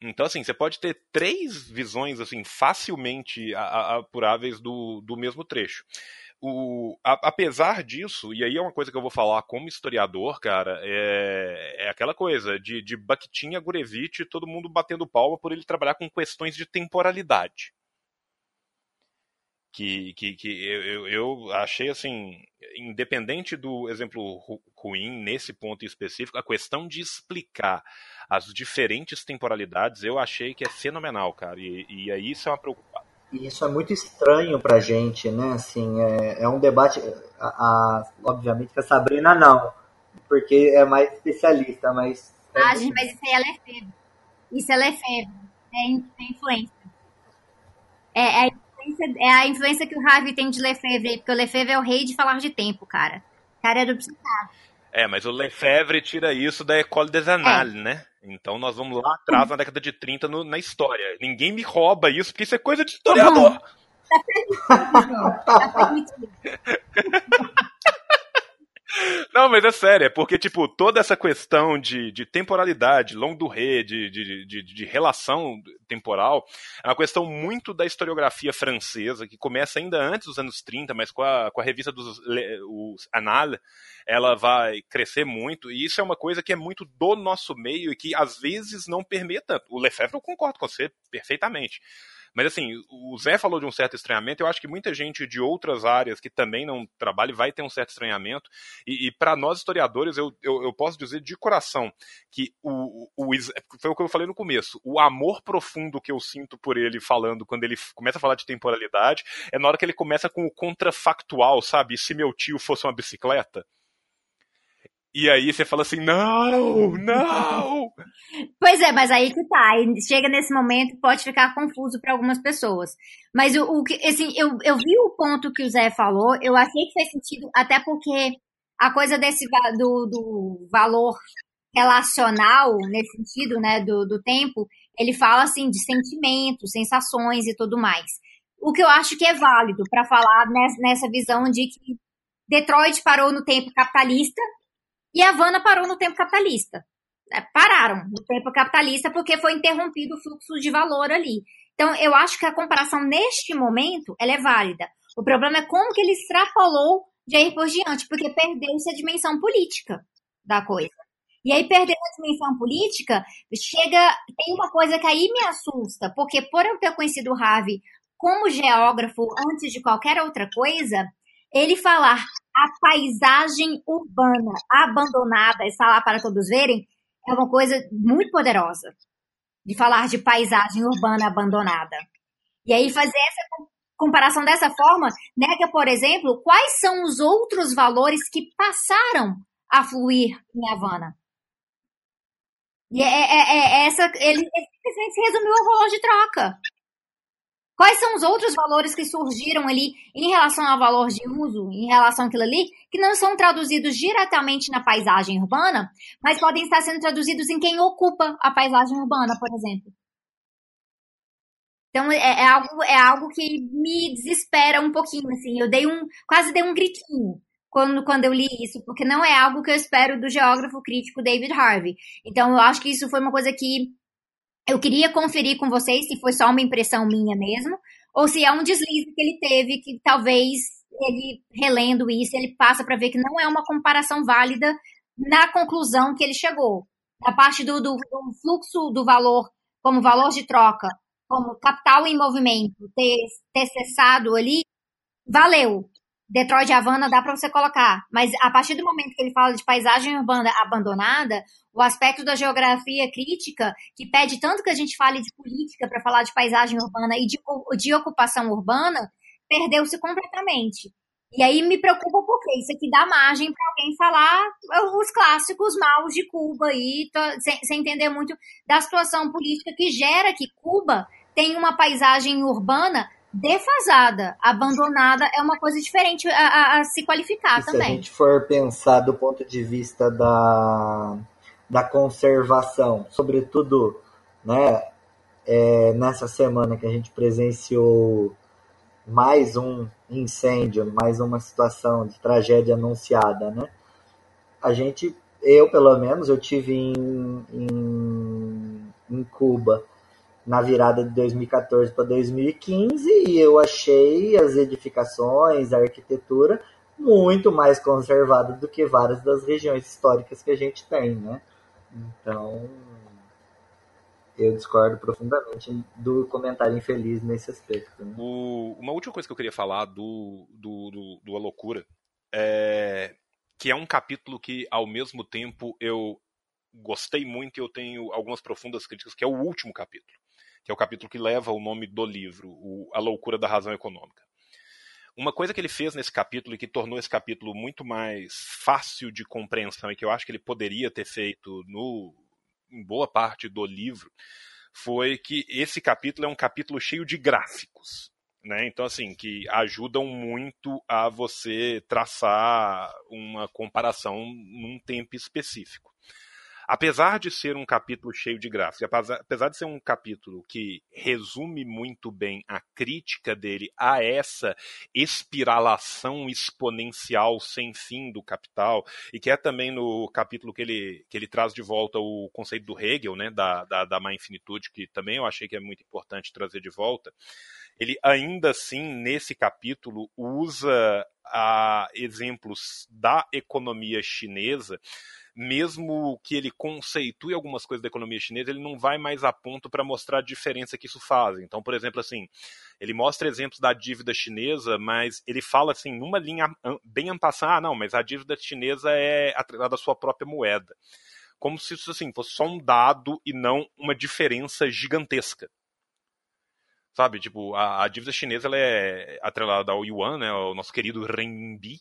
Então, assim, você pode ter três visões, assim, facilmente apuráveis do, do mesmo trecho. O, a, apesar disso, e aí é uma coisa que eu vou falar como historiador, cara, é, é aquela coisa de, de Bakhtin a Gurevich, todo mundo batendo palma por ele trabalhar com questões de temporalidade que, que, que eu, eu achei assim, independente do exemplo ruim nesse ponto específico, a questão de explicar as diferentes temporalidades eu achei que é fenomenal, cara. E, e aí isso é uma preocupação. Isso é muito estranho pra gente, né? Assim, é, é um debate. A, a, obviamente que a Sabrina não. porque é mais especialista, mas. Ah, gente, mas isso aí é Lefebvre. Isso é Lefebvre. É, é influência. É, é, influência. é a influência que o Harvey tem de Lefebvre, porque o Lefebvre é o rei de falar de tempo, cara. O cara é do psiquiatra. É, mas o Lefebvre tira isso da École des Annales, é. né? Então nós vamos lá atrás, na década de 30, no, na história. Ninguém me rouba isso, porque isso é coisa de [laughs] historiador. Tá permitido. [laughs] Não, mas é sério, é porque, tipo, toda essa questão de, de temporalidade, longo do rei, de, de, de, de, relação temporal, é uma questão muito da historiografia francesa, que começa ainda antes dos anos 30, mas com a, com a revista dos os Annales, ela vai crescer muito, e isso é uma coisa que é muito do nosso meio e que às vezes não permeia tanto. O Lefebvre eu concordo com você perfeitamente. Mas assim, o Zé falou de um certo estranhamento, eu acho que muita gente de outras áreas que também não trabalha vai ter um certo estranhamento. E, e para nós historiadores, eu, eu, eu, posso dizer de coração que o, o, foi o que eu falei no começo, o amor profundo que eu sinto por ele falando quando ele começa a falar de temporalidade é na hora que ele começa com o contrafactual, sabe? E se meu tio fosse uma bicicleta? E aí você fala assim, não, não! [laughs] Pois é, mas aí que tá. Chega nesse momento, pode ficar confuso para algumas pessoas. Mas o, o assim, eu, eu vi o ponto que o Zé falou, eu achei que fez sentido, até porque a coisa desse do, do valor relacional, nesse sentido, né, do, do tempo, ele fala assim de sentimentos, sensações e tudo mais. O que eu acho que é válido para falar nessa visão de que Detroit parou no tempo capitalista e a Havana parou no tempo capitalista. É, pararam no tempo capitalista porque foi interrompido o fluxo de valor ali. Então, eu acho que a comparação neste momento ela é válida. O problema é como que ele extrapolou de aí por diante, porque perdeu-se a dimensão política da coisa. E aí, perdendo a dimensão política, chega. Tem uma coisa que aí me assusta, porque por eu ter conhecido o Ravi como geógrafo antes de qualquer outra coisa, ele falar a paisagem urbana abandonada está lá para todos verem, é uma coisa muito poderosa de falar de paisagem urbana abandonada. E aí fazer essa comparação dessa forma nega, por exemplo, quais são os outros valores que passaram a fluir em Havana. E é, é, é, é essa, ele, ele resumiu o valor de troca. Quais são os outros valores que surgiram ali em relação ao valor de uso, em relação àquilo ali, que não são traduzidos diretamente na paisagem urbana, mas podem estar sendo traduzidos em quem ocupa a paisagem urbana, por exemplo. Então é, é, algo, é algo que me desespera um pouquinho, assim. Eu dei um, quase dei um gritinho quando, quando eu li isso, porque não é algo que eu espero do geógrafo crítico David Harvey. Então eu acho que isso foi uma coisa que eu queria conferir com vocês se foi só uma impressão minha mesmo, ou se é um deslize que ele teve, que talvez ele, relendo isso, ele passa para ver que não é uma comparação válida na conclusão que ele chegou. A parte do, do, do fluxo do valor como valor de troca, como capital em movimento, ter, ter cessado ali, valeu. Detroit e Havana dá para você colocar, mas a partir do momento que ele fala de paisagem urbana abandonada, o aspecto da geografia crítica, que pede tanto que a gente fale de política para falar de paisagem urbana e de, de ocupação urbana, perdeu-se completamente. E aí me preocupa porque isso aqui dá margem para alguém falar os clássicos maus de Cuba e sem, sem entender muito da situação política que gera que Cuba tem uma paisagem urbana defasada, abandonada é uma coisa diferente a, a, a se qualificar e também. Se a gente for pensar do ponto de vista da, da conservação, sobretudo né, é, nessa semana que a gente presenciou mais um incêndio, mais uma situação de tragédia anunciada, né? A gente, eu pelo menos, eu tive em, em, em Cuba na virada de 2014 para 2015 e eu achei as edificações, a arquitetura muito mais conservada do que várias das regiões históricas que a gente tem, né? Então, eu discordo profundamente do comentário infeliz nesse aspecto. Né? O, uma última coisa que eu queria falar do, do, do, do A Loucura é que é um capítulo que, ao mesmo tempo, eu gostei muito e eu tenho algumas profundas críticas, que é o último capítulo que é o capítulo que leva o nome do livro, o, A Loucura da Razão Econômica. uma coisa que ele fez nesse capítulo e que tornou esse capítulo muito mais fácil de compreensão e que eu acho que ele poderia ter feito no, em boa parte do livro foi que esse capítulo é um capítulo cheio de gráficos. Né? Então, assim, que ajudam muito a você traçar uma comparação num tempo específico apesar de ser um capítulo cheio de gráficos, apesar de ser um capítulo que resume muito bem a crítica dele a essa espiralação exponencial sem fim do capital, e que é também no capítulo que ele, que ele traz de volta o conceito do Hegel, né, da, da, da má infinitude, que também eu achei que é muito importante trazer de volta, ele ainda assim, nesse capítulo, usa a, exemplos da economia chinesa mesmo que ele conceitue algumas coisas da economia chinesa, ele não vai mais a ponto para mostrar a diferença que isso faz. Então, por exemplo, assim, ele mostra exemplos da dívida chinesa, mas ele fala assim, numa linha bem ampassada, ah, não, mas a dívida chinesa é atrelada à sua própria moeda. Como se isso assim, fosse só um dado e não uma diferença gigantesca sabe? Tipo, a, a, dívida chinesa ela é atrelada ao yuan, né, o nosso querido renminbi,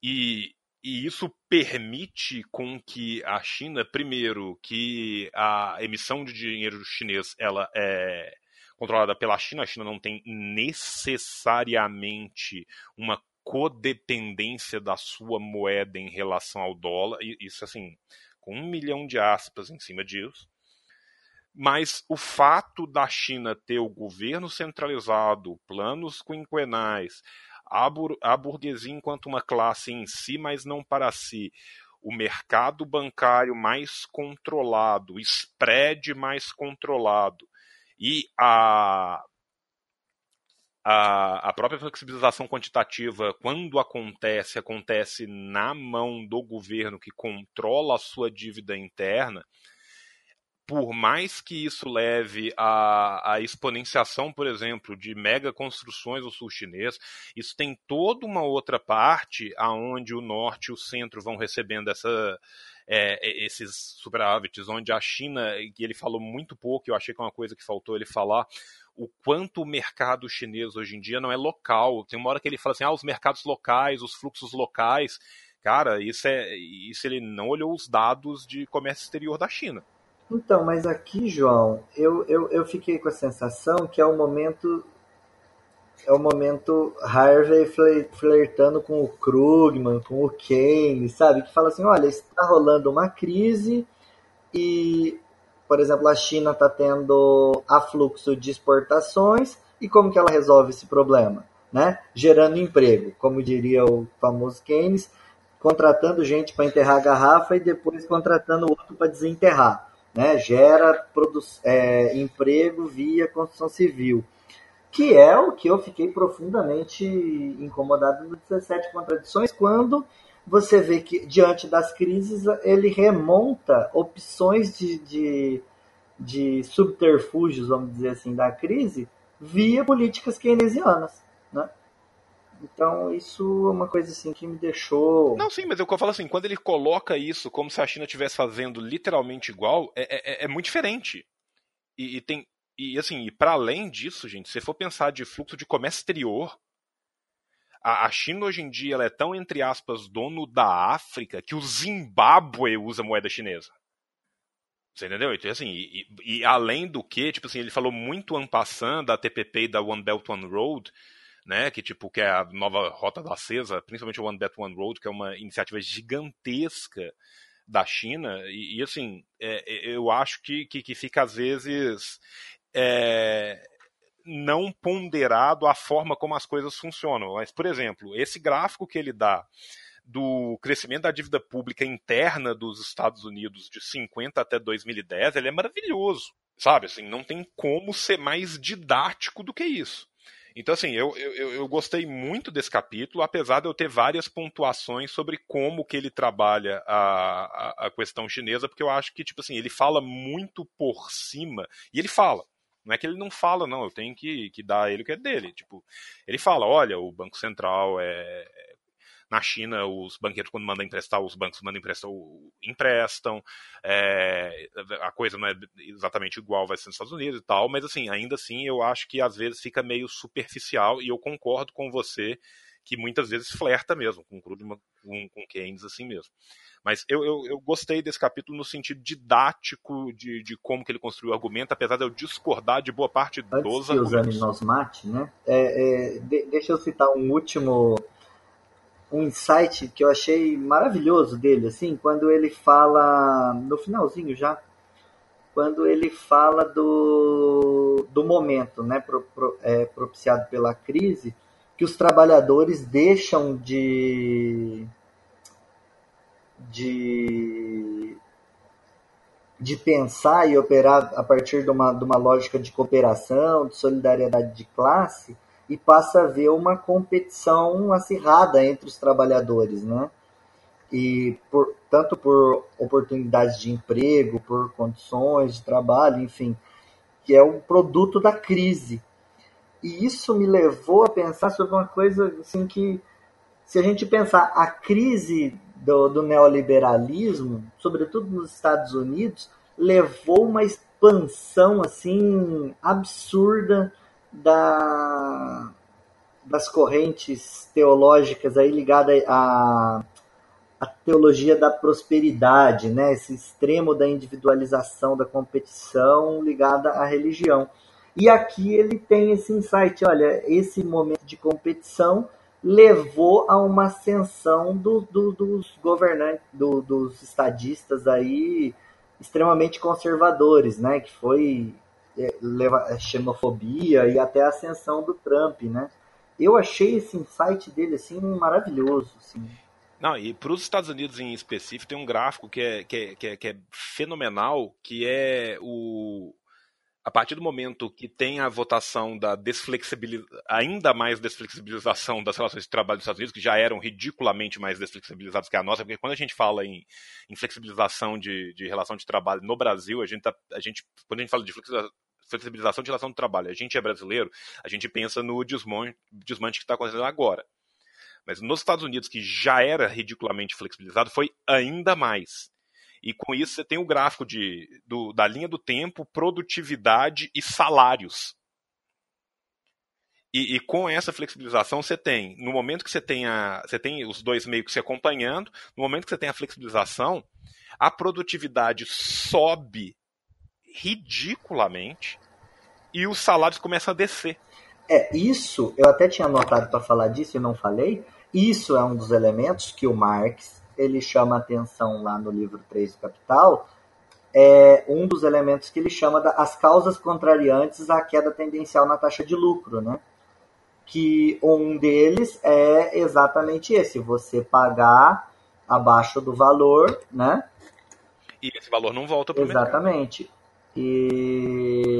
e e isso permite com que a China, primeiro, que a emissão de dinheiro chinês ela é controlada pela China, a China não tem necessariamente uma codependência da sua moeda em relação ao dólar, isso assim, com um milhão de aspas em cima disso. Mas o fato da China ter o governo centralizado, planos quinquenais, a, bur a burguesia enquanto uma classe em si, mas não para si. O mercado bancário mais controlado, o spread mais controlado e a, a, a própria flexibilização quantitativa, quando acontece, acontece na mão do governo que controla a sua dívida interna por mais que isso leve à, à, exponenciação, por exemplo, de mega construções no sul chinês, isso tem toda uma outra parte aonde o norte e o centro vão recebendo essa, é, esses superávites, onde a China, que ele falou muito pouco, eu achei que é uma coisa que faltou ele falar, o quanto o mercado chinês hoje em dia não é local. Tem uma hora que ele fala assim, ah, os mercados locais, os fluxos locais. Cara, isso é isso ele não olhou os dados de comércio exterior da China. Então, mas aqui, João, eu, eu, eu fiquei com a sensação que é o momento é o momento Harvey flertando com o Krugman, com o Keynes, sabe? Que fala assim, olha, está rolando uma crise e, por exemplo, a China está tendo afluxo de exportações e como que ela resolve esse problema? Né? Gerando emprego, como diria o famoso Keynes, contratando gente para enterrar a garrafa e depois contratando outro para desenterrar né, gera é, emprego via construção civil, que é o que eu fiquei profundamente incomodado no 17 Contradições, quando você vê que, diante das crises, ele remonta opções de, de, de subterfúgios, vamos dizer assim, da crise, via políticas keynesianas. Né? Então, isso é uma coisa assim que me deixou. Não, sim, mas eu falo assim, quando ele coloca isso como se a China estivesse fazendo literalmente igual, é, é, é muito diferente. E, e, tem. E assim, e para além disso, gente, se for pensar de fluxo de comércio exterior, a, a China hoje em dia é tão, entre aspas, dono da África que o Zimbábue usa moeda chinesa. Você entendeu? Então, assim, e, e, além do que, tipo assim, ele falou muito ampassando da TPP e da One Belt One Road, né, que tipo que é a nova rota da CESA, principalmente o One Belt One Road, que é uma iniciativa gigantesca da China e, e assim é, é, eu acho que, que, que fica às vezes é, não ponderado a forma como as coisas funcionam. Mas por exemplo, esse gráfico que ele dá do crescimento da dívida pública interna dos Estados Unidos de 50 até 2010, ele é maravilhoso, sabe? Assim, não tem como ser mais didático do que isso. Então, assim, eu, eu, eu gostei muito desse capítulo, apesar de eu ter várias pontuações sobre como que ele trabalha a, a, a questão chinesa, porque eu acho que, tipo assim, ele fala muito por cima, e ele fala, não é que ele não fala, não, eu tenho que, que dar ele o que é dele. Tipo, ele fala, olha, o Banco Central é, Na China, os banqueiros, quando mandam emprestar, os bancos mandam emprestar, emprestam. É, a coisa não é exatamente igual, vai ser nos Estados Unidos e tal, mas assim, ainda assim, eu acho que às vezes fica meio superficial e eu concordo com você que muitas vezes flerta mesmo com Krugman, com, com Keynes assim mesmo. Mas eu, eu, eu, gostei desse capítulo no sentido didático de, de como que ele construiu o argumento, apesar de eu discordar de boa parte Antes dos que argumentos. nos mate, né? É, é, de, deixa eu citar um último um insight que eu achei maravilhoso dele, assim, quando ele fala no finalzinho já, quando ele fala do, do momento, né, pro, pro, é, propiciado pela crise, que os trabalhadores deixam de de de pensar e operar a partir de uma, de uma lógica de cooperação, de solidariedade de classe, e passa a ver uma competição acirrada entre os trabalhadores, né? E por, tanto por oportunidades de emprego, por condições de trabalho, enfim, que é um produto da crise. E isso me levou a pensar sobre uma coisa assim que, se a gente pensar a crise do, do neoliberalismo, sobretudo nos Estados Unidos, levou uma expansão assim absurda da, das correntes teológicas aí ligadas à, à teologia da prosperidade, né? esse extremo da individualização da competição ligada à religião. E aqui ele tem esse insight, olha, esse momento de competição levou a uma ascensão do, do, dos governantes, do, dos estadistas aí extremamente conservadores, né? Que foi leva, xenofobia e até a ascensão do Trump, né? Eu achei esse insight dele assim maravilhoso, assim. Não, e para os Estados Unidos em específico tem um gráfico que é, que é, que é, que é fenomenal, que é o, a partir do momento que tem a votação da desflexibilização, ainda mais desflexibilização das relações de trabalho dos Estados Unidos, que já eram ridiculamente mais desflexibilizadas que a nossa, porque quando a gente fala em, em flexibilização de, de, relação de trabalho no Brasil, a gente, tá, a gente quando a gente fala de flexibilização de relação de trabalho, a gente é brasileiro, a gente pensa no desmonte, desmonte que está acontecendo agora. Mas nos Estados Unidos, que já era ridiculamente flexibilizado, foi ainda mais. E com isso você tem o gráfico de, do, da linha do tempo, produtividade e salários. E, e, com essa flexibilização você tem, no momento que você tem, a, você tem os dois meio que se acompanhando, no momento que você tem a flexibilização, a produtividade sobe ridiculamente e os salários começam a descer. É, isso, eu até tinha anotado para falar disso e não falei. Isso é um dos elementos que o Marx ele chama atenção lá no livro 3 do Capital, é um dos elementos que ele chama das as causas contrariantes à queda tendencial na taxa de lucro, né? Que um deles é exatamente esse, você pagar abaixo do valor, né? E esse valor não volta para o Exatamente. Mercado. E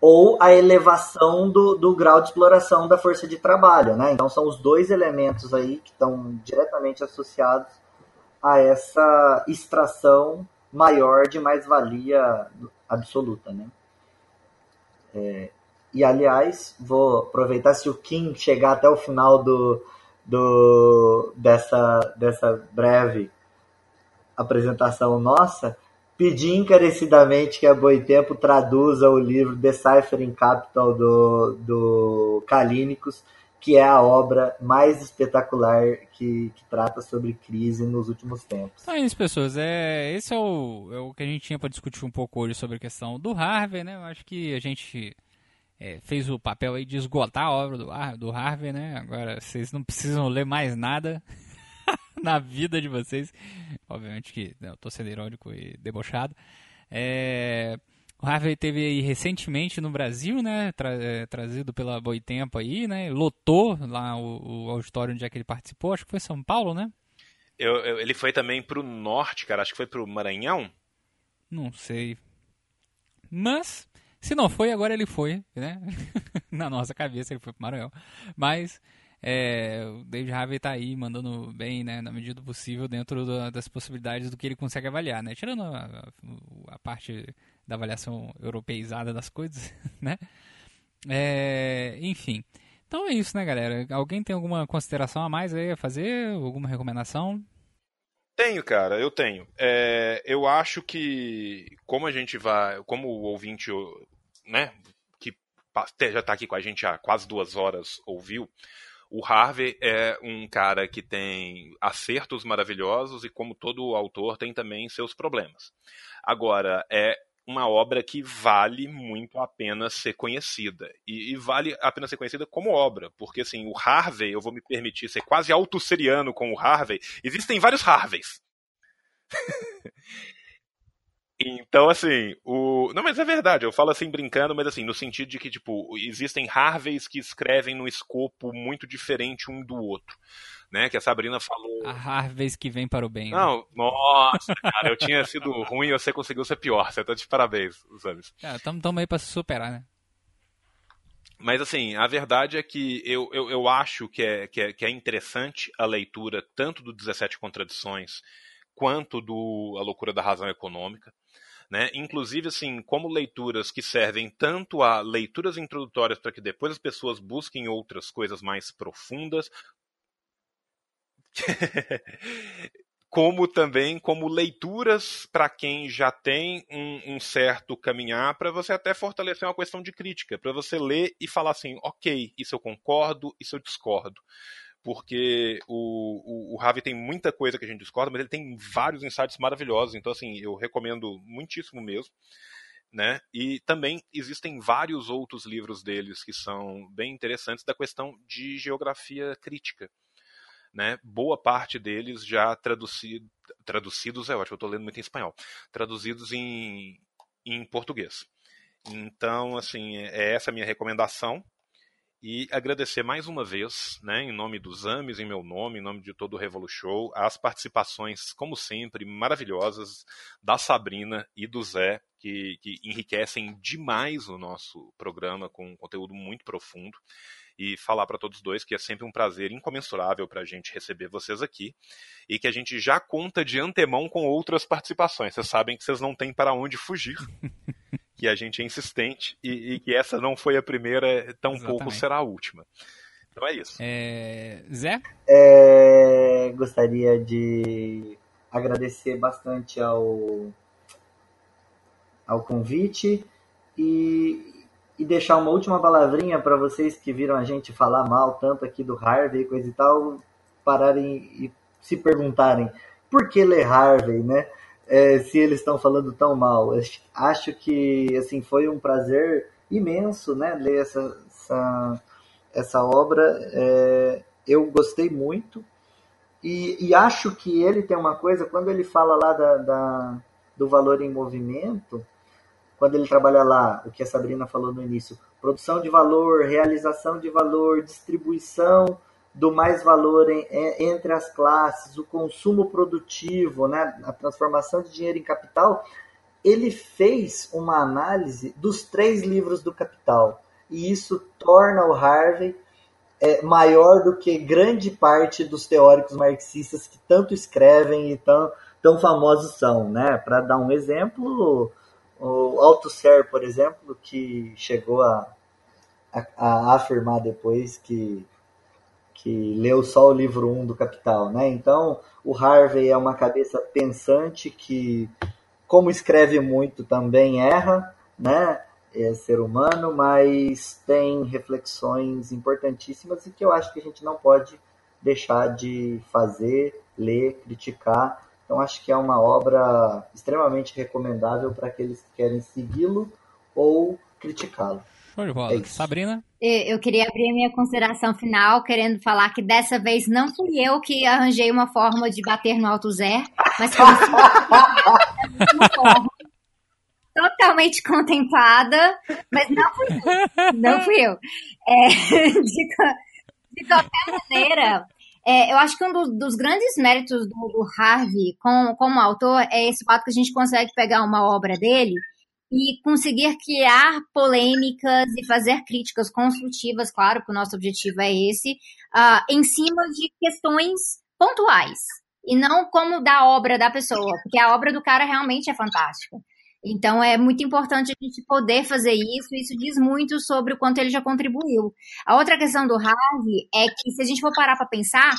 ou a elevação do, do grau de exploração da força de trabalho. Né? Então, são os dois elementos aí que estão diretamente associados a essa extração maior de mais-valia absoluta. Né? É, e, aliás, vou aproveitar se o Kim chegar até o final do, do, dessa, dessa breve apresentação nossa, Pedi encarecidamente que a Boitempo traduza o livro Deciphering Capital do, do Kalínicos, que é a obra mais espetacular que, que, trata sobre crise nos últimos tempos. Então é isso, pessoas. É, esse é o, é o que a gente tinha para discutir um pouco hoje sobre a questão do Harvey, né? Eu acho que a gente é, fez o papel aí de esgotar a obra do, do Harvey, né? Agora vocês não precisam ler mais nada. [laughs] na vida de vocês. Obviamente que né, eu tô sendo irônico e debochado. É, o Harvey teve aí recentemente no Brasil, né? Tra é, trazido pela Boitempo aí, né? Lotou lá o, o, auditório onde é que ele participou. Acho que foi São Paulo, né? Eu, eu, ele foi também pro norte, cara. Acho que foi pro Maranhão. Não sei. Mas, se não foi, agora ele foi, né? [laughs] Na nossa cabeça ele foi pro Maranhão. Mas é, o David Harvey está aí mandando bem, né, na medida do possível, dentro das possibilidades do que ele consegue avaliar, né? Tirando a, a parte da avaliação europeizada das coisas, [laughs] né? É, enfim, Então é isso, né, galera? Alguém tem alguma consideração a mais aí a fazer? Alguma recomendação? Tenho, cara, eu tenho. É, eu acho que, como a gente vai. Como o ouvinte, né, que já está aqui com a gente há quase duas horas ouviu, o Harvey é um cara que tem acertos maravilhosos e, como todo autor, tem também seus problemas. Agora, é uma obra que vale muito a pena ser conhecida. E, e, vale a pena ser conhecida como obra, porque assim, o Harvey, eu vou me permitir ser quase autosseriano com o Harvey, existem vários Harveys. [laughs] Então, assim, o. Não, mas é verdade, eu falo assim brincando, mas assim, no sentido de que, tipo, existem Harveys que escrevem num escopo muito diferente um do outro né? Que a Sabrina falou. A vez que vem para o bem. Né? Não, né? nossa, cara, eu tinha sido ruim e você conseguiu ser pior. Você tá de parabéns, Zames. Estamos aí para se superar, né? Mas assim, a verdade é que eu, eu, eu acho que é, que, é, que é interessante a leitura tanto do 17 Contradições quanto do A Loucura da Razão Econômica. Né? Inclusive, assim, como leituras que servem tanto a leituras introdutórias para que depois as pessoas busquem outras coisas mais profundas, [laughs] como também como leituras para quem já tem um, um certo caminhar, para você até fortalecer uma questão de crítica, para você ler e falar assim, ok, isso eu concordo, isso eu discordo. Porque o, o, o Ravi tem muita coisa que a gente discorda, mas ele tem vários insights maravilhosos, então assim, eu recomendo muitíssimo mesmo. Né? E também existem vários outros livros deles que são bem interessantes da questão de geografia crítica né? Boa parte deles já traduzido, traduzidos, é ótimo, eu estou lendo muito em espanhol, traduzidos em, em português. Então, assim, é essa a minha recomendação. E agradecer mais uma vez, né, em nome dos AMES, em meu nome, em nome de todo o Revolu Show, as participações, como sempre, maravilhosas da Sabrina e do Zé, que, que enriquecem demais o nosso programa com um conteúdo muito profundo e falar para todos dois que é sempre um prazer incomensurável para a gente receber vocês aqui e que a gente já conta de antemão com outras participações. Vocês sabem que vocês não têm para onde fugir. [laughs] que a gente é insistente e, e, que essa não foi a primeira, tão Exatamente. pouco será a última. Então é isso. É... Zé? É... Gostaria de agradecer bastante ao, ao convite e e deixar uma última palavrinha para vocês que viram a gente falar mal tanto aqui do Harvey e coisa e tal, pararem e se perguntarem por que ler Harvey, né? É, se eles estão falando tão mal. Acho que assim foi um prazer imenso, né? Ler essa essa, essa obra. É, eu gostei muito e, e, acho que ele tem uma coisa quando ele fala lá da, da do valor em movimento quando ele trabalha lá, o que a Sabrina falou no início, produção de valor, realização de valor, distribuição do mais valor em, entre as classes, o consumo produtivo, né, a transformação de dinheiro em capital, ele fez uma análise dos três livros do Capital. E isso torna o Harvey é, maior do que grande parte dos teóricos marxistas que tanto escrevem e tão, tão famosos são. Né? Para dar um exemplo, o Althusser, por exemplo, que chegou a, a, a, afirmar depois que, que leu só o livro 1 do Capital. Né? Então, o Harvey é uma cabeça pensante que, como escreve muito, também erra, né? é ser humano, mas tem reflexões importantíssimas e que eu acho que a gente não pode deixar de fazer, ler, criticar então acho que é uma obra extremamente recomendável para aqueles que querem segui-lo ou criticá-lo. Show de bola. É Sabrina? Eu queria abrir a minha consideração final, querendo falar que dessa vez não fui eu que arranjei uma forma de bater no Alto Zé, mas foi uma forma totalmente contemplada, mas não fui eu. Não fui eu. É, de, de qualquer maneira, é, eu acho que um do, dos grandes méritos do, do Harvey com, como autor é esse fato que a gente consegue pegar uma obra dele e conseguir criar polêmicas e fazer críticas construtivas, claro que o nosso objetivo é esse, uh, em cima de questões pontuais e não como da obra da pessoa, porque a obra do cara realmente é fantástica. Então é muito importante a gente poder fazer isso, isso diz muito sobre o quanto ele já contribuiu. A outra questão do Harvey é que, se a gente for parar para pensar,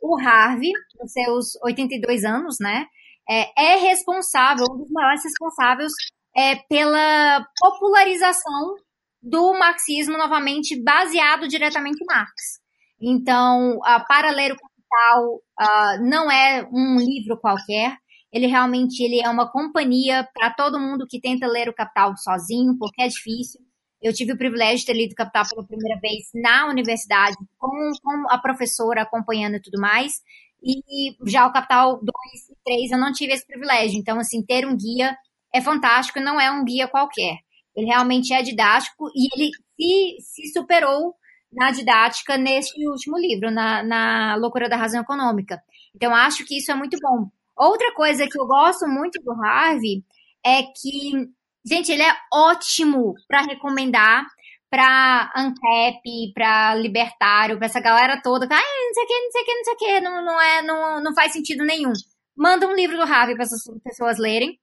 o Harvey, com seus 82 anos, né, é, é responsável, um dos maiores responsáveis é, pela popularização do marxismo, novamente, baseado diretamente em Marx. Então, uh, para ler o Capital uh, não é um livro qualquer, ele realmente ele é uma companhia para todo mundo que tenta ler o Capital sozinho, porque é difícil. Eu tive o privilégio de ter lido Capital pela primeira vez na universidade, com, com a professora acompanhando e tudo mais. E já o Capital 2 e 3 eu não tive esse privilégio. Então, assim, ter um guia é fantástico, não é um guia qualquer. Ele realmente é didático e ele se, se superou na didática neste último livro, na, na Loucura da Razão Econômica. Então, acho que isso é muito bom. Outra coisa que eu gosto muito do Harvey é que, gente, ele é ótimo para recomendar para ANCAP, para libertário, para essa galera toda. Ah, não sei o que, não sei o que, não sei o que, não, não, é, não, não faz sentido nenhum. Manda um livro do Harvey para essas pessoas lerem.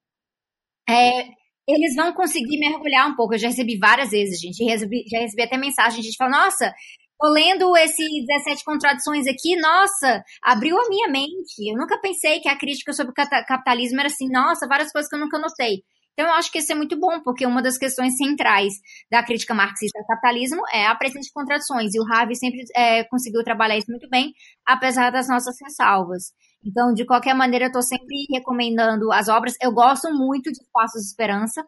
É, eles vão conseguir mergulhar um pouco. Eu já recebi várias vezes, gente. Já recebi, já recebi até mensagem, gente fala, nossa, tô lendo esse 17 contradições aqui, nossa, abriu a minha mente. Eu nunca pensei que a crítica sobre o capitalismo era assim, nossa, várias coisas que eu nunca notei. Então, eu acho que isso é muito bom, porque uma das questões centrais da crítica marxista ao capitalismo é a presença de contradições, e o Harvey sempre é, conseguiu trabalhar isso muito bem, apesar das nossas ressalvas. Então, de qualquer maneira, eu estou sempre recomendando as obras. Eu gosto muito de Passos de Esperança.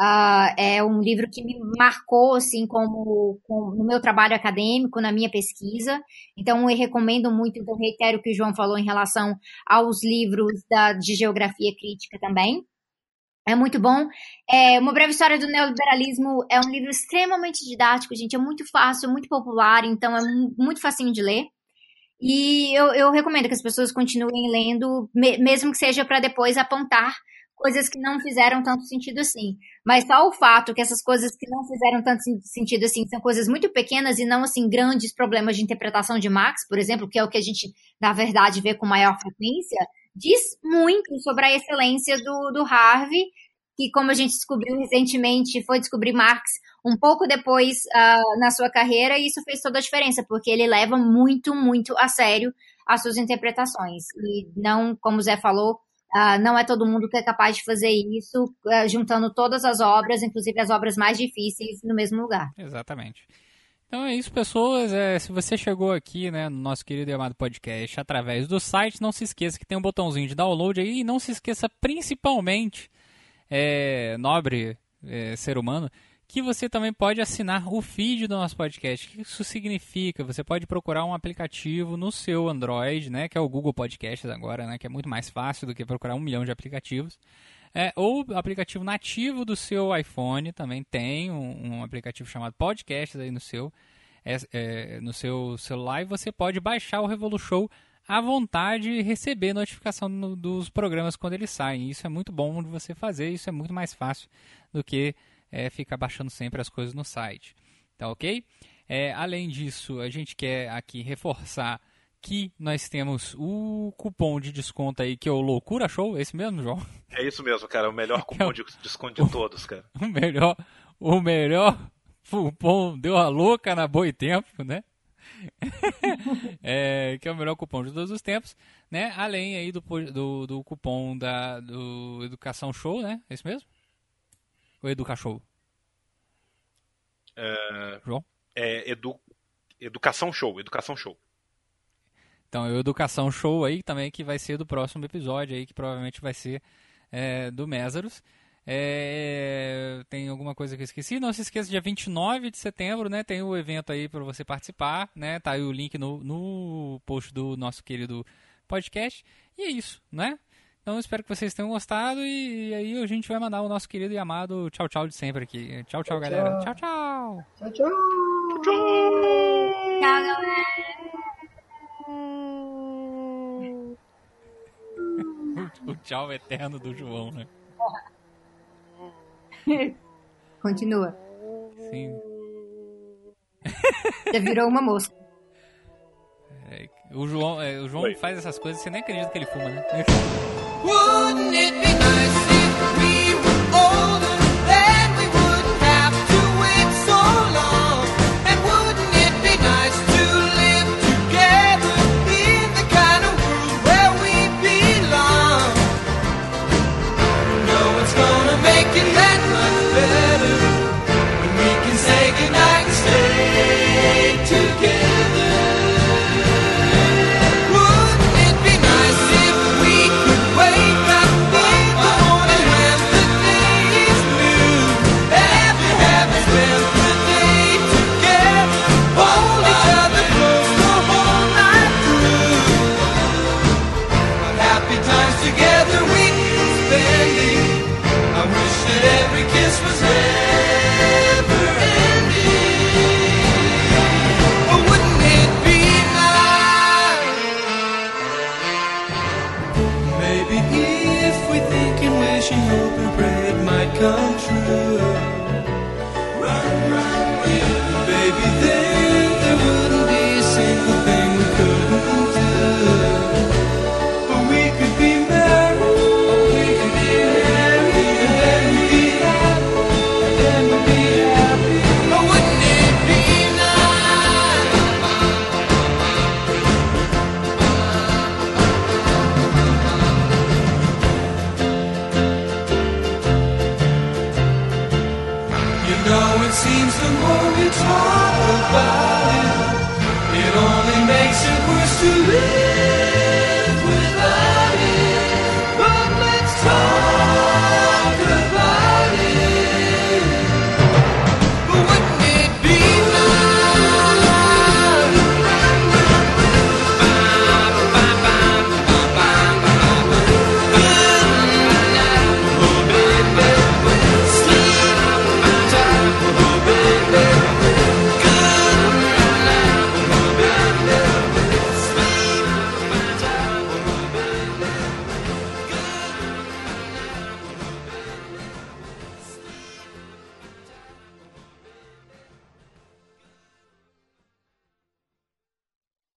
Uh, é um livro que me marcou, assim, como, como, no meu trabalho acadêmico, na minha pesquisa. Então, eu recomendo muito, então, reitero o que o João falou em relação aos livros da, de geografia crítica também. É muito bom. É, Uma Breve História do Neoliberalismo é um livro extremamente didático, gente. É muito fácil, muito popular, então é muito facinho de ler. E eu, eu recomendo que as pessoas continuem lendo, mesmo que seja para depois apontar coisas que não fizeram tanto sentido assim. Mas só o fato que essas coisas que não fizeram tanto sentido assim são coisas muito pequenas e não assim grandes problemas de interpretação de Marx, por exemplo, que é o que a gente na verdade vê com maior frequência, diz muito sobre a excelência do, do Harvey que, como a gente descobriu recentemente, foi descobrir Marx um pouco depois uh, na sua carreira, e isso fez toda a diferença, porque ele leva muito, muito a sério as suas interpretações. E não, como o Zé falou, uh, não é todo mundo que é capaz de fazer isso, uh, juntando todas as obras, inclusive as obras mais difíceis, no mesmo lugar. Exatamente. Então é isso, pessoas. É, se você chegou aqui né, no nosso querido e amado podcast através do site, não se esqueça que tem um botãozinho de download aí e não se esqueça principalmente é, nobre é, ser humano, que você também pode assinar o feed do nosso podcast. O que isso significa? Você pode procurar um aplicativo no seu Android, né, que é o Google Podcasts agora, né, que é muito mais fácil do que procurar um milhão de aplicativos. É, ou aplicativo nativo do seu iPhone também tem um, um aplicativo chamado Podcasts aí no seu é, é, no seu celular e você pode baixar o Revolution à vontade e receber notificação no, dos programas quando eles saem. Isso é muito bom de você fazer, isso é muito mais fácil do que é, ficar baixando sempre as coisas no site. Tá ok? É, além disso, a gente quer aqui [laughs] reforçar que nós temos o cupom de desconto aí, que é o Loucura Show, é esse mesmo, João? É isso mesmo, cara, o melhor [laughs] cupom de desconto de todos, cara. [laughs] O melhor, o melhor cupom deu a louca na Boi Tempo, né? [laughs] é, que é o melhor cupom de todos os tempos, né? Além aí do, do, do cupom da do Educação Show, né? É isso mesmo? Ou Educa Show? É, João? É edu, Educação Show, Educação Show. Então, é o Educação Show aí também que vai ser do próximo episódio aí, que provavelmente vai ser é, do Mésaros. É, tem alguma coisa que eu esqueci? Não se esqueça, dia 29 de setembro, né? Tem o evento aí para você participar, né? Tá aí o link no, no post do nosso querido podcast. E é isso, né? Então espero que vocês tenham gostado e, e aí a gente vai mandar o nosso querido e amado tchau tchau de sempre aqui. Tchau, tchau, tchau galera. Tchau, tchau. Tchau, tchau. Tchau, galera. O tchau eterno do João, né? [laughs] Continua. Sim. [laughs] Já virou uma mosca. É, o João, é, o João faz essas coisas, você nem acredita que ele fuma, né? Wouldn't it be nice